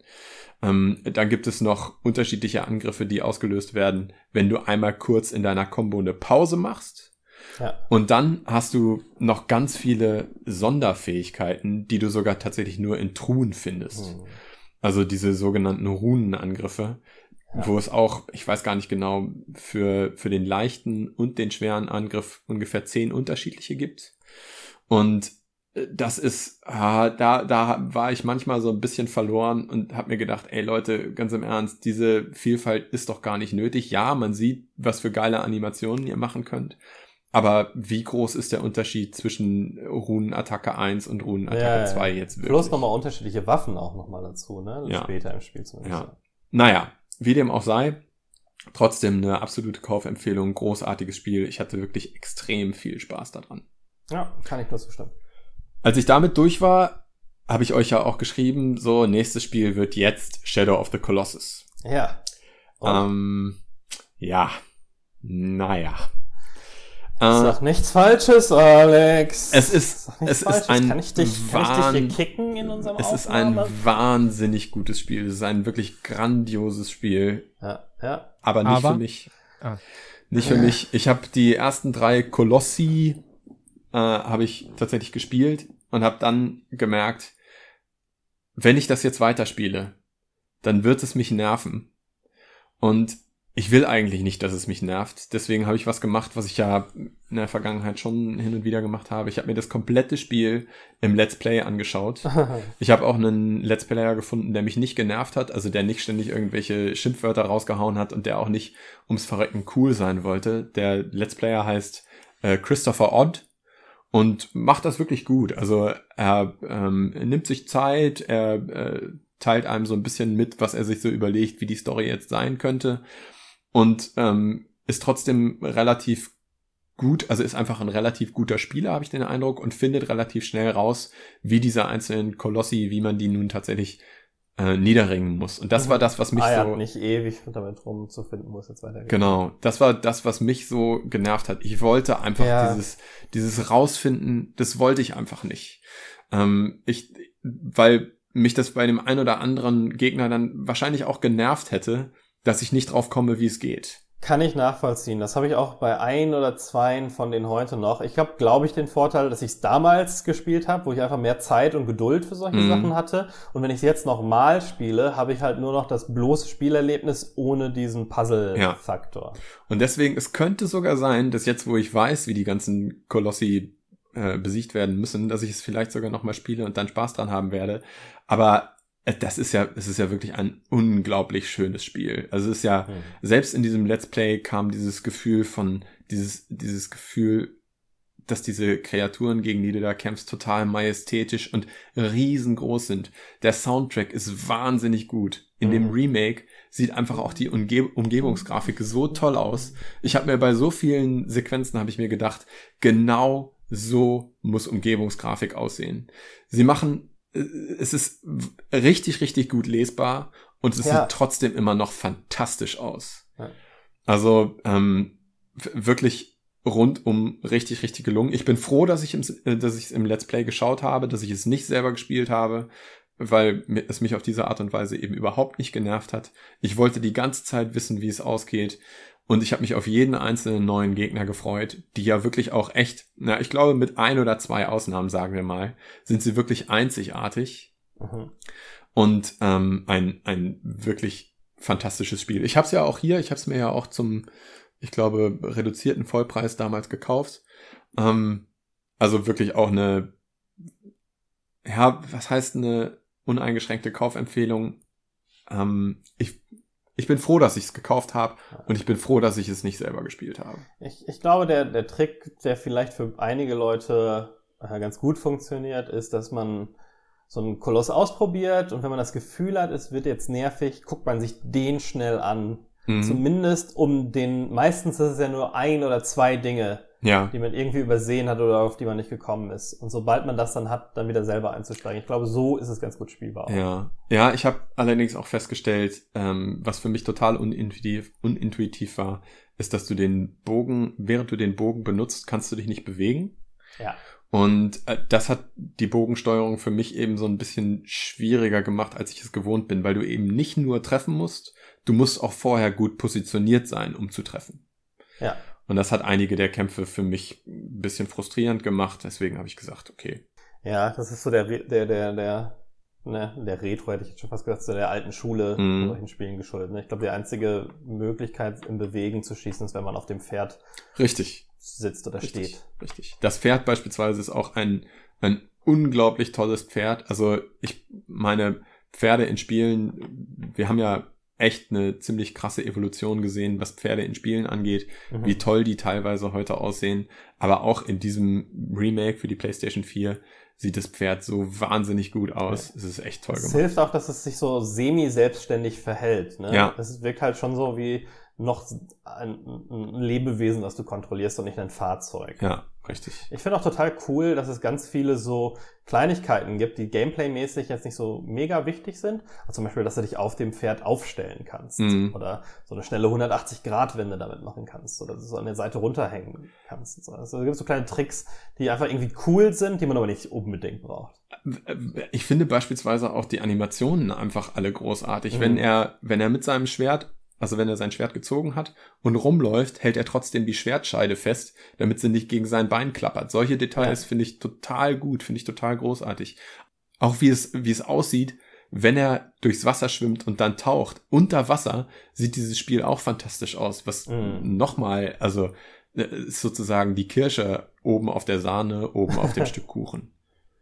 Ähm, dann gibt es noch unterschiedliche Angriffe, die ausgelöst werden, wenn du einmal kurz in deiner Combo eine Pause machst. ja. Und dann hast du noch ganz viele Sonderfähigkeiten, die du sogar tatsächlich nur in Truhen findest. Hm. Also diese sogenannten Runenangriffe, Ja. wo es auch, ich weiß gar nicht genau, für, für den leichten und den schweren Angriff ungefähr zehn unterschiedliche gibt. Und äh, das ist, ah, da, da war ich manchmal so ein bisschen verloren und habe mir gedacht, ey Leute, ganz im Ernst, diese Vielfalt ist doch gar nicht nötig. Ja, man sieht, was für geile Animationen ihr machen könnt. Aber wie groß ist der Unterschied zwischen Runenattacke 1 und Runenattacke Ja, ja. 2 jetzt wirklich? Plus nochmal unterschiedliche Waffen auch nochmal dazu, ne? Ja. Später im Spiel zumindest. Ja. Naja, wie dem auch sei, trotzdem eine absolute Kaufempfehlung, großartiges Spiel. Ich hatte wirklich extrem viel Spaß daran. ja, kann ich nur zustimmen. Als ich damit durch war, habe ich euch ja auch geschrieben, so, nächstes Spiel wird jetzt Shadow of the Colossus. Ja. Und Ähm, ja, naja. Äh, Sag nichts Falsches, Alex. Es ist- es ist ein kann ich dich, kann ich dich hier kicken in unserem es ist ein Aufnahme? wahnsinnig gutes Spiel. Es ist ein wirklich grandioses Spiel. Ja, ja. Aber nicht Aber- für mich. Ah. Nicht für mich. Ich habe die ersten drei Kolossi äh, habe ich tatsächlich gespielt und habe dann gemerkt, wenn ich das jetzt weiterspiele, dann wird es mich nerven. Und ich will eigentlich nicht, dass es mich nervt. Deswegen habe ich was gemacht, was ich ja in der Vergangenheit schon hin und wieder gemacht habe. Ich habe mir das komplette Spiel im Let's Play angeschaut. *laughs* Ich habe auch einen Let's Player gefunden, der mich nicht genervt hat, also der nicht ständig irgendwelche Schimpfwörter rausgehauen hat und der auch nicht ums Verrecken cool sein wollte. Der Let's Player heißt äh, Christopher Odd und macht das wirklich gut. Also er ähm, nimmt sich Zeit, er äh, teilt einem so ein bisschen mit, was er sich so überlegt, wie die Story jetzt sein könnte und ähm, ist trotzdem relativ gut, also ist einfach ein relativ guter Spieler, habe ich den Eindruck, und findet relativ schnell raus, wie diese einzelnen Kolossi, wie man die nun tatsächlich äh, niederringen muss. Und das war das, was mich ah, ja, so. nicht ewig damit rumzufinden, es jetzt weitergeht. Genau, das war das, was mich so genervt hat. Ich wollte einfach Ja. dieses, dieses rausfinden, das wollte ich einfach nicht. Ähm, ich, weil mich das bei dem ein oder anderen Gegner dann wahrscheinlich auch genervt hätte, dass ich nicht drauf komme, wie es geht. Kann ich nachvollziehen. Das habe ich auch bei ein oder zwei von denen heute noch. Ich habe, glaube ich, den Vorteil, dass ich es damals gespielt habe, wo ich einfach mehr Zeit und Geduld für solche Mhm. Sachen hatte. Und wenn ich es jetzt nochmal spiele, habe ich halt nur noch das bloße Spielerlebnis ohne diesen Puzzle-Faktor. Und deswegen, es könnte sogar sein, dass jetzt, wo ich weiß, wie die ganzen Kolossi äh, besiegt werden müssen, dass ich es vielleicht sogar nochmal spiele und dann Spaß dran haben werde. Aber das ist ja, es ist ja wirklich ein unglaublich schönes Spiel. Also es ist ja, Hm. selbst in diesem Let's Play kam dieses Gefühl von, dieses, dieses Gefühl, dass diese Kreaturen, gegen die du da kämpfst, total majestätisch und riesengroß sind. Der Soundtrack ist wahnsinnig gut. In dem Mhm. Remake sieht einfach auch die Umge Umgebungsgrafik so toll aus. Ich habe mir bei so vielen Sequenzen habe ich mir gedacht, genau so muss Umgebungsgrafik aussehen. Sie machen äh, es ist richtig richtig gut lesbar und es Ja. sieht trotzdem immer noch fantastisch aus. Ja. Also ähm, wirklich rundum richtig richtig gelungen. Ich bin froh, dass ich im, äh, dass ich es im Let's Play geschaut habe, dass ich es nicht selber gespielt habe, weil es mich auf diese Art und Weise eben überhaupt nicht genervt hat. Ich wollte die ganze Zeit wissen, wie es ausgeht. Und ich habe mich auf jeden einzelnen neuen Gegner gefreut, die ja wirklich auch echt, na, ich glaube, mit ein oder zwei Ausnahmen, sagen wir mal, sind sie wirklich einzigartig Mhm. und ähm, ein, ein wirklich fantastisches Spiel. Ich habe es ja auch hier, ich habe es mir ja auch zum, ich glaube, reduzierten Vollpreis damals gekauft. Ähm, also wirklich auch eine, ja, was heißt eine uneingeschränkte Kaufempfehlung? Ähm, ich, ich bin froh, dass ich es gekauft habe und ich bin froh, dass ich es nicht selber gespielt habe. Ich, ich glaube, der, der Trick, der vielleicht für einige Leute äh, ganz gut funktioniert, ist, dass man so einen Koloss ausprobiert und wenn man das Gefühl hat, es wird jetzt nervig, guckt man sich den schnell an. Mhm. Zumindest um den, meistens ist es ja nur ein oder zwei Dinge, Ja, die man irgendwie übersehen hat oder auf die man nicht gekommen ist. Und sobald man das dann hat, dann wieder selber einzusteigen. Ich glaube, so ist es ganz gut spielbar. Ja, ja, ich habe allerdings auch festgestellt, ähm, was für mich total unintuitiv, unintuitiv war, ist, dass du den Bogen, während du den Bogen benutzt, kannst du dich nicht bewegen. Ja. Und äh, das hat die Bogensteuerung für mich eben so ein bisschen schwieriger gemacht, als ich es gewohnt bin, weil du eben nicht nur treffen musst, du musst auch vorher gut positioniert sein, um zu treffen. Ja. Und das hat einige der Kämpfe für mich ein bisschen frustrierend gemacht. Deswegen habe ich gesagt, okay. Ja, das ist so der, der, der, der, ne, der Retro hätte ich jetzt schon fast gesagt, so der alten Schule Mhm. solchen Spielen geschuldet. Ne? Ich glaube, die einzige Möglichkeit im Bewegen zu schießen ist, wenn man auf dem Pferd Richtig. sitzt oder Richtig, steht. Richtig. Das Pferd beispielsweise ist auch ein, ein unglaublich tolles Pferd. Also ich meine, Pferde in Spielen, wir haben ja echt eine ziemlich krasse Evolution gesehen, was Pferde in Spielen angeht, Mhm. wie toll die teilweise heute aussehen. Aber auch in diesem Remake für die PlayStation 4 sieht das Pferd so wahnsinnig gut aus. Es ist echt toll Es gemacht. hilft auch, dass es sich so semi-selbstständig verhält. Ne? Ja. Es wirkt halt schon so wie noch ein, ein Lebewesen, das du kontrollierst und nicht ein Fahrzeug. Ja, richtig. Ich finde auch total cool, dass es ganz viele so Kleinigkeiten gibt, die gameplaymäßig jetzt nicht so mega wichtig sind. Also zum Beispiel, dass du dich auf dem Pferd aufstellen kannst. Mhm. Oder so eine schnelle 180-Grad-Wende damit machen kannst. Oder so an der Seite runterhängen kannst. Also es gibt so kleine Tricks, die einfach irgendwie cool sind, die man aber nicht unbedingt braucht. Ich finde beispielsweise auch die Animationen einfach alle großartig. Mhm. Wenn er, wenn er mit seinem Schwert, also wenn er sein Schwert gezogen hat und rumläuft, hält er trotzdem die Schwertscheide fest, damit sie nicht gegen sein Bein klappert. Solche Details Ja. finde ich total gut, finde ich total großartig. Auch wie es, wie es aussieht, wenn er durchs Wasser schwimmt und dann taucht. Unter Wasser sieht dieses Spiel auch fantastisch aus, was Mhm. nochmal, also äh, ist sozusagen die Kirsche oben auf der Sahne, oben auf dem *laughs* Stück Kuchen.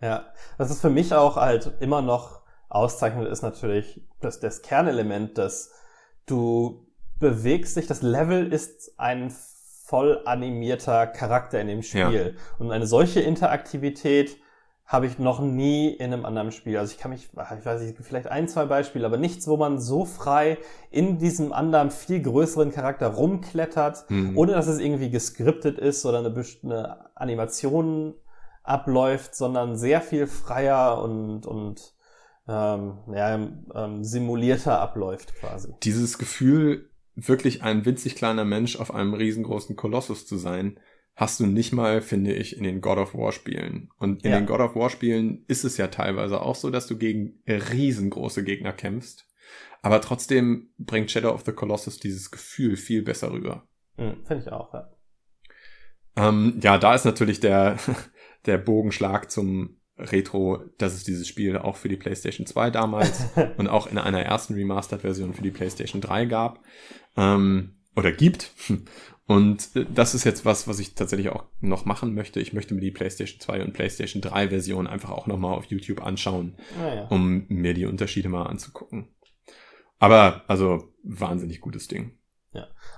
Ja, was es für mich auch halt immer noch auszeichnet, ist natürlich das, das Kernelement, dass du bewegst dich, das Level ist ein voll animierter Charakter in dem Spiel. Und eine solche Interaktivität habe ich noch nie in einem anderen Spiel. Also ich kann mich, ich weiß nicht, vielleicht ein, zwei Beispiele, aber nichts, wo man so frei in diesem anderen viel größeren Charakter rumklettert, Mhm. ohne dass es irgendwie geskriptet ist oder eine, eine Animation abläuft, sondern sehr viel freier und, und ähm, ja, ähm, simulierter abläuft quasi. dieses Gefühl, wirklich ein winzig kleiner Mensch auf einem riesengroßen Kolossus zu sein, hast du nicht mal, finde ich, in den God of War Spielen. Und in Ja. den God of War Spielen ist es ja teilweise auch so, dass du gegen riesengroße Gegner kämpfst. aber trotzdem bringt Shadow of the Colossus dieses Gefühl viel besser rüber. Mhm, Finde ich auch, ja. Ähm, ja, da ist natürlich der, *laughs* der Bogenschlag zum Retro, dass es dieses Spiel auch für die PlayStation 2 damals *laughs* und auch in einer ersten Remastered-Version für die PlayStation 3 gab ähm, oder gibt. *laughs* Und das ist jetzt was, was ich tatsächlich auch noch machen möchte. Ich möchte mir die PlayStation 2 und PlayStation 3 Version einfach auch nochmal auf YouTube anschauen, Ah, ja. um mir die Unterschiede mal anzugucken. Aber, also, wahnsinnig gutes Ding.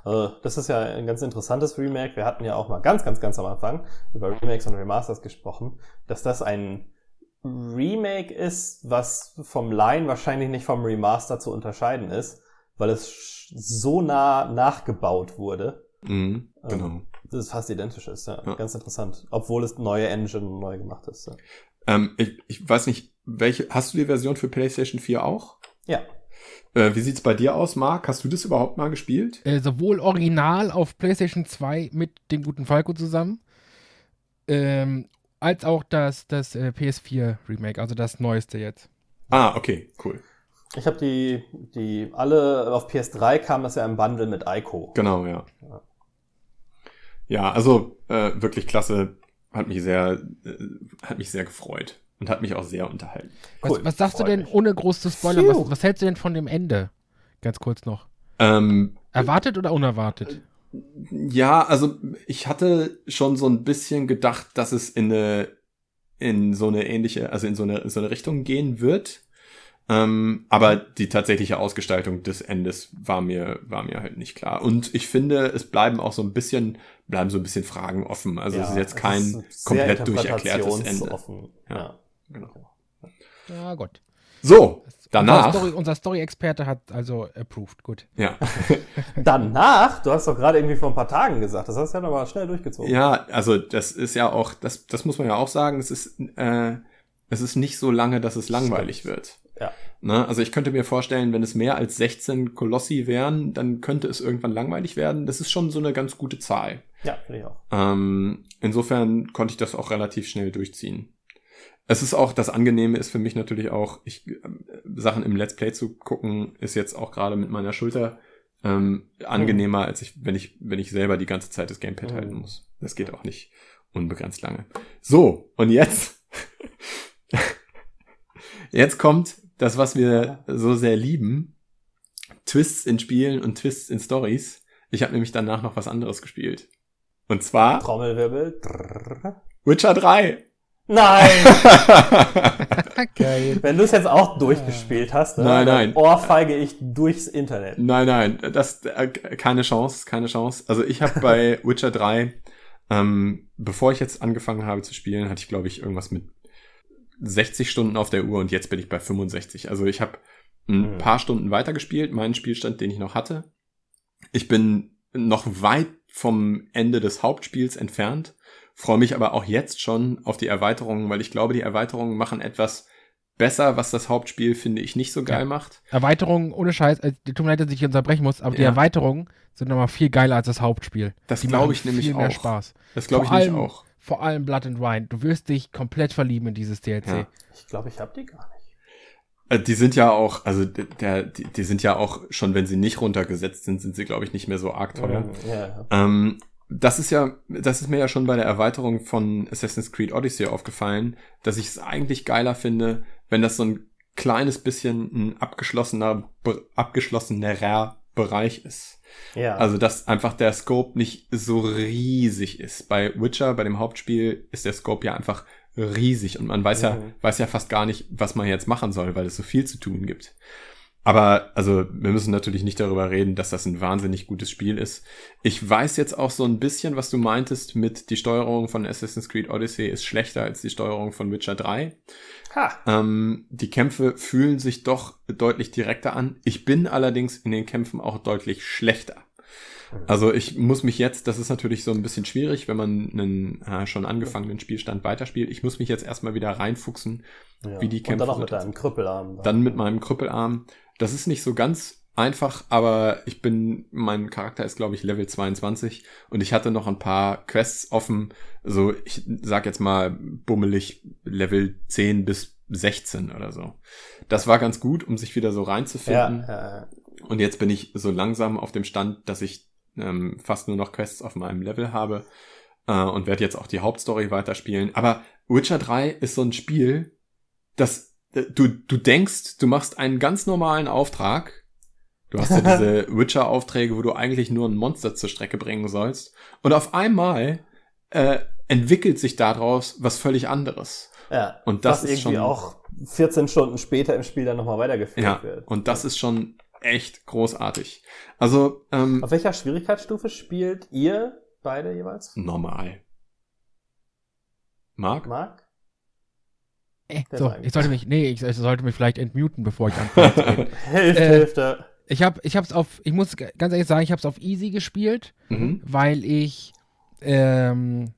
Also, das ist ja ein ganz interessantes Remake. Wir hatten ja auch mal ganz, ganz, ganz am Anfang über Remakes und Remasters gesprochen, dass das ein Remake ist, was vom Line wahrscheinlich nicht vom Remaster zu unterscheiden ist, weil es so nah nachgebaut wurde, Mhm, Ähm, genau. dass es fast identisch ist. Ja. Ja. Ganz interessant. Obwohl es neue Engine neu gemacht ist. Ja. Ähm, ich, ich weiß nicht, welche, hast du die Version für PlayStation 4 auch? ja. Äh, wie sieht's bei dir aus, Marc? Hast du das überhaupt mal gespielt? Äh, sowohl original auf PlayStation 2 mit dem guten Falco zusammen, ähm, als auch das, das äh, PS4 Remake, also das neueste jetzt. Ah, okay, cool. Ich habe die, die alle auf PS3 kam das ja im Bundle mit Ico. Genau, ja. Ja. Ja, also äh, wirklich klasse. Hat mich sehr, äh, hat mich sehr gefreut und hat mich auch sehr unterhalten. Was, Cool, was sagst du denn, mich. ohne groß zu spoilern, was, was hältst du denn von dem Ende? Ganz kurz noch. Ähm, Erwartet oder unerwartet? ja, also ich hatte schon so ein bisschen gedacht, dass es in eine in so eine ähnliche, also in so eine, in so eine Richtung gehen wird. Ähm, aber die tatsächliche Ausgestaltung des Endes war mir, war mir halt nicht klar. Und ich finde, es bleiben auch so ein bisschen, bleiben so ein bisschen Fragen offen. Also es ist jetzt kein komplett durcherklärtes Ende. Ja. Ja. Genau. Ja, gut. So, danach. Unser Story- Unser Story-Experte hat also approved. Gut. Ja. *laughs* Danach, du hast doch gerade irgendwie vor ein paar Tagen gesagt, das hast du ja nochmal schnell durchgezogen. ja, also das ist ja auch, das, das muss man ja auch sagen, es ist, äh, es ist nicht so lange, dass es langweilig wird. Ja. Ne? Also ich könnte mir vorstellen, wenn es mehr als 16 Kolossi wären, dann könnte es irgendwann langweilig werden. Das ist schon so eine ganz gute Zahl. Ja, finde ich auch. Ähm, insofern konnte ich das auch relativ schnell durchziehen. Es ist auch, das Angenehme ist für mich natürlich auch, ich, äh, Sachen im Let's Play zu gucken, ist jetzt auch gerade mit meiner Schulter ähm, angenehmer, als ich, wenn ich, wenn ich selber die ganze Zeit das Gamepad Mhm. halten muss. Das geht auch nicht unbegrenzt lange. So, und jetzt, *laughs* jetzt kommt das, was wir so sehr lieben. Twists in Spielen und Twists in Stories. Ich habe nämlich danach noch was anderes gespielt. Und zwar Trommelwirbel. Witcher 3. Nein! *laughs* Geil. Wenn du es jetzt auch durchgespielt hast, ne, Nein, dann nein. ohrfeige ich durchs Internet. nein, nein, das äh, keine Chance, keine Chance. Also ich habe bei *laughs* Witcher 3, ähm, bevor ich jetzt angefangen habe zu spielen, hatte ich glaube ich irgendwas mit 60 Stunden auf der Uhr und jetzt bin ich bei 65. Also ich habe ein Mhm. paar Stunden weitergespielt, meinen Spielstand, den ich noch hatte. Ich bin noch weit vom Ende des Hauptspiels entfernt, freue mich aber auch jetzt schon auf die Erweiterungen, weil ich glaube, die Erweiterungen machen etwas besser, was das Hauptspiel, finde ich, nicht so geil Ja. macht. Erweiterungen, ohne Scheiß, äh, tut mir leid, dass ich hier unterbrechen muss, aber die Ja. Erweiterungen sind nochmal viel geiler als das Hauptspiel. Das Die glaube ich nämlich viel mehr auch. Spaß. Das glaube ich Vor nämlich allem- auch. Vor allem Blood and Wine. Du wirst dich komplett verlieben in dieses DLC. Ja. Ich glaube, ich habe die gar nicht. Äh, Die sind ja auch, also der, die, die sind ja auch, schon wenn sie nicht runtergesetzt sind, sind sie, glaube ich, nicht mehr so arg teuer. Ja, ja. Ähm, das ist ja, das ist mir ja schon bei der Erweiterung von Assassin's Creed Odyssey aufgefallen, dass ich es eigentlich geiler finde, wenn das so ein kleines bisschen ein abgeschlossener, abgeschlossenerer Bereich ist. ja. Also, dass einfach der Scope nicht so riesig ist. Bei Witcher, bei dem Hauptspiel, ist der Scope ja einfach riesig und man weiß ja, Mhm. weiß ja fast gar nicht, was man jetzt machen soll, weil es so viel zu tun gibt. Aber, also, wir müssen natürlich nicht darüber reden, dass das ein wahnsinnig gutes Spiel ist. Ich weiß jetzt auch so ein bisschen, was du meintest mit die Steuerung von Assassin's Creed Odyssey ist schlechter als die Steuerung von Witcher 3. ha. Ähm, die Kämpfe fühlen sich doch deutlich direkter an. Ich bin allerdings in den Kämpfen auch deutlich schlechter. Also ich muss mich jetzt, das ist natürlich so ein bisschen schwierig, wenn man einen äh, schon angefangenen Spielstand weiterspielt. Ich muss mich jetzt erstmal wieder reinfuchsen, Ja. wie die Und Kämpfe dann auch mit deinem Krüppelarm. dann mit meinem Krüppelarm. Das ist nicht so ganz einfach, aber ich bin, mein Charakter ist glaube ich Level 22 und ich hatte noch ein paar Quests offen. So, ich sag jetzt mal bummelig Level 10 bis 16 oder so. Das war ganz gut, um sich wieder so reinzufinden. Ja, äh, Und jetzt bin ich so langsam auf dem Stand, dass ich ähm, fast nur noch Quests auf meinem Level habe äh, und werde jetzt auch die Hauptstory weiterspielen. Aber Witcher 3 ist so ein Spiel, das du, du denkst, du machst einen ganz normalen Auftrag. Du hast ja *laughs* diese Witcher-Aufträge, wo du eigentlich nur ein Monster zur Strecke bringen sollst. Und auf einmal äh, entwickelt sich daraus was völlig anderes. ja. Und das was ist irgendwie schon- auch 14 Stunden später im Spiel dann nochmal weitergeführt Ja, wird. und das ist schon echt großartig. Also, ähm, Auf welcher Schwierigkeitsstufe spielt ihr beide jeweils? normal. Marc? Marc? Äh, so, ich sollte mich, nee, ich, ich sollte mich vielleicht entmuten, bevor ich anfange. *laughs* Hilft, Äh. Ich habe, ich hab's auf, ich muss ganz ehrlich sagen, ich habe es auf Easy gespielt, Mhm. weil ich ähm,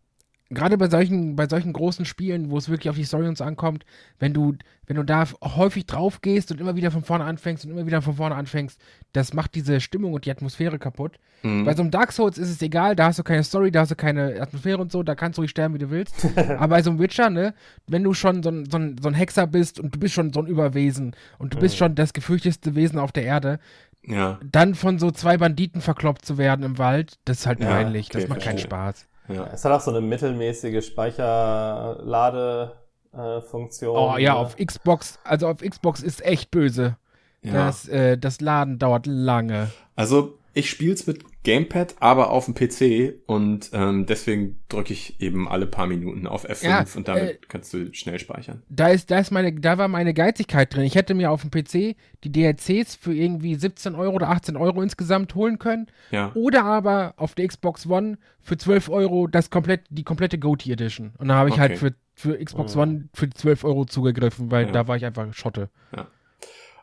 gerade bei solchen, bei solchen großen Spielen, wo es wirklich auf die Story uns ankommt, wenn du, wenn du da häufig drauf gehst und immer wieder von vorne anfängst und immer wieder von vorne anfängst, das macht diese Stimmung und die Atmosphäre kaputt. Mhm. Bei so einem Dark Souls ist es egal, da hast du keine Story, da hast du keine Atmosphäre und so, da kannst du ruhig sterben, wie du willst. *laughs* Aber bei so einem Witcher, ne, wenn du schon so ein, so, ein, so ein Hexer bist und du bist schon so ein Überwesen und du bist Mhm. schon das gefürchteste Wesen auf der Erde, Ja, dann von so zwei Banditen verkloppt zu werden im Wald, das ist halt Ja, peinlich, das okay, macht keinen. Spaß. Ja. Es hat auch so eine mittelmäßige Speicherladefunktion. Oh ja, auf Xbox, also auf Xbox ist echt böse. ja. Das, äh, das Laden dauert lange. Also ich spiel's mit Gamepad, aber auf dem PC und ähm, deswegen drücke ich eben alle paar Minuten auf F5 Ja, und damit äh, kannst du schnell speichern. Da ist, da ist meine, da war meine Geizigkeit drin. Ich hätte mir auf dem PC die DLCs für irgendwie 17 Euro oder 18 Euro insgesamt holen können. Ja. Oder aber auf der Xbox One für 12 Euro das komplett, die komplette GOTY Edition. Und da habe ich halt Okay. für, für Xbox Mhm. One für 12 Euro zugegriffen, weil Ja. da war ich einfach Schotte.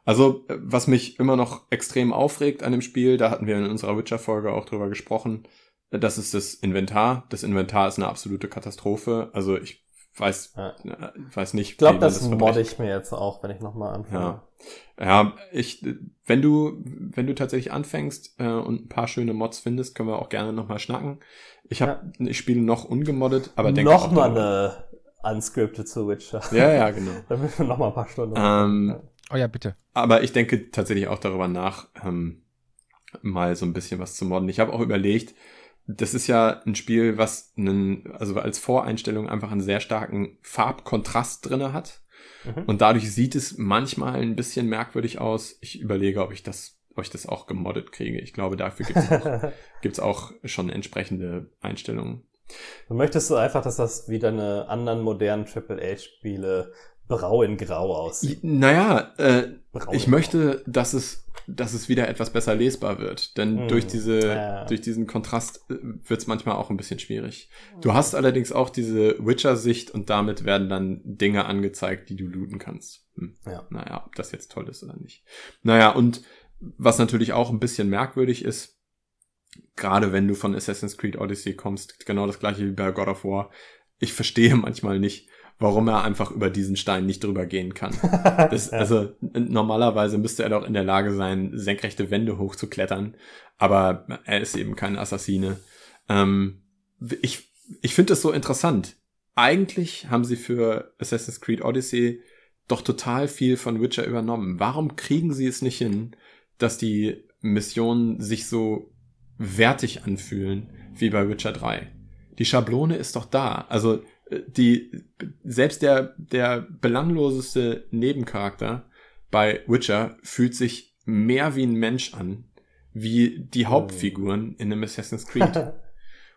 Also, äh, was mich immer noch extrem aufregt an dem Spiel, da hatten wir in unserer Witcher-Folge auch drüber gesprochen, äh, das ist das Inventar. Das Inventar ist eine absolute Katastrophe. Also ich weiß, Ja. äh, weiß nicht, Ich glaube, das verbrechen modde ich mir jetzt auch, wenn ich nochmal anfange. Ja. Ja, ich, wenn du, wenn du tatsächlich anfängst äh, und ein paar schöne Mods findest, können wir auch gerne nochmal schnacken. Ich habe, ich spiele noch ungemoddet, aber denke Nochmal eine Unscripted zu Witcher. Ja, ja, genau. *laughs* Damit wir nochmal ein paar Stunden. Ähm, Oh ja, bitte. Aber ich denke tatsächlich auch darüber nach, ähm, mal so ein bisschen was zu modden. Ich habe auch überlegt, das ist ja ein Spiel, was einen, also als Voreinstellung einfach einen sehr starken Farbkontrast drinne hat. Mhm. Und dadurch sieht es manchmal ein bisschen merkwürdig aus. Ich überlege, ob ich das, ob ich das auch gemoddet kriege. Ich glaube, dafür gibt es auch, *laughs* gibt's auch schon entsprechende Einstellungen. Du möchtest du einfach, dass das wie deine anderen modernen Triple H-Spiele brau in grau aussieht. Naja, äh, Ich möchte, dass es, dass es wieder etwas besser lesbar wird. Denn Mm, durch diese, ja. durch diesen Kontrast wird es manchmal auch ein bisschen schwierig. Du hast allerdings auch diese Witcher-Sicht und damit werden dann Dinge angezeigt, die du looten kannst. Hm. Ja. Naja, ob das jetzt toll ist oder nicht. Naja, und was natürlich auch ein bisschen merkwürdig ist, gerade wenn du von Assassin's Creed Odyssey kommst, genau das gleiche wie bei God of War. Ich verstehe manchmal nicht, warum er einfach über diesen Stein nicht drüber gehen kann. *laughs* Das, Ja. Also normalerweise müsste er doch in der Lage sein, senkrechte Wände hochzuklettern, aber er ist eben kein Assassine. Ähm, ich ich finde es so interessant. Eigentlich haben sie für Assassin's Creed Odyssey doch total viel von Witcher übernommen. Warum kriegen sie es nicht hin, dass die Missionen sich so wertig anfühlen wie bei Witcher 3? Die Schablone ist doch da. Also äh, die selbst der der belangloseste Nebencharakter bei Witcher fühlt sich mehr wie ein Mensch an, wie die Hauptfiguren in einem Assassin's Creed. *laughs*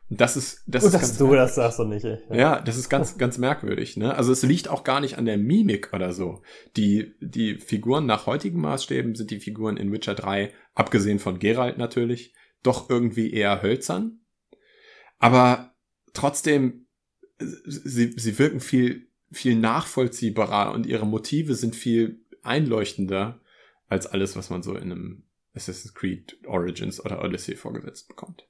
Und das ist das Gut, ist dass du das sagst und nicht ich. ja, das ist ganz, ganz merkwürdig. Ne? Also es liegt auch gar nicht an der Mimik oder so. Die, die Figuren nach heutigen Maßstäben sind die Figuren in Witcher 3, abgesehen von Geralt natürlich, doch irgendwie eher hölzern. Aber trotzdem, sie, sie wirken viel, viel nachvollziehbarer und ihre Motive sind viel einleuchtender als alles, was man so in einem Assassin's Creed Origins oder Odyssey vorgesetzt bekommt.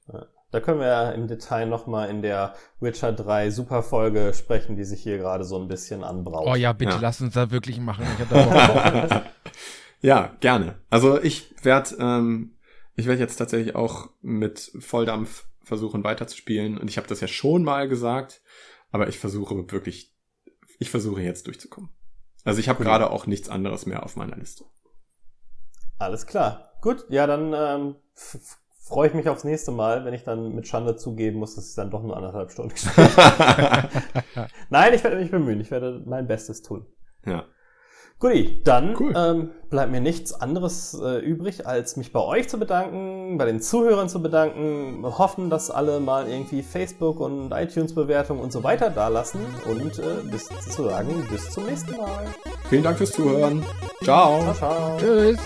Da können wir ja im Detail nochmal in der Witcher 3 Superfolge sprechen, die sich hier gerade so ein bisschen anbraut. Oh ja, bitte Ja. lass uns da wirklich machen. Ich hab da *laughs* ja, gerne. Also ich werde ähm, ich werde jetzt tatsächlich auch mit Volldampf versuchen weiterzuspielen und ich habe das ja schon mal gesagt, aber ich versuche wirklich ich versuche jetzt durchzukommen. Also ich habe gerade auch nichts anderes mehr auf meiner Liste. Alles klar. Gut, ja, dann ähm, freue ich mich aufs nächste Mal, wenn ich dann mit Schande zugeben muss, dass ich dann doch nur anderthalb Stunden gespielt habe. *laughs* Nein, ich werde mich bemühen. Ich werde mein Bestes tun. Ja. Guti, dann Cool. ähm, bleibt mir nichts anderes äh, übrig, als mich bei euch zu bedanken, bei den Zuhörern zu bedanken, hoffen, dass alle mal irgendwie Facebook und iTunes-Bewertungen und so weiter dalassen und äh, bis zu sagen, bis zum nächsten Mal. Vielen Dank fürs Zuhören. Ciao. Ciao, ciao. Tschüss.